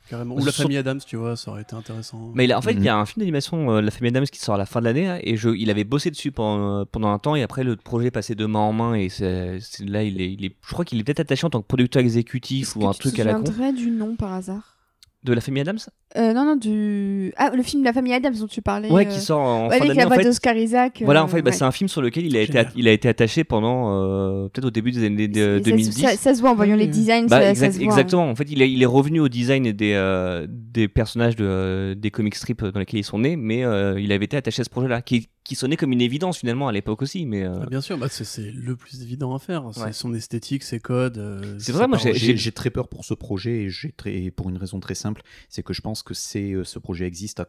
Carrément. Ou la famille Adams, tu vois, ça aurait été intéressant. Mais il a- en fait, il y Mhm. a un film d'animation, euh, La famille Adams, qui sort à la fin de l'année, là, et je, il avait bossé dessus pendant, euh, pendant un temps, et après le projet est passé de main en main, et c'est, c'est- là, il est, il est, je crois qu'il est peut-être attaché en tant que producteur exécutif Est-ce ou que un tu te truc à la con. souviendrais du nom par hasard? De La famille Adams? Euh, Non, non, du. Ah, le film de la famille Adams dont tu parlais. Ouais, euh, qui sort en ouais, fin avec la En voix fait, d'Oscar Isaac. euh, voilà, en fait, bah, ouais. c'est un film sur lequel il a, été, il a été attaché pendant, euh, peut-être au début des années de- C'est- ça- 2010. Ça, ça se voit en voyant les designs. Bah, ça, exact- ça se voit, hein. exactement. En fait, il est, il est revenu au design des, euh, des personnages de, euh, des comic strips dans lesquels ils sont nés, mais euh, il avait été attaché à ce projet-là, qui, qui sonnait comme une évidence finalement à l'époque aussi. Mais euh, Ah, bien sûr, bah, c'est, le plus évident à faire. C'est Ouais. son esthétique, ses codes. euh, C'est vrai, moi, j'ai- très peur pour ce projet et j'ai très pour une raison très simple, c'est que je pense que c'est euh, ce projet existe à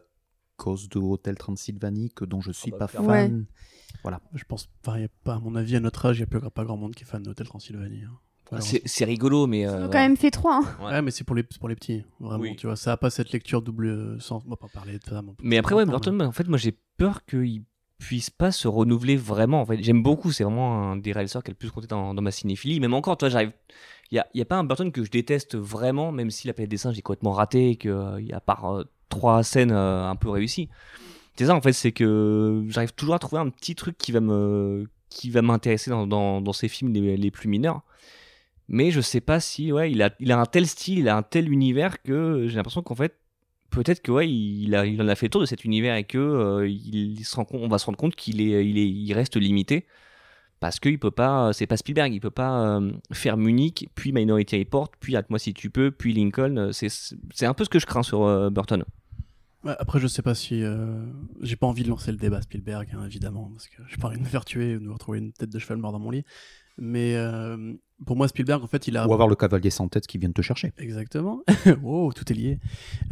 cause de Hotel Transylvanie que dont je suis pas fan. Ouais. Je pense pas, y a pas, à mon avis, à notre âge, il n'y a plus- pas grand monde qui est fan d'Hotel Transylvanie. hein. c'est c'est rigolo, mais. Ils euh, ont quand même fait trois. hein. Ouais. Ouais, mais c'est pour les, c'est pour les petits, vraiment, Oui. tu vois. Ça a pas cette lecture double sens. On va pas parler de ça. Mais après, ouais, important, Burton, en fait, moi j'ai peur qu'il puisse pas se renouveler vraiment. En fait, j'aime beaucoup, c'est vraiment un des réalisateurs qui a le plus dans, dans ma cinéphilie. Même encore, toi, j'arrive. Il y a, a pas un Burton que je déteste vraiment, même si la planète des singes est complètement raté et qu'il y a par euh, trois scènes euh, un peu réussies. C'est ça, en fait, c'est que j'arrive toujours à trouver un petit truc qui va me qui va m'intéresser dans, dans, dans ces films les, les plus mineurs. Mais je sais pas si, ouais, il a, il a un tel style, il a un tel univers que j'ai l'impression qu'en fait, peut-être que ouais, il, a, il en a fait le tour de cet univers et que euh, il se rend compte, on va se rendre compte qu'il est, il est, il reste limité parce qu'il peut pas, c'est pas Spielberg, il peut pas euh, faire Munich, puis Minority Report, puis Moi si tu peux, puis Lincoln. euh, C'est, un peu ce que je crains sur euh, Burton. Après, je sais pas si. euh, J'ai pas envie de lancer le débat Spielberg, hein, évidemment, parce que j'ai pas envie de me faire tuer de me retrouver une tête de cheval mort dans mon lit. Mais euh, pour moi, Spielberg, en fait, il a. Ou avoir le cavalier sans tête qui vient te chercher. Exactement. <laughs> wow, tout est lié.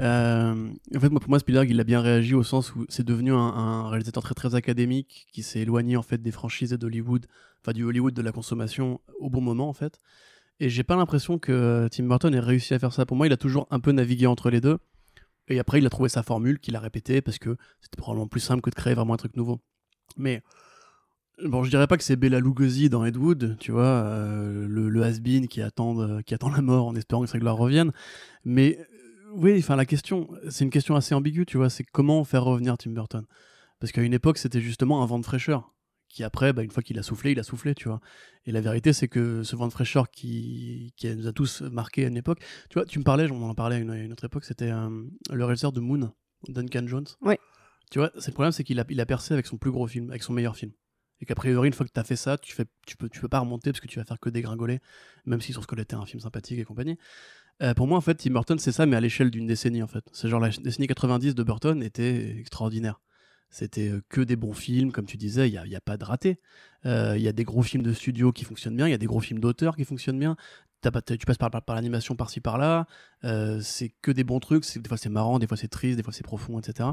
Euh, en fait, moi, pour moi, Spielberg, il a bien réagi au sens où c'est devenu un, un réalisateur très très académique qui s'est éloigné en fait des franchises et d'Hollywood, enfin du Hollywood de la consommation au bon moment en fait. Et j'ai pas l'impression que Tim Burton ait réussi à faire ça. Pour moi, il a toujours un peu navigué entre les deux. Et après, il a trouvé sa formule qu'il a répétée parce que c'était probablement plus simple que de créer vraiment un truc nouveau. Mais bon, je dirais pas que c'est Bella Lugosi dans Ed Wood, tu vois, euh, le, le has-been qui attend, euh, qui attend la mort en espérant que sa gloire revienne. Mais euh, oui, enfin la question, c'est une question assez ambiguë, tu vois, c'est comment faire revenir Tim Burton? Parce qu'à une époque, c'était justement un vent de fraîcheur qui après, bah, une fois qu'il a soufflé, il a soufflé, tu vois. Et la vérité, c'est que ce vent de fraîcheur qui, qui nous a tous marqué à une époque, tu vois, tu me parlais, on en parlait à une, à une autre époque, c'était euh, le réalisateur de Moon, Duncan Jones. Ouais. Tu vois, c'est le problème, c'est qu'il a, il a percé avec son plus gros film, avec son meilleur film. Et qu'a priori, une fois que tu as fait ça, tu, fais, tu, peux, tu peux pas remonter parce que tu vas faire que dégringoler, même si sur ce que était un film sympathique et compagnie. Euh, pour moi, en fait, Tim Burton, c'est ça, mais à l'échelle d'une décennie, en fait. C'est genre la décennie 90 de Burton était extraordinaire. C'était euh, que des bons films, comme tu disais, il n'y a, y a pas de raté. Euh, Il y a des gros films de studio qui fonctionnent bien, il y a des gros films d'auteur qui fonctionnent bien. Tu passes par, par, l'animation par-ci par-là. C'est que des bons trucs. Des fois c'est marrant, des fois c'est triste, des fois c'est profond, etc.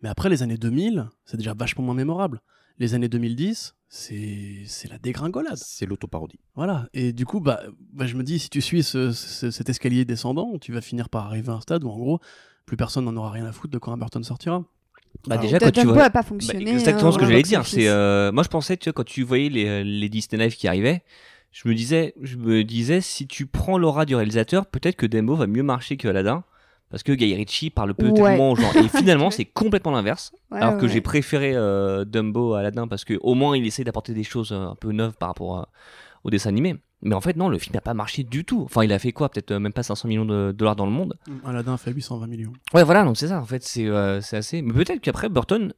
Mais après les années 2000, c'est déjà vachement moins mémorable. Les années 2010, c'est c'est la dégringolade. C'est l'autoparodie. Voilà. Et du coup, bah, bah, je me dis, si tu suis ce- ce- cet escalier descendant, tu vas finir par arriver à un stade où, en gros, plus personne n'en aura rien à foutre de quand Burton sortira. Bah, Alors, déjà, quand tu vois. a pas Bah, fonctionné. exactement hein, ce que voilà, j'allais dire. C'est euh, moi je pensais, tu vois, quand tu voyais les, les Disney Live qui arrivaient, je me disais, je me disais, si tu prends l'aura du réalisateur, peut-être que Dembo va mieux marcher que Aladdin, parce que Guy Ritchie parle peut-être Ouais. moins aux gens. Et finalement, c'est <laughs> complètement l'inverse. Ouais, alors ouais, que ouais. j'ai préféré euh, Dumbo à Aladdin parce que au moins il essaie d'apporter des choses euh, un peu neuves par rapport à- au dessin animé. Mais en fait, non, le film n'a pas marché du tout. Enfin, il a fait quoi? Peut-être euh, même pas 500 millions de dollars dans le monde. Aladdin a fait 820 millions. Ouais, voilà, donc c'est ça, en fait, c'est euh, c'est assez. Mais peut-être qu'après, Burton,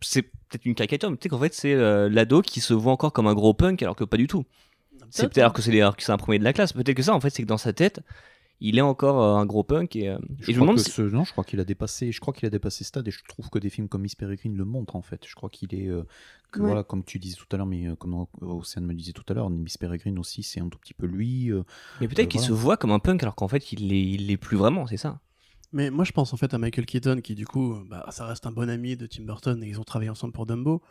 c'est peut-être une caricature, mais peut-être qu'en fait, c'est euh, l'ado qui se voit encore comme un gros punk, alors que pas du tout. C'est peut-être alors que c'est alors que c'est un premier de la classe. Peut-être que ça, en fait, c'est que dans sa tête, il est encore euh, un gros punk. Et, euh, Je et je me crois demande que si- ce- non, je crois qu'il a dépassé. Je crois qu'il a dépassé ce stade et je trouve que des films comme Miss Peregrine le montrent en fait. Je crois qu'il est, euh, que Ouais. voilà, comme tu disais tout à l'heure, mais euh, comme Océane me disait tout à l'heure, Miss Peregrine aussi, c'est un tout petit peu lui. euh, Mais peut-être Euh, qu'il voilà. se voit comme un punk, alors qu'en fait, il l'est il l'est plus vraiment, c'est ça? Mais moi, je pense en fait à Michael Keaton, qui du coup, bah, ça reste un bon ami de Tim Burton et ils ont travaillé ensemble pour Dumbo.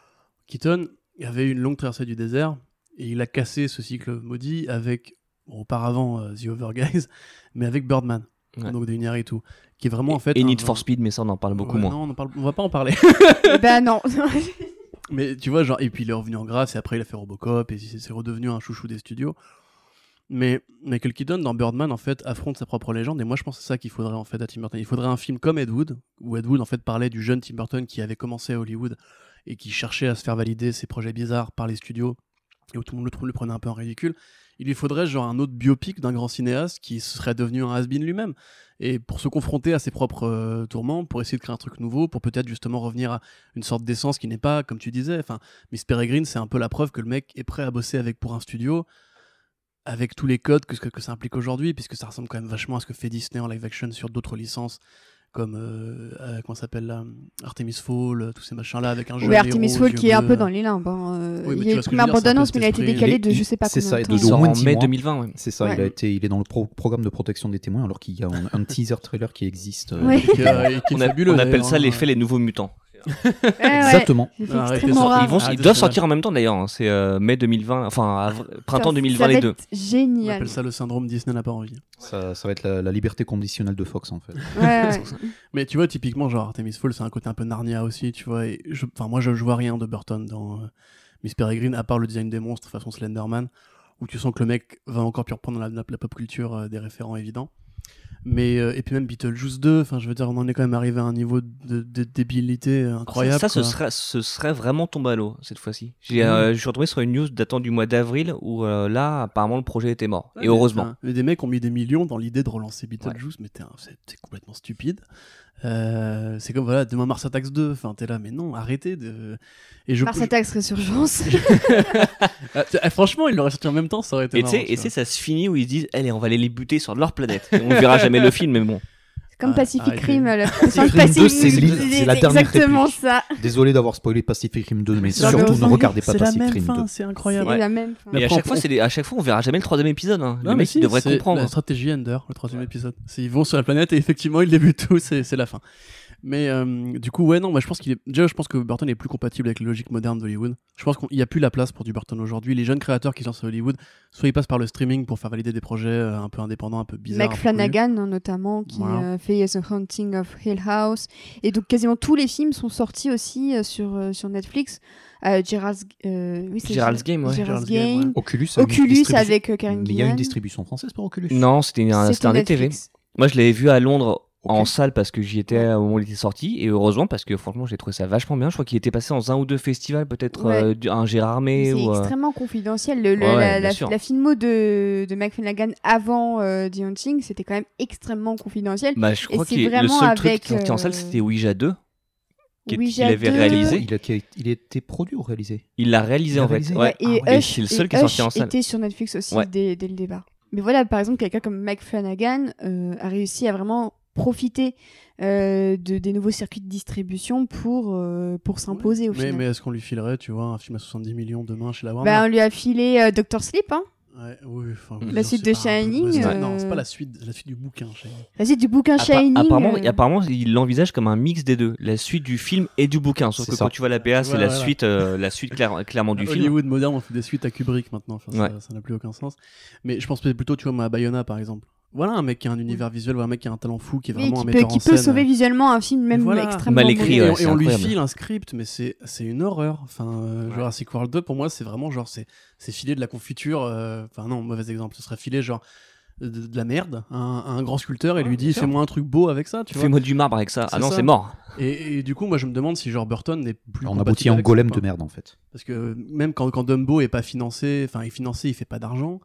Keaton avait une longue traversée du désert et il a cassé ce cycle maudit avec, bon, auparavant, euh, The Other Guys, <laughs> mais avec Birdman, Ouais. donc de Iñárritu, qui est vraiment en fait. et un- Need for Speed, mais ça, on en parle beaucoup Ouais, moins. Non, on, en parle- on va pas en parler. <laughs> Eh ben non. <laughs> Mais tu vois, genre, et puis il est revenu en grâce, et après il a fait Robocop, et c'est redevenu un chouchou des studios. Mais Michael Keaton, dans Birdman, en fait, affronte sa propre légende, et moi je pense que c'est ça qu'il faudrait en fait à Tim Burton. Il faudrait un film comme Ed Wood, où Ed Wood en fait parlait du jeune Tim Burton qui avait commencé à Hollywood et qui cherchait à se faire valider ses projets bizarres par les studios, et où tout le monde le, le prenait un peu en ridicule. Il lui faudrait genre un autre biopic d'un grand cinéaste qui serait devenu un has-been lui-même. Et pour se confronter à ses propres euh, tourments, pour essayer de créer un truc nouveau, pour peut-être justement revenir à une sorte d'essence qui n'est pas, comme tu disais, enfin, Miss Peregrine, c'est un peu la preuve que le mec est prêt à bosser avec pour un studio, avec tous les codes que, que, que ça implique aujourd'hui, puisque ça ressemble quand même vachement à ce que fait Disney en live action sur d'autres licences, comme, euh, euh, comment ça s'appelle là, Artemis Fall, euh, tous ces machins-là, avec un jeu Oui, Artemis Fowl qui est un peu dans les limbes. hein. Euh, Oui, il y a une ce que je première veux dire, c'est un peu bande-annonce, mais il a été décalé de je sais pas c'est combien ça, de temps. en de six mai mois. 2020, ouais. C'est ça, Ouais. il, a été, il est dans le pro- programme de protection des témoins alors qu'il y a un, un teaser trailer qui existe. euh, Ouais. Et qui, euh, et qui est <laughs> On, a- on appelle ça hein. l'effet les nouveaux mutants. <laughs> Ouais. Exactement. Ah. Ils, vont, Arrête ils de doivent sortir en même temps d'ailleurs. hein. C'est euh, mai 2020, enfin printemps Ça- 2020 ça va les deux. être On Génial. appelle ça le syndrome Disney n'a pas envie. Ça, ça va être la, la liberté conditionnelle de Fox en fait. Ouais, ouais. <laughs> Mais tu vois, typiquement, genre Artemis Fall, c'est un côté un peu Narnia aussi, tu vois. Et je, enfin, moi, je, je vois rien de Burton dans euh, Miss Peregrine, à part le design des monstres façon Slenderman, où tu sens que le mec va encore plus reprendre la, la, la pop culture euh, des référents évidents. Mais euh, et puis même Beetlejuice 2, enfin, je veux dire, on en est quand même arrivé à un niveau de, de débilité euh, incroyable. ça, ça, ce, serait, ce serait vraiment tombé à l'eau cette fois-ci. J'ai, euh, je suis retombé sur une news datant du mois d'avril où euh, là, apparemment, le projet était mort. Ouais, Et mais, heureusement. mais des mecs ont mis des millions dans l'idée de relancer Beetlejuice, mais un- c'est c'est complètement stupide. Euh, c'est comme voilà, demain Mars Attacks 2, enfin t'es là, mais non, arrêtez de. Et je, Mars je- Attacks Résurgence. <laughs> Ah, franchement, il l'aurait sorti en même temps, ça aurait été Et tu marrant. sais, ça se finit où ils se disent Allez, on va aller les buter sur leur planète. Et on verra jamais le film, mais bon. C'est comme Ah, Pacific arrêtez. Rim. La Pacific Pacific Rim 2, c'est c'est la dernière exactement réplique. ça. Désolé d'avoir spoilé Pacific Rim 2, mais mais surtout ne regardez pas C'est la Pacific même Rim fin, 2. c'est C'est incroyable. Ouais. la même. fin. Et à chaque, fois, c'est à chaque fois, on verra jamais le troisième épisode. hein. Non, le mais mec, si, il devrait c'est comprendre. La stratégie Ender, le troisième épisode. C'est ils vont sur la planète et effectivement ils débutent tout, c'est c'est la fin. Mais euh, du coup, ouais, non, moi je pense qu'il est. Déjà, je pense que Burton est plus compatible avec les logiques modernes d'Hollywood. Je pense qu'il n'y a plus la place pour du Burton aujourd'hui. Les jeunes créateurs qui sont sur Hollywood, soit ils passent par le streaming pour faire valider des projets euh, un peu indépendants, un peu bizarres. Connus. Flanagan hein, notamment qui Voilà. euh, fait The Haunting of Hill House et donc quasiment tous les films sont sortis aussi euh, sur euh, sur Netflix euh, Gerald's euh, oui, Game, ouais. Gerald's Game, Game. ouais. Oculus, Oculus distribution- avec euh, Karen Mais il y a une distribution française pour Oculus Non, c'était un, un des TV. Netflix. Moi, je l'avais vu à Londres Ok. en salle parce que j'y étais au moment où il était sorti. Et heureusement, parce que franchement, j'ai trouvé ça vachement bien. Je crois qu'il était passé dans un ou deux festivals, peut-être Ouais. euh, un Gérardmer C'est ou. euh, extrêmement confidentiel. Le, le- Ouais, la, la, la filmo de, de Mac Flanagan avant euh, The Haunting, c'était quand même extrêmement confidentiel. Bah, je Et crois c'est que le vraiment seul truc avec, qui est sorti en salle, euh, c'était Ouija 2. qui- Ouija qu'il avait 2, réalisé. Il a, il a été produit ou réalisé? Il l'a réalisé Il a en fait. réalisé Ouais. Et Ah ouais. Hush, c'est le seul et qui est sorti en salle. était sur Netflix aussi Ouais. dès, dès le départ. Mais voilà, par exemple, quelqu'un comme Mike Flanagan euh, a réussi à vraiment profiter euh, de, des nouveaux circuits de distribution pour, euh, pour s'imposer au mais, final. mais est-ce qu'on lui filerait, tu vois, un film à 70 millions demain chez la Warner? Bah, on lui a filé euh, Doctor Sleep, hein, Ouais, oui, enfin, La suite de peu- Shining, euh, Non, c'est pas la suite, la suite du bouquin. Shining. la suite du bouquin Appa- Shining. apparemment, euh, apparemment, il l'envisage comme un mix des deux, la suite du film et du bouquin. Sauf C'est que ça. quand tu vois la PA, c'est la voilà. suite, euh, la suite clair- clairement du film. Hollywood moderne, on fait des suites à Kubrick maintenant. Enfin, ça- Ouais. ça n'a plus aucun sens. Mais je pense plutôt, tu vois, à Bayona par exemple. Voilà un mec qui a un univers visuel, voilà un mec qui a un talent fou, qui est vraiment qui un peut, metteur qui en peut sauver visuellement un film même Voilà. extrêmement Mal écrit, et, ouais, on- c'est et on lui file un script, mais c'est c'est une horreur. Enfin, euh, Ouais. Jurassic World 2, pour moi, c'est vraiment genre, c'est c'est filer de la confiture. euh, Enfin, non, mauvais exemple. Ce serait filer genre de, de la merde à un, à un grand sculpteur et Ouais, lui dit fais-moi un truc beau avec ça, tu vois. Fais-moi du marbre avec ça. C'est Ah non, ça. c'est mort. Et, et du coup, moi, je me demande si genre Burton n'est plus. On aboutit en ça golem de merde en fait. Parce que même quand, quand Dumbo est pas financé, enfin, il est financé, il fait pas d'argent.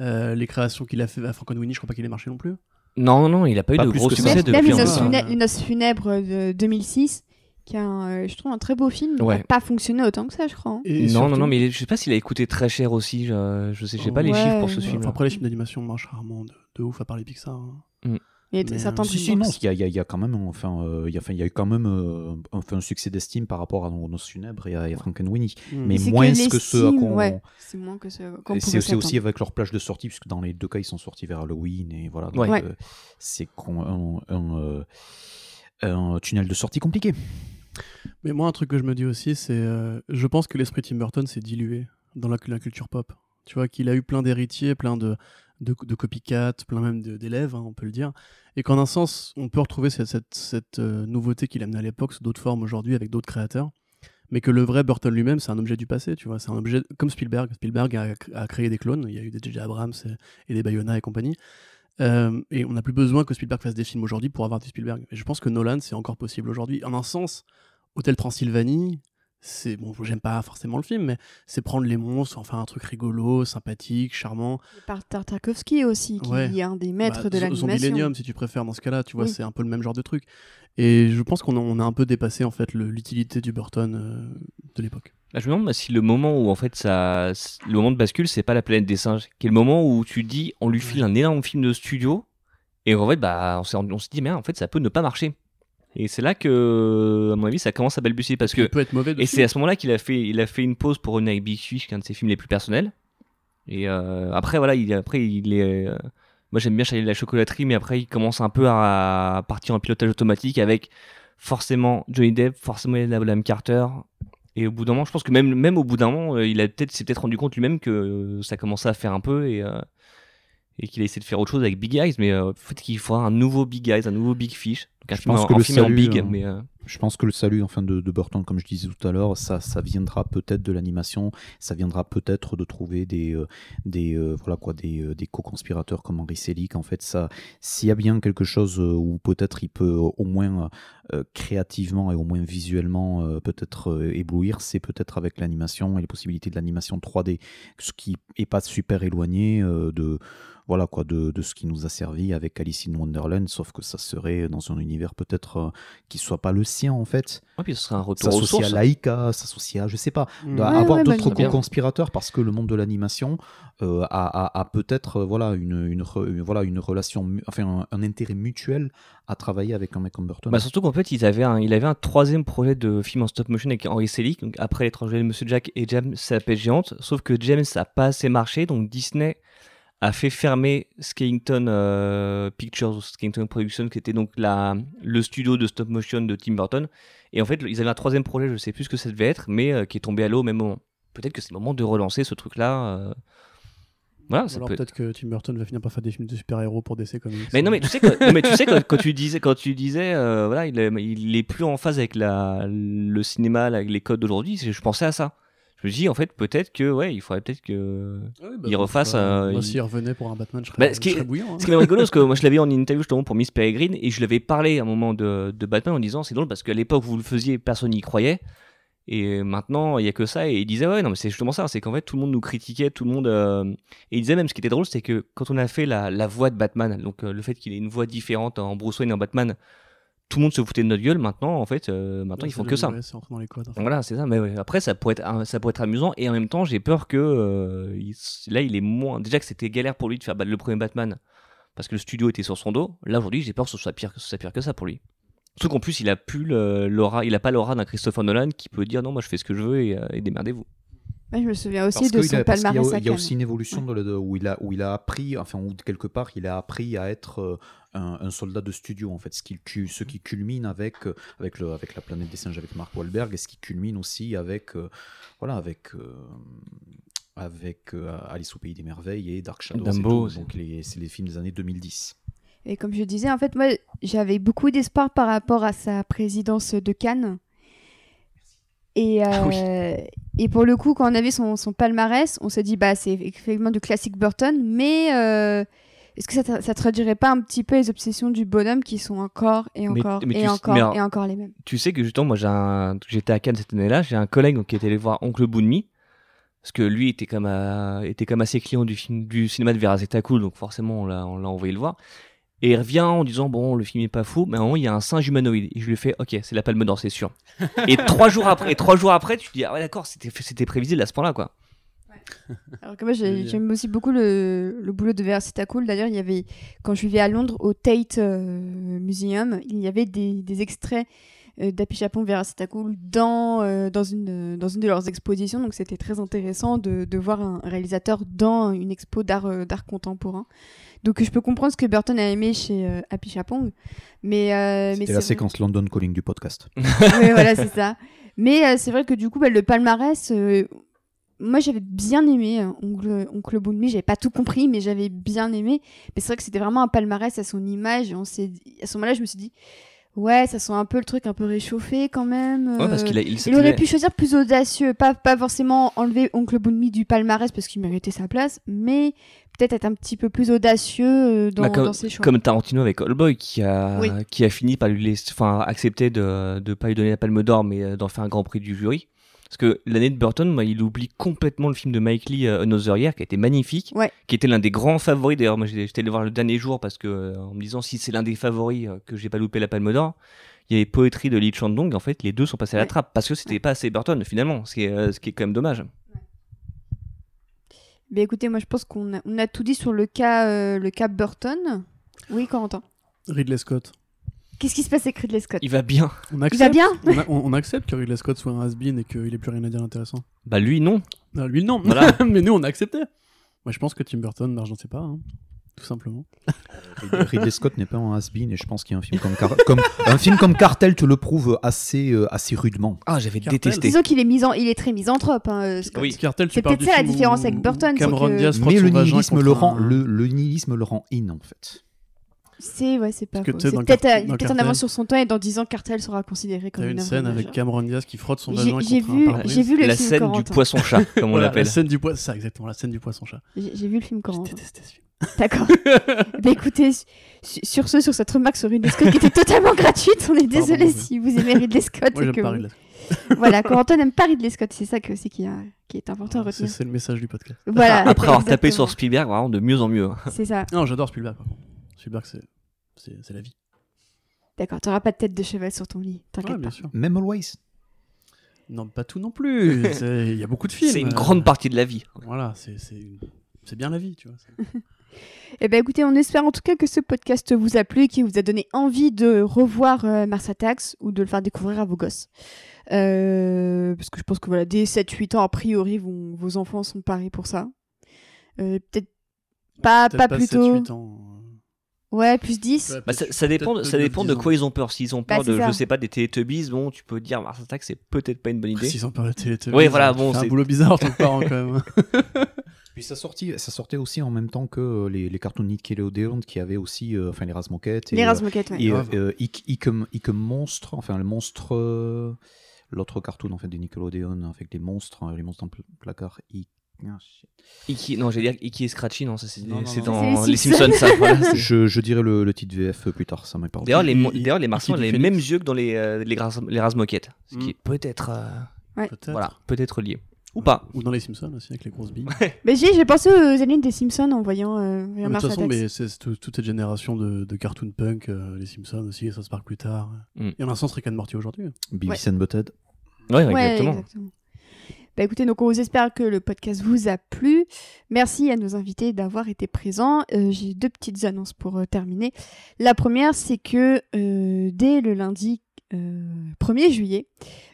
Euh, les créations qu'il a fait à Frankenweenie, je crois pas qu'il ait marché non plus. Non, non, il a pas eu de plus gros succès Même, depuis. même funèbres, les Noces funèbres de 2006, qui est un, euh, je trouve un très beau film, Ouais. n'a pas fonctionné autant que ça, je crois. hein. Et Non, surtout- non, non, mais il je sais pas s'il a coûté très cher aussi. Je, je sais, j'ai pas les chiffres pour ce film. Enfin, après, les films d'animation marchent rarement de, de ouf à part les Pixar. hein. Et Mais, certains euh, Si, si, non, il y a, il y a- il y a quand même, enfin, euh, il y a, enfin, il y a eu quand même euh, enfin, un succès d'estime par rapport à nos, funèbres et à, à Frankenweenie. Mm. Mais moins que que ce à l'estime, qu'on. ouais. C'est moins que ce qu'on Et pouvait C'est aussi avec leur plage de sortie, puisque dans les deux cas, ils sont sortis vers Halloween. Et voilà, donc, Ouais. Ouais. euh, c'est con- euh, un tunnel de sortie compliqué. Mais moi, un truc que je me dis aussi, c'est. euh, je pense que l'esprit Tim Burton s'est dilué dans la, culture pop. Tu vois, qu'il a eu plein d'héritiers, plein de, de, copycats, plein même d'élèves, hein, on peut le dire. Et qu'en un sens, on peut retrouver cette, cette, euh, nouveauté qu'il amenait à l'époque sous d'autres formes aujourd'hui avec d'autres créateurs. Mais que le vrai Burton lui-même, c'est un objet du passé, tu vois. C'est un objet comme Spielberg. Spielberg a, a créé des clones. Il y a eu des J.J. Abrams et, et des Bayona et compagnie. Euh, et on n'a plus besoin que Spielberg fasse des films aujourd'hui pour avoir du Spielberg. Et je pense que Nolan, c'est encore possible aujourd'hui. En un sens, Hôtel Transylvanie, c'est bon, j'aime pas forcément le film, mais c'est prendre les monstres, enfin un truc rigolo, sympathique, charmant. Par Tartakovsky aussi, qui Ouais. est un des maîtres Bah, de l'animation. Zombilenium, si tu préfères, dans ce cas-là, tu vois, Oui. c'est un peu le même genre de truc. Et je pense qu'on a, on a un peu dépassé en fait l'utilité du Burton euh, de l'époque. Bah, je me demande si le moment où en fait ça, le moment de bascule, c'est pas la planète des singes, qui est le moment où tu dis, on lui file un énorme film de studio, et en fait, bah, on s'est dit, mais en fait, ça peut ne pas marcher. Et c'est là que, à mon avis, ça commence à balbutier parce Il que peut être mauvais Et c'est à ce moment-là qu'il a fait, il a fait une pause pour avec Big Fish, qui est un de ses films les plus personnels. Et euh, après, voilà, il, après, il est. euh, moi, j'aime bien Charlie de la chocolaterie, mais après, il commence un peu à, partir en pilotage automatique avec forcément Johnny Depp, forcément William Carter. Et au bout d'un moment, je pense que même, même au bout d'un moment, euh, il a peut-être, s'est peut-être rendu compte lui-même que euh, ça commençait à faire un peu et, euh, et qu'il a essayé de faire autre chose avec Big Eyes. Mais euh, peut-être qu'il faudra un nouveau Big Eyes, un nouveau Big Fish. Donc un Je film, pense en, que en le film en big, euh, mais. euh, Je pense que le salut enfin, de, de Burton, comme je disais tout à l'heure, ça, viendra peut-être de l'animation, ça viendra peut-être de trouver des, euh, des, euh, voilà quoi, des, euh, des co-conspirateurs comme Henry Selick. En fait, ça, s'il y a bien quelque chose où peut-être il peut au moins créativement et au moins visuellement peut-être éblouir, c'est peut-être avec l'animation et les possibilités de l'animation 3D, ce qui est pas super éloigné de voilà quoi de, de ce qui nous a servi avec Alice in Wonderland, sauf que ça serait dans un univers peut-être qui soit pas le en fait, ouais, puis ce serait un retour aux s'associer sources. à Laika, s'associer à je sais pas, Mm. Ouais, avoir ouais, bah, d'autres très bien. co-conspirateurs parce que le monde de l'animation euh, a, a- a peut-être euh, voilà une, une re- une- voilà une relation enfin un, un intérêt mutuel à travailler avec un mec comme Burton. Bah surtout qu'en fait, ils avaient un, il avait un troisième projet de film en stop motion avec Henry Selick. Donc après l'étranger de Monsieur Jack et James, pêche géante. Sauf que James n'a pas assez marché, donc Disney a fait fermer Skellington euh, Pictures Skellington Productions, qui était donc la, le studio de stop motion de Tim Burton. Et en fait, ils avaient un troisième projet, je sais plus ce que ça devait être, mais euh, qui est tombé à l'eau au même moment. Peut-être que c'est le moment de relancer ce truc-là. euh. Voilà, ça Alors peut- peut-être que Tim Burton va finir par faire des films de super-héros pour DC Comics. mais non, mais tu sais, que, non, mais tu sais quand, quand tu disais, quand tu disais, euh, voilà, il est, il est plus en phase avec la, le cinéma, avec les codes d'aujourd'hui. Je pensais à ça. Je me dis, en fait, peut-être que, ouais, il faudrait peut-être que. Ah oui, il refasse, euh, Moi, il- s'il revenait pour un Batman, je serais, Bah, ce qui est- bouillant. hein. Ce qui est rigolo, parce que <laughs> moi, je l'avais en interview justement pour Miss Peregrine et je lui avais parlé à un moment de, de Batman en disant, c'est drôle parce qu'à l'époque, vous le faisiez, personne n'y croyait. Et maintenant, il y a que ça. Et il disait, ouais, non, mais c'est justement ça. C'est qu'en fait, tout le monde nous critiquait, tout le monde. euh, Et il disait même, ce qui était drôle, c'est que quand on a fait la, la voix de Batman, donc euh, le fait qu'il ait une voix différente en Bruce Wayne et en Batman, tout le monde se foutait de notre gueule. Maintenant, en fait, euh, maintenant, Ouais, ils font que ça. ouais, c'est entré dans les codes. en fait. Voilà, c'est ça. Mais ouais, après, ça pourrait, être, un- ça pourrait être amusant. Et en même temps, j'ai peur que. euh, il là, il est moins. Déjà que c'était galère pour lui de faire le premier Batman parce que le studio était sur son dos. Là, aujourd'hui, j'ai peur que ce soit pire que, ce soit pire que ça pour lui. Surtout qu'en plus, il a plus l'aura, il a pas l'aura d'un Christopher Nolan qui peut dire non, moi je fais ce que je veux et, euh, et démerdez-vous. Ouais, je me souviens aussi Parce de son a- y palmarès il y a aussi une évolution de- de- où, il a, où il a appris, enfin, où quelque part, il a appris à être euh, un, un soldat de studio, en fait, ce qui, ce qui culmine avec, euh, avec, le, avec la planète des singes avec Mark Wahlberg, et ce qui culmine aussi avec, euh, voilà, avec, euh, avec euh, Alice au Pays des Merveilles et Dark Shadow. Dumbo, donc les- c'est les films des années 2010. Et comme je disais, en fait, moi, j'avais beaucoup d'espoir par rapport à sa présidence de Cannes. Et, euh, Ah oui. et pour le coup, quand on a vu son, son palmarès, on s'est dit, bah, c'est effectivement du classique Burton, mais, euh, est-ce que ça, ça traduirait pas un petit peu les obsessions du bonhomme qui sont encore et encore mais et encore alors- et encore les mêmes? Tu sais que justement, moi, un- j'étais à Cannes cette année-là, j'ai un collègue donc, qui était allé voir Oncle Boonmi, parce que lui était comme, à- était comme assez client du, film, du cinéma de Vera Cool, donc forcément, on l'a on l'a envoyé le voir. Et il revient en disant, bon, le film est pas fou, mais à un moment, il y a un singe humanoïde. Et je lui ai fait, ok, c'est la palme d'or, c'est sûr. <laughs> et trois jours après, et trois jours après, tu te dis, ah ouais, d'accord, c'était c'était prévisible à ce point-là, quoi. <laughs> Alors que moi, j'aime aussi beaucoup le, le boulot de Versita Cool. D'ailleurs, il y avait, quand je vivais à Londres, au Tate euh, Museum, il y avait des, des extraits euh, d'Happy Japon Versita Cool dans, euh, dans, une, dans une de leurs expositions. Donc, c'était très intéressant de, de voir un réalisateur dans une expo d'art euh, d'art contemporain. Donc, je peux comprendre ce que Burton a aimé chez euh, Happy Japon. Mais, euh, C'était c'est la vrai- séquence London Calling du podcast. <laughs> oui, voilà, c'est ça. Mais euh, c'est vrai que du coup, bah, le palmarès, euh, moi j'avais bien aimé euh, Oncle, Oncle Boonmi. J'avais pas tout compris, mais j'avais bien aimé. Mais c'est vrai que c'était vraiment un palmarès à son image. Et on s'est, à ce moment-là, je me suis dit, ouais, ça sent un peu le truc un peu réchauffé quand même. Ouais, parce euh, qu'il a, il, il aurait pu choisir plus audacieux, pas, pas forcément enlever Oncle Boonmi du palmarès parce qu'il méritait sa place, mais peut-être être un petit peu plus audacieux euh, dans, Bah, comme, dans ses choix. comme Tarantino avec Oldboy qui a, Oui. qui a fini par lui laisser, enfin, accepter de ne pas lui donner la palme d'or mais d'en faire un grand prix du jury. Parce que l'année de Burton, moi, il oublie complètement le film de Mike Lee, euh, Another Year, qui était magnifique, Ouais. qui était l'un des grands favoris. D'ailleurs, moi, j'étais allé voir le dernier jour parce que, euh, en me disant si c'est l'un des favoris euh, que j'ai pas loupé la palme d'or, il y avait Poetry de Lee Chandong. En fait, les deux sont passés à la Ouais. trappe parce que c'était pas assez Burton finalement, ce qui est, euh, ce qui est quand même dommage. Mais écoutez, moi je pense qu'on a, on a tout dit sur le cas, euh, le cas Burton. Oui, Corentin. Ridley Scott. Qu'est-ce qui se passe avec Ridley Scott Il va bien. On Il va accepte, bien on, a- on- on accepte que Ridley Scott soit un has-been et qu'il ait plus rien à dire intéressant. Bah lui non. Ah, lui, non. Voilà. <laughs> mais nous, on a accepté. Moi, je pense que Tim Burton marche dans ses pas, hein, tout simplement. Ridley Scott n'est pas un has-been et je pense qu'il y a un film comme, Car- comme un film comme Cartel te le prouve assez, euh, assez rudement. Ah, j'avais détesté. Disons qu'il est, mis en- il est très misanthrope. Hein, euh, Scott. Oui. Cartel, tu C'est peut-être ça la différence avec Burton, que- Mais le nihilisme le, un- rend, le, le nihilisme le rend in en fait. C'est ouais, c'est pas faux. C'est peut-être euh, est peut-être en avance sur son temps et dans 10 ans, Cartel sera considéré comme une une scène avec. Cameron Diaz qui frotte son J'ai- vagin j'ai contre vu- j'ai vu le la film scène du Corentin. poisson-chat, comme on Voilà, l'appelle. La scène du poisson, ça exactement, la scène du poisson-chat. J'ai j'ai vu le film J'ai Corentin. détesté ce film. <laughs> D'accord. bah écoutez, su- sur ce, sur cette remarque sur Ridley Scott qui était totalement <laughs> gratuite, on est désolé si vous aimez Ridley Scott. Moi, et j'aime que pas vous- Ridley Scott. <laughs> Voilà, Corentin n'aime pas Ridley Scott, c'est ça que, aussi qui, a- qui est important à C'est retenir. c'est le message du podcast. Voilà. Après avoir tapé sur Spielberg, vraiment de mieux en mieux. C'est ça. Non, j'adore Spielberg, par contre. Spielberg, c'est- la vie. D'accord, t'auras pas de tête de cheval sur ton lit, Ouais, t'inquiète bien pas. sûr. Même Always. Non, pas tout non plus. <laughs> Il y a beaucoup de films. C'est une grande partie de la vie. Voilà, c'est bien la vie, tu vois. <laughs> Eh ben écoutez, on espère en tout cas que ce podcast vous a plu et qu'il vous a donné envie de revoir euh, Mars Attacks ou de le faire découvrir à vos gosses. Euh, parce que je pense que voilà, dès 7-8 ans, a priori, vos, vos enfants sont parés pour ça. Euh, Peut-être pas, Peut-être pas plutôt. 7-8 ans. Ouais, plus 10. Ouais, Bah, ça, dépend, ça dépend de 9-10 quoi ils ont peur. S'ils ont Bah, peur c'est de, ça. je sais pas, des Teletubbies, bon, tu peux dire Mars Attack, c'est peut-être pas une bonne idée. S'ils ont peur de télé Oui, voilà, bon, c'est un boulot bizarre en tant que parent quand même. <laughs> Puis ça sortait, ça sortait aussi en même temps que euh, les, les cartoons Nickelodeon qui avaient aussi, euh, enfin les Razmoquettes. Les euh, Razmoquettes, ouais. Et euh, euh, Monstre, enfin le monstre, l'autre cartoon en fait des Nickelodeon avec les monstres, hein, les monstres pl- placard. Ike- ah, shit. Iki, non, j'allais dire Iki et Scratchy, non, ça c'est dans les les Simpsons, ça. <laughs> voilà, je, je dirais le, le titre VF plus tard, ça m'est pas. D'ailleurs, les, d'ailleurs, les Martiens ont les mêmes yeux que dans les, euh, les, les Razmoquettes. Ce qui Mm. est peut-être euh, Peut-être. voilà, peut-être lié. Ou pas. Ou dans les Simpsons aussi, avec les grosses billes. Mais j'ai j'ai pensé aux aliens des Simpsons en voyant, euh, De toute façon, mais c'est c'est tout- toute cette génération de, de cartoon punk, euh, les Simpsons aussi, ça se parle plus tard. Mm. Il y en a un sens Rick and Morty aujourd'hui. Beavis and Butthead. Ouais, Ouais, exactement. Bah écoutez, donc on vous espère que le podcast vous a plu. Merci à nos invités d'avoir été présents. Euh, J'ai deux petites annonces pour euh, terminer. La première, c'est que euh, dès le lundi 1er juillet,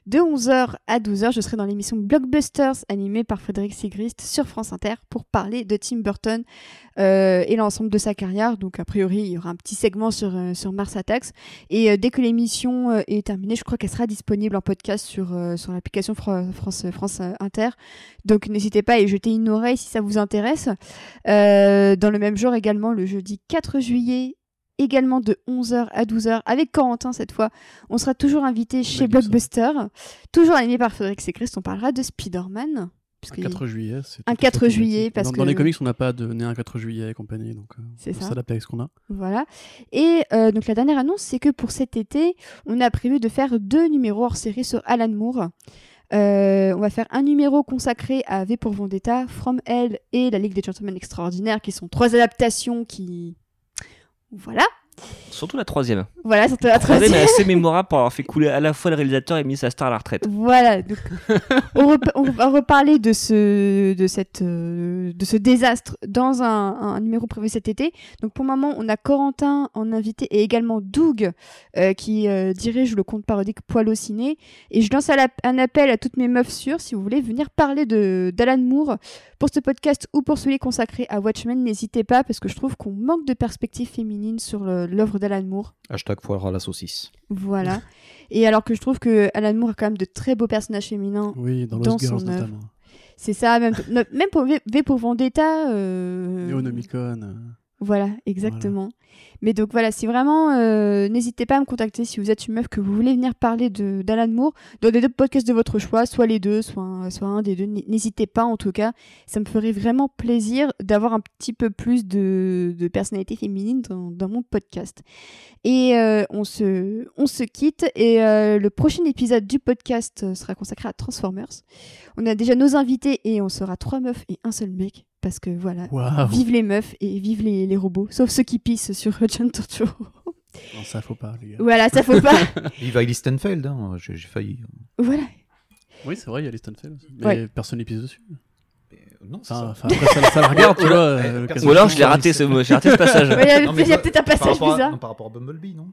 de 11h à 12h, je serai dans l'émission Blockbusters animée par Frédéric Sigrist sur France Inter pour parler de Tim Burton euh, et l'ensemble de sa carrière. Donc a priori, il y aura un petit segment sur, euh, sur Mars Attacks. Et euh, dès que l'émission euh, est terminée, je crois qu'elle sera disponible en podcast sur, euh, sur l'application France, France euh, Inter. Donc n'hésitez pas à y jeter une oreille si ça vous intéresse. Euh, dans le même jour également, le jeudi 4 juillet, également de 11h à 12h, avec Corentin cette fois, on sera toujours invité chez. Blockbuster. Toujours animé par Frédéric Séchrist, on parlera de Spider-Man. puisque- 4 juillet. c'est Un tout à 4 fait juillet, parce dans, dans les que- comics, on n'a pas de né un 4 juillet et compagnie, donc euh, C'est on ça. s'adapte avec ce qu'on a. Voilà. Et euh, donc la dernière annonce, c'est que pour cet été, on a prévu de faire deux numéros hors série sur Alan Moore. Euh, on va faire un numéro consacré à V pour Vendetta, From Hell et La Ligue des Gentlemen Extraordinaires, qui sont trois adaptations qui... Voilà. Surtout la troisième. Voilà, c'était la La troisième est troisième. assez mémorable pour avoir fait couler à la fois le réalisateur et mis sa star à la retraite. Voilà, donc <laughs> on, rep- on va reparler de ce, de cette, euh, de ce désastre dans un, un numéro prévu cet été. Donc pour le moment, on a Corentin en invité et également Doug euh, qui euh, dirige le compte parodique Poil au ciné. Et je lance à la- un appel à toutes mes meufs sûres, si vous voulez venir parler d'Alan Moore pour ce podcast ou pour celui consacré à Watchmen, n'hésitez pas parce que je trouve qu'on manque de perspectives féminines sur le- l'œuvre d'Alan Moore. Hashtag foire à la saucisse. Voilà. Et alors que je trouve que Alan Moore a quand même de très beaux personnages féminins Oui, dans Dans son œuvre. notamment. C'est ça, même, <laughs> même pour V, pour Vendetta. euh, Neonomicon. Voilà, exactement. Mais donc voilà, si vraiment, euh, n'hésitez pas à me contacter si vous êtes une meuf que vous voulez venir parler de d'Alan Moore dans les deux podcasts de votre choix, soit les deux, soit un, soit un des deux. N'hésitez pas en tout cas, ça me ferait vraiment plaisir d'avoir un petit peu plus de, de personnalité féminine dans, dans mon podcast. Et euh, on, se, on se quitte et euh, le prochain épisode du podcast sera consacré à Transformers. On a déjà nos invités et on sera trois meufs et un seul mec parce que voilà. Waouh Vive les meufs et vive les, les robots, sauf ceux qui pissent sur <laughs> John Turturro. Non, ça faut pas, les gars. voilà, ça faut pas. <laughs> Ellie Stenfeld, hein, j'ai j'ai failli. voilà. Oui, c'est vrai, il y a aussi. Mais Ouais. personne n'est pisse dessus. Euh, Non, Enfin, ça. après, ça, ça la regarde, tu vois. euh, Ou alors je l'ai raté ce, j'ai raté ce passage. Ouais, Il y a, peut-être un Par passage à, bizarre. non, par rapport à Bumblebee, non?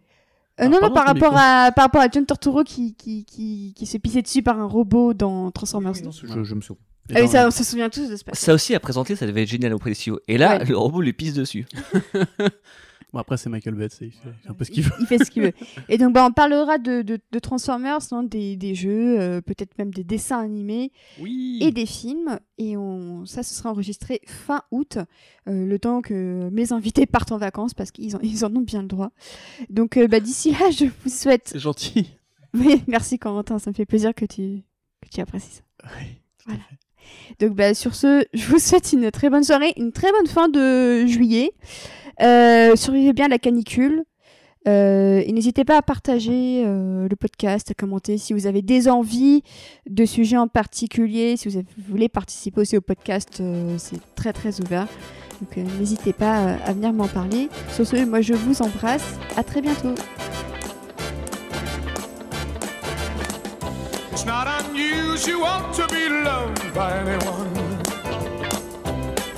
Euh, non, non, par rapport, à, par rapport à John Turturro qui, qui, qui, qui se pissait dessus par un robot dans Transformers. Oui, non, je, je me souviens. Ah ça, on se souvient tous de ce passage. Ça aussi à présenter, ça devait être génial auprès des studios. Et là, Ouais. le robot lui pisse dessus. <laughs> Bon, après, c'est Michael Bates, il fait un peu ce qu'il veut. Il fait ce qu'il veut. <laughs> Et donc, bah, on parlera de, de, de Transformers, non, des, des jeux, euh, peut-être même des dessins animés Oui. et des films. Et on, ça, ce sera enregistré fin août, euh, le temps que mes invités partent en vacances parce qu'ils en, ils en ont bien le droit. Donc, euh, bah, d'ici là, je vous souhaite. C'est gentil. <laughs> Oui, merci Corentin, ça me fait plaisir que tu, que tu apprécies ça. Oui, Voilà. fait. Donc bah, sur ce, je vous souhaite une très bonne soirée, une très bonne fin de juillet. Euh, survivez bien à la canicule. Euh, et n'hésitez pas à partager euh, le podcast, à commenter si vous avez des envies de sujets en particulier, si vous, voulez participer aussi au podcast, c'est très très ouvert. Donc n'hésitez pas à venir m'en parler. Sur ce, moi je vous embrasse. À très bientôt.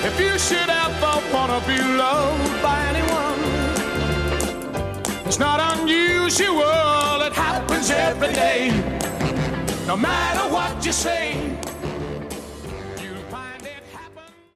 If you should ever wanna be loved by anyone, it's not unusual, it happens every day. No matter what you say,